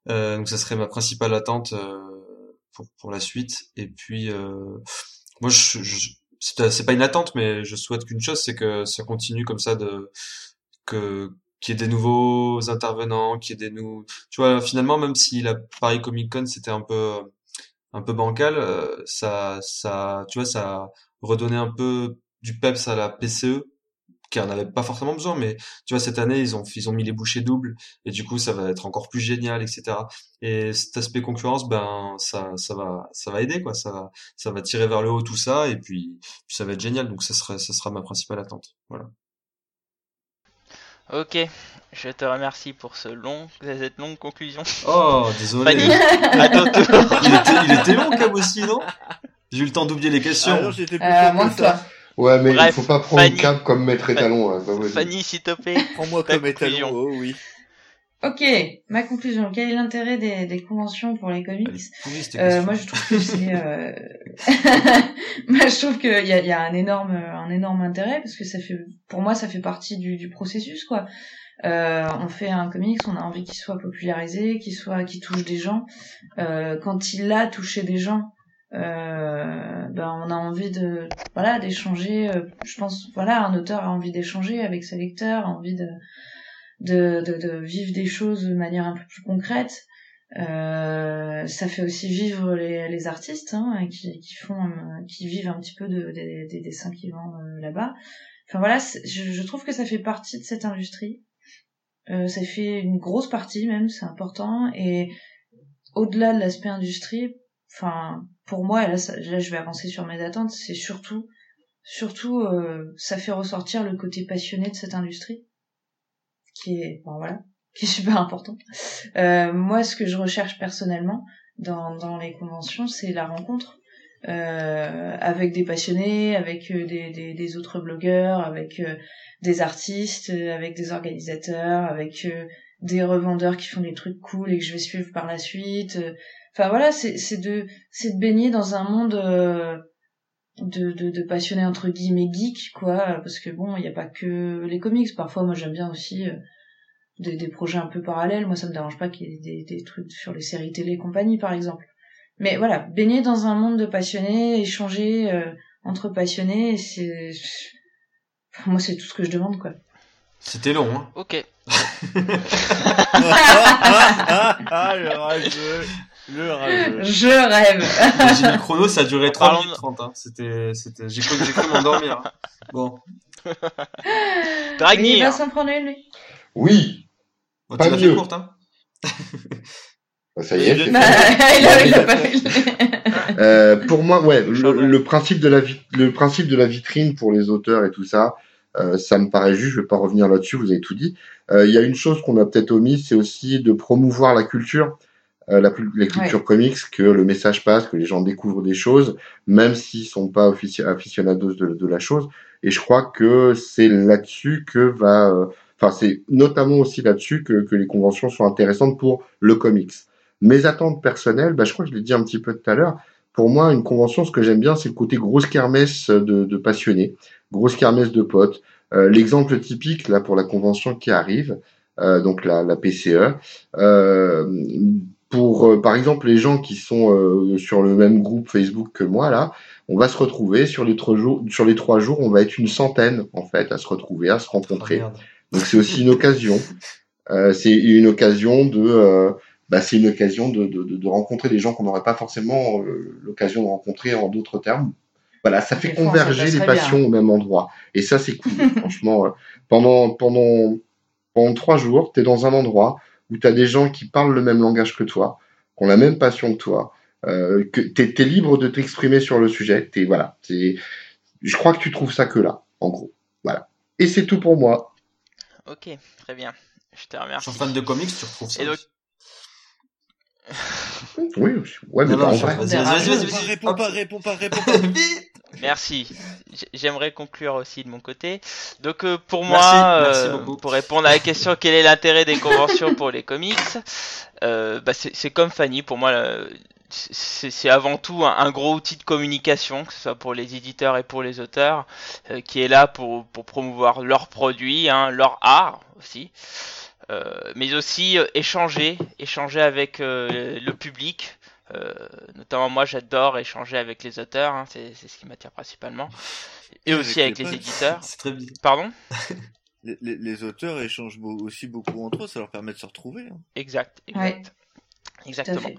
Euh, donc ça serait ma principale attente euh, pour, pour la suite. Et puis moi je, je c'est pas une attente, mais je souhaite qu'une chose, c'est que ça continue comme ça de que qu'il y ait des nouveaux intervenants, qu'il y ait des nouveaux. Tu vois, finalement, même si la Paris Comic Con c'était un peu un peu bancal, euh, ça ça tu vois ça redonnait un peu du peps à la PCE qui en avait pas forcément besoin, mais tu vois cette année ils ont ils ont mis les bouchées doubles et du coup ça va être encore plus génial, etc. Et cet aspect concurrence, ben ça ça va ça va aider quoi, ça va ça va tirer vers le haut tout ça et puis, puis ça va être génial. Donc ça sera ça sera ma principale attente. Voilà. Ok, je te remercie pour ce long, cette longue conclusion. Oh, désolé. Fanny, il, était, il était long, Cab aussi, non? J'ai eu le temps d'oublier les questions. Ah non, j'étais plus Euh, moins que que toi. Ouais, mais Bref, il faut pas prendre Fanny. le cap comme maître étalon. Là. Vas-y. Fanny, s'il te plaît. Prends-moi comme étalon, conclusion. oh oui. Ok, ma conclusion. Quel est l'intérêt des, des conventions pour les comics? Euh, moi, je trouve que c'est. Euh... moi, je trouve qu'il y a, il y a un énorme, un énorme intérêt parce que ça fait, pour moi, ça fait partie du, du processus, quoi. Euh, on fait un comics, on a envie qu'il soit popularisé, qu'il soit, qu'il touche des gens. Euh, quand il a touché des gens, euh, ben, on a envie de, voilà, d'échanger. euh, je pense, voilà, un auteur a envie d'échanger avec ses lecteurs, a envie de, de, vivre des choses de manière un peu plus concrète. Euh, ça fait aussi vivre les, les artistes hein, qui, font, qui vivent un petit peu de, des- des dessins qu'ils vendent là-bas. Enfin voilà, je, je trouve que ça fait partie de cette industrie. Ça fait une grosse partie même, c'est important. Et au-delà de l'aspect industrie, enfin pour moi, là, là je vais avancer sur mes attentes, c'est surtout, surtout, euh, ça fait ressortir le côté passionné de cette industrie, qui est, bon, voilà, qui est super important. Euh, moi, ce que je recherche personnellement dans, dans les conventions, c'est la rencontre euh, avec des passionnés, avec euh, des, des, des autres blogueurs, avec euh, des artistes, euh, avec des organisateurs, avec des revendeurs qui font des trucs cool et que je vais suivre par la suite. Enfin voilà, c'est de c'est de baigner dans un monde euh, de, de, de passionnés entre guillemets geeks quoi, parce que bon, il n'y a pas que les comics. Parfois, moi j'aime bien aussi euh, des, des projets un peu parallèles. Moi, ça me dérange pas qu'il y ait des, des trucs sur les séries télé et compagnie, par exemple. Mais voilà, baigner dans un monde de passionnés, échanger euh, entre passionnés, c'est Enfin, moi c'est tout ce que je demande quoi. C'était long, hein. Ok. ah, ah, le rageux. Le rageux. Je rêve. Le chrono, ça a duré En 3 parlant minutes de- 30, hein. C'était, c'était, j'ai cru, j'ai cru m'endormir. hein. Bon. Il Dragnir. va s'en prendre une lui. Oui, Bon, Pas tu l'as fait mieux. courte, hein. Bah, ça y est. Bah, il a, il a pas fait le- Euh, pour moi, ouais, le, principe de la vi- le principe de la vitrine pour les auteurs et tout ça, euh, ça me paraît juste. Je vais pas revenir là-dessus. Vous avez tout dit. Euh, Il y a une chose qu'on a peut-être omise, c'est aussi de promouvoir la culture, euh, la, plus- la culture comics, que le message passe, que les gens découvrent des choses, même s'ils sont pas aficionados de, de la chose. Et je crois que c'est là-dessus que va, euh, enfin c'est notamment aussi là-dessus que, que les conventions sont intéressantes pour le comics. Mes attentes personnelles, bah, je crois que je l'ai dit un petit peu tout à l'heure. Pour moi, une convention, ce que j'aime bien, c'est le côté grosse kermesse de, de passionnés, grosse kermesse de potes. Euh, L'exemple typique là pour la convention qui arrive, euh, donc la, la PCE, euh, pour euh, par exemple les gens qui sont euh, sur le même groupe Facebook que moi là, on va se retrouver sur les trois jours. Sur les trois jours, on va être une centaine en fait à se retrouver, à se rencontrer. merde. Donc c'est aussi une occasion. Euh, c'est une occasion de, euh, bah, c'est une occasion de, de, de, de rencontrer des gens qu'on n'aurait pas forcément euh, l'occasion de rencontrer en d'autres termes. Voilà, ça fait ça converger les passions au même endroit. Et ça, c'est cool. Franchement, euh, pendant pendant pendant trois jours, t'es dans un endroit où t'as des gens qui parlent le même langage que toi, qui ont la même passion que toi, euh, que t'es es libre de t'exprimer sur le sujet. T'es voilà. t'es- Je crois que tu trouves ça que là, en gros. Voilà. Et c'est tout pour moi. Ok, très bien. Je te Je remercie. suis fan de comics, tu retrouves ça. Et donc- aussi. Oui, ouais, mais Non, en je- vrai. vas-y, vas-y, vas-y. Réponds pas, réponds pas, réponds pas. Merci. J'aimerais conclure aussi de mon côté. Donc euh, pour moi, merci euh, pour répondre à la question quel est l'intérêt des conventions pour les comics, euh, bah, c'est comme Fanny. Pour moi, c'est avant tout un, gros outil de communication, que ce soit pour les éditeurs et pour les auteurs, euh, qui est là pour, pour promouvoir leurs produits, hein, leur art aussi, euh, mais aussi euh, échanger, échanger avec le public. Notamment moi j'adore échanger avec les auteurs, hein, c'est ce qui m'attire principalement, et, aussi avec les, éditeurs. C'est très bien. Pardon? Les, les, auteurs échangent aussi beaucoup entre eux, ça leur permet de se retrouver. Hein. Exact, exact. Exactement.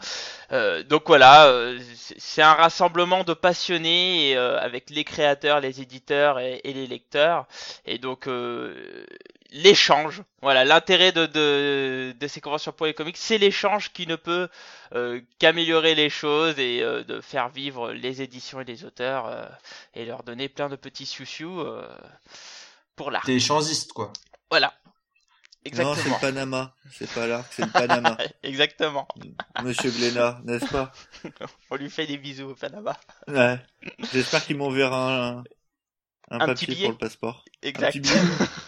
Euh, donc voilà, euh, c'est un rassemblement de passionnés euh, avec les créateurs, les éditeurs et, les lecteurs. Et donc l'échange, voilà, l'intérêt de, de, de, ces conventions pour les comics, c'est l'échange qui ne peut qu'améliorer les choses et de faire vivre les éditions et les auteurs et leur donner plein de petits siou pour l'art. T'es échangiste quoi. Voilà, non, c'est le Panama. C'est pas là, c'est le Panama. Exactement. Monsieur Glénat, n'est-ce pas? On lui fait des bisous au Panama. Ouais. J'espère qu'ils m'enverra un, un, papier pour le passeport. Exact.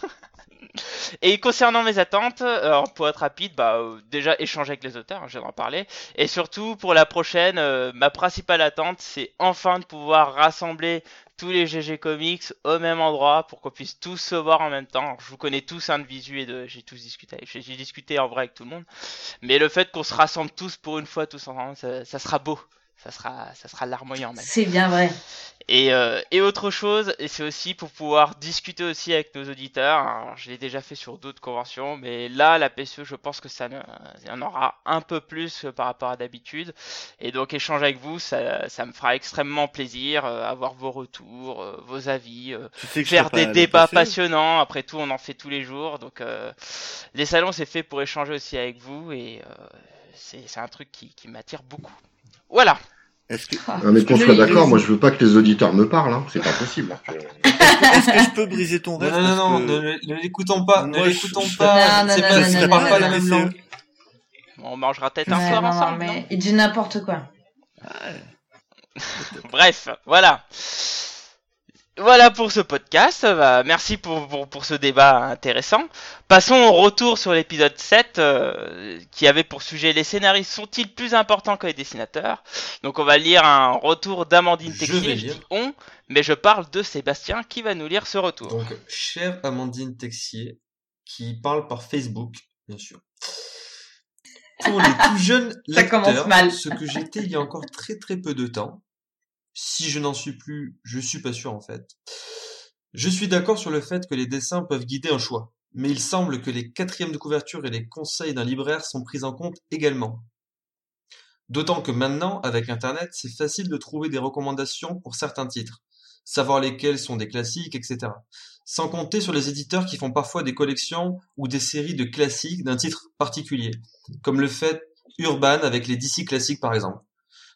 Et concernant mes attentes, alors pour être rapide, bah euh, déjà échanger avec les auteurs, hein, je viens d'en parler, et surtout pour la prochaine, euh, ma principale attente, c'est enfin de pouvoir rassembler tous les GG Comics au même endroit pour qu'on puisse tous se voir en même temps. je vous connais tous de visu et de, j'ai tous discuté, j'ai discuté en vrai avec tout le monde, mais le fait qu'on se rassemble tous pour une fois tous ensemble, ça sera beau ça sera, ça sera larmoyant même. C'est bien vrai. Et, euh, et autre chose, et c'est aussi pour pouvoir discuter aussi avec nos auditeurs. Alors, je l'ai déjà fait sur d'autres conventions, mais là, la PSE, je pense que ça y en aura un peu plus par rapport à d'habitude. Et donc, échanger avec vous, ça, ça me fera extrêmement plaisir, euh, avoir vos retours, euh, vos avis, faire des débats passionnants. Après tout, on en fait tous les jours. Donc, les salons, c'est fait pour échanger aussi avec vous, et c'est un truc qui, qui m'attire beaucoup. Voilà. Est-ce que... Ah, mais qu'on soit d'accord, moi je veux pas que les auditeurs me parlent, hein. c'est pas possible. Est-ce que je peux briser ton rêve Non, non, non, ne, l'écoutons pas, ne l'écoutons pas, c'est pas, parle pas la même langue. On mangera peut-être un soir ensemble. mais il dit n'importe quoi. Bref, voilà. Voilà pour ce podcast. Bah, merci pour, pour, ce débat intéressant. Passons au retour sur l'épisode 7 euh, qui avait pour sujet les scénaristes sont-ils plus importants que les dessinateurs? Donc on va lire un retour d'Amandine Texier. Je, dis on, mais je parle de Sébastien qui va nous lire ce retour. Donc, chère Amandine Texier, qui parle par Facebook, bien sûr. Pour les tout jeunes lecteurs, ce que j'étais il y a encore très très peu de temps, si je n'en suis plus, je suis pas sûr en fait. Je suis d'accord sur le fait que les dessins peuvent guider un choix, mais il semble que les quatrièmes de couverture et les conseils d'un libraire sont pris en compte également. D'autant que maintenant, avec Internet, c'est facile de trouver des recommandations pour certains titres, savoir lesquels sont des classiques, etc. Sans compter sur les éditeurs qui font parfois des collections ou des séries de classiques d'un titre particulier, comme le fait Urban avec les DC classiques par exemple.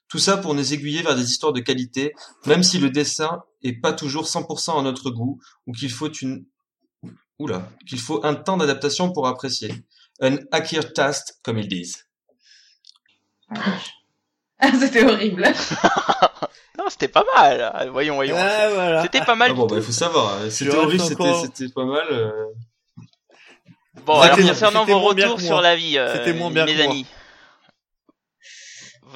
Tout ça pour nous aiguiller vers des histoires de qualité, même si le dessin est pas toujours 100% à notre goût, ou qu'il faut une, oula, qu'il faut un temps d'adaptation pour apprécier. Un acquired taste, comme ils disent. Ah, c'était horrible. non, c'était pas mal. Voyons, voyons. C'était pas mal. Ah bon, bah, il faut savoir. C'était horrible, c'était, pas mal. Euh. Bon, alors concernant vos retours sur la vie, euh, moins bien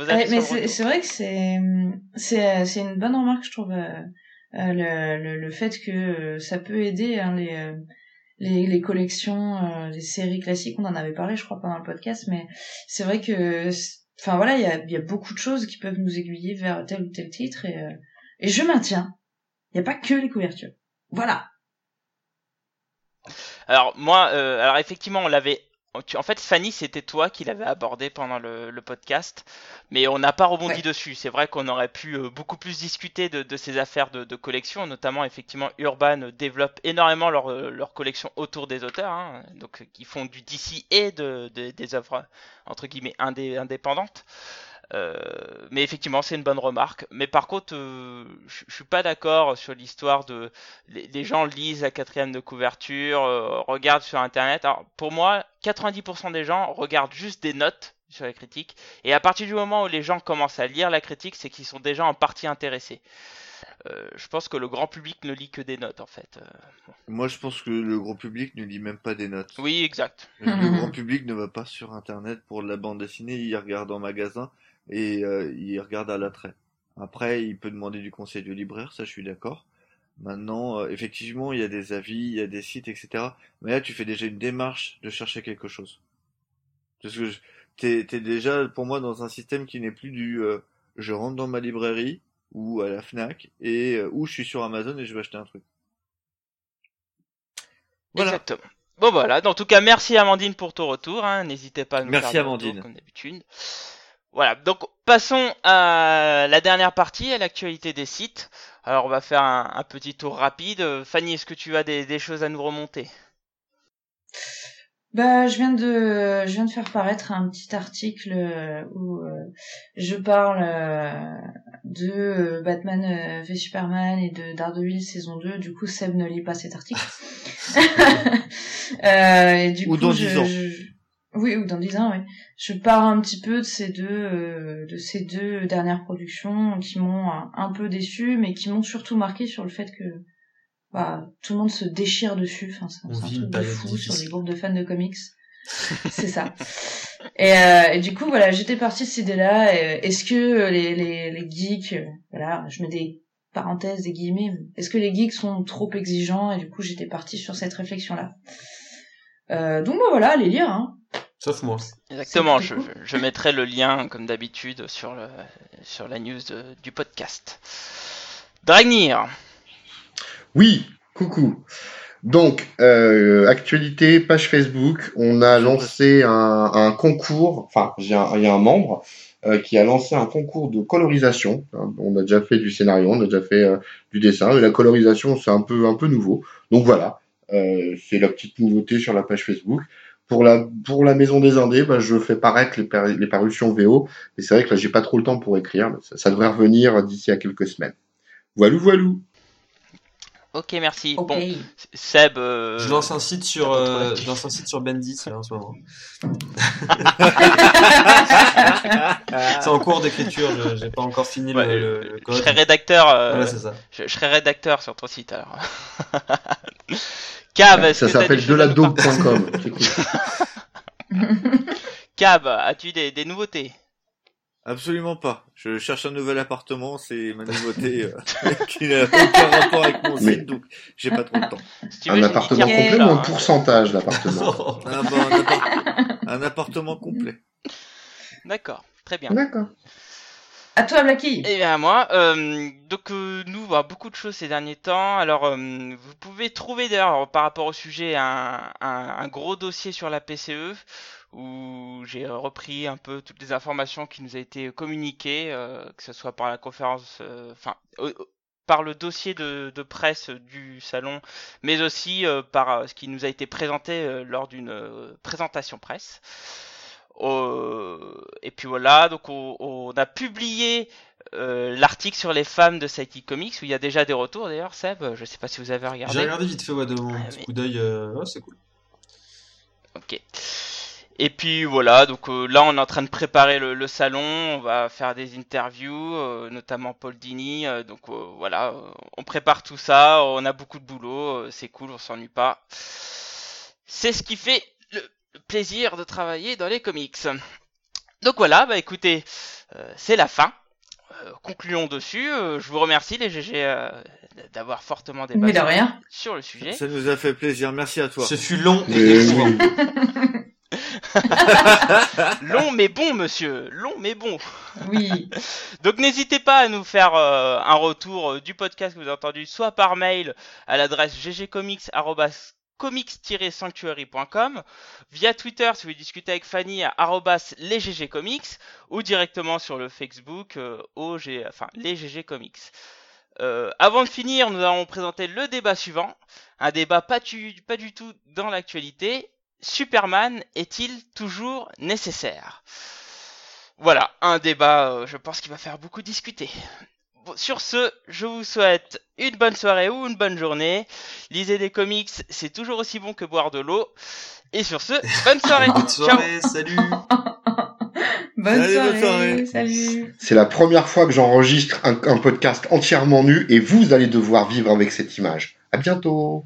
amis mais c'est vrai que c'est c'est c'est une bonne remarque je trouve euh, euh, le, le, le fait que euh, ça peut aider hein, les, les les collections les séries classiques. On en avait parlé je crois pendant le podcast mais c'est vrai que enfin voilà il y a il y a beaucoup de choses qui peuvent nous aiguiller vers tel ou tel titre et et je maintiens il y a pas que les couvertures. Voilà. Alors moi alors effectivement on l'avait en fait, Fanny, c'était toi qui l'avais abordé pendant le, podcast, mais on n'a pas rebondi dessus. C'est vrai qu'on aurait pu euh, beaucoup plus discuter de, ces affaires de, collection, notamment effectivement Urban développe énormément leur, euh, leur collection autour des auteurs, hein, donc qui font du DC et de, des œuvres entre guillemets indépendantes. Euh, mais effectivement, c'est une bonne remarque. Mais par contre, euh, je, suis pas d'accord sur l'histoire de les, gens lisent la quatrième de couverture, euh, regardent sur Internet. Alors pour moi, 90% des gens regardent juste des notes sur les critiques. Et à partir du moment où les gens commencent à lire la critique, c'est qu'ils sont déjà en partie intéressés. je pense que le grand public ne lit que des notes en fait. Moi je pense que le grand public ne lit même pas des notes. Oui, exact. Le grand public ne va pas sur internet pour la bande dessinée, il regarde en magasin et euh, il regarde à l'attrait. Après, il peut demander du conseil du libraire, ça je suis d'accord. Maintenant, euh, effectivement, il y a des avis, il y a des sites, etc. Mais là, tu fais déjà une démarche de chercher quelque chose. Parce que je- t'es, t'es déjà, pour moi, dans un système qui n'est plus du euh, je rentre dans ma librairie ou à la Fnac et euh, ou je suis sur Amazon et je vais acheter un truc. Voilà. Exactement. Bon voilà, en tout cas merci Amandine pour ton retour, hein. n'hésitez pas à nous Merci, faire Amandine. comme d'habitude. Voilà, donc passons à la dernière partie, à l'actualité des sites. Alors on va faire un, un petit tour rapide. Fanny, est-ce que tu as des, des choses à nous remonter? Bah, je viens de, je viens de faire paraître un petit article euh, où euh, je parle euh, de Batman v Superman et de Daredevil saison 2. Du coup, Seb ne lit pas cet article. Euh, et du Ou coup, dans je, 10 ans. je- Oui, ou dans 10 ans, oui. Je parle un petit peu de ces deux, euh, de ces deux dernières productions qui m'ont un, un peu déçu, mais qui m'ont surtout marqué sur le fait que bah, tout le monde se déchire dessus. Enfin, c'est un truc de fou sur les groupes de fans de comics. c'est ça. Et, euh, et du coup, voilà, j'étais partie de cette idée-là. euh, Est-ce que les, les, les geeks, euh, voilà, je mets des parenthèses, des guillemets, est-ce que les geeks sont trop exigeants? Et du coup, j'étais partie sur cette réflexion-là. Euh, donc bah, voilà, allez lire. Hein. Sauf moi. Exactement, je, mettrai le lien comme d'habitude sur, le, sur la news de- du podcast. Dragnir, Oui, coucou. Donc, euh, actualité, page Facebook, on a lancé un, un concours, enfin, il y a un membre euh, qui a lancé un concours de colorisation. hein. On a déjà fait du scénario, on a déjà fait euh, du dessin, et la colorisation, c'est un peu, un peu nouveau. Donc voilà, euh, c'est la petite nouveauté sur la page Facebook. Pour la, pour la maison des Indés, bah, je fais paraître les, par- les parutions VO, et c'est vrai que là, j'ai pas trop le temps pour écrire, mais ça, ça devrait revenir d'ici à quelques semaines. Voilou, voilou. Ok merci. Bon, Seb, euh, Je lance un site sur, euh, je lance un site sur là, en ce moment. C'est en cours d'écriture, je- j'ai pas encore fini le- ouais, le, le je code. serai rédacteur. euh, Voilà, c'est ça. je, je serai rédacteur sur ton site alors. Cab, est-ce Ça s'appelle deladope.com. C'est cool. Cab, as-tu des, des nouveautés? Absolument pas. Je cherche un nouvel appartement, c'est ma nouveauté euh, qui n'a aucun rapport avec mon Mais- site, donc j'ai pas trop le temps. Si Un appartement complet ou un pourcentage d'appartement Ah bah, un, appart- un appartement complet. D'accord, très bien. D'accord. À toi, Blacky. Eh bien moi, euh, donc euh, nous, bah, beaucoup de choses ces derniers temps. Alors, euh, vous pouvez trouver d'ailleurs par rapport au sujet un, un, un gros dossier sur la PCE où j'ai repris un peu toutes les informations qui nous a été communiquées, euh, que ce soit par la conférence, euh, enfin, euh, par le dossier de, de presse du salon, mais aussi euh, par ce qui nous a été présenté lors d'une présentation presse. Et puis voilà, donc on, on a publié euh, l'article sur les femmes de Psychic Comics où il y a déjà des retours d'ailleurs, Seb. Je sais pas si vous avez regardé. J'ai regardé vite fait ouais, de mon Ah, petit mais- coup d'œil. euh, Ouais, c'est cool. Ok. Et puis voilà, donc euh, là on est en train de préparer le, le salon, on va faire des interviews, euh, notamment Paul Dini. euh, donc euh, voilà, euh, on prépare tout ça, on a beaucoup de boulot, euh, c'est cool, on s'ennuie pas. C'est ce qui fait le, le plaisir de travailler dans les comics. Donc voilà, bah écoutez, euh, c'est la fin. Euh, concluons dessus. Euh, je vous remercie les GG euh, d'avoir fortement Mais de débattu rien. sur le sujet. Ça nous a fait plaisir, merci à toi. Ce fut long et oui. Long mais bon, monsieur. Long mais bon. Oui. Donc n'hésitez pas à nous faire euh, un retour euh, du podcast que vous avez entendu, soit par mail à l'adresse ggcomics@comics-sanctuary.com, via Twitter si vous voulez discuter avec Fanny à arrobas lesggcomics ou directement sur le Facebook euh, au G- enfin les GG Comics. Euh, avant de finir, nous allons présenter le débat suivant, un débat pas, tu- pas du tout dans l'actualité. Superman est-il toujours nécessaire? Voilà, un débat, euh, je pense qu'il va faire beaucoup discuter. Bon, sur ce, je vous souhaite une bonne soirée ou une bonne journée. Lisez des comics, c'est toujours aussi bon que boire de l'eau. Et sur ce, bonne soirée. Bonne Ciao. soirée, salut. Bonne soirée. Salut. C'est la première fois que j'enregistre un, un podcast entièrement nu et vous allez devoir vivre avec cette image. À bientôt.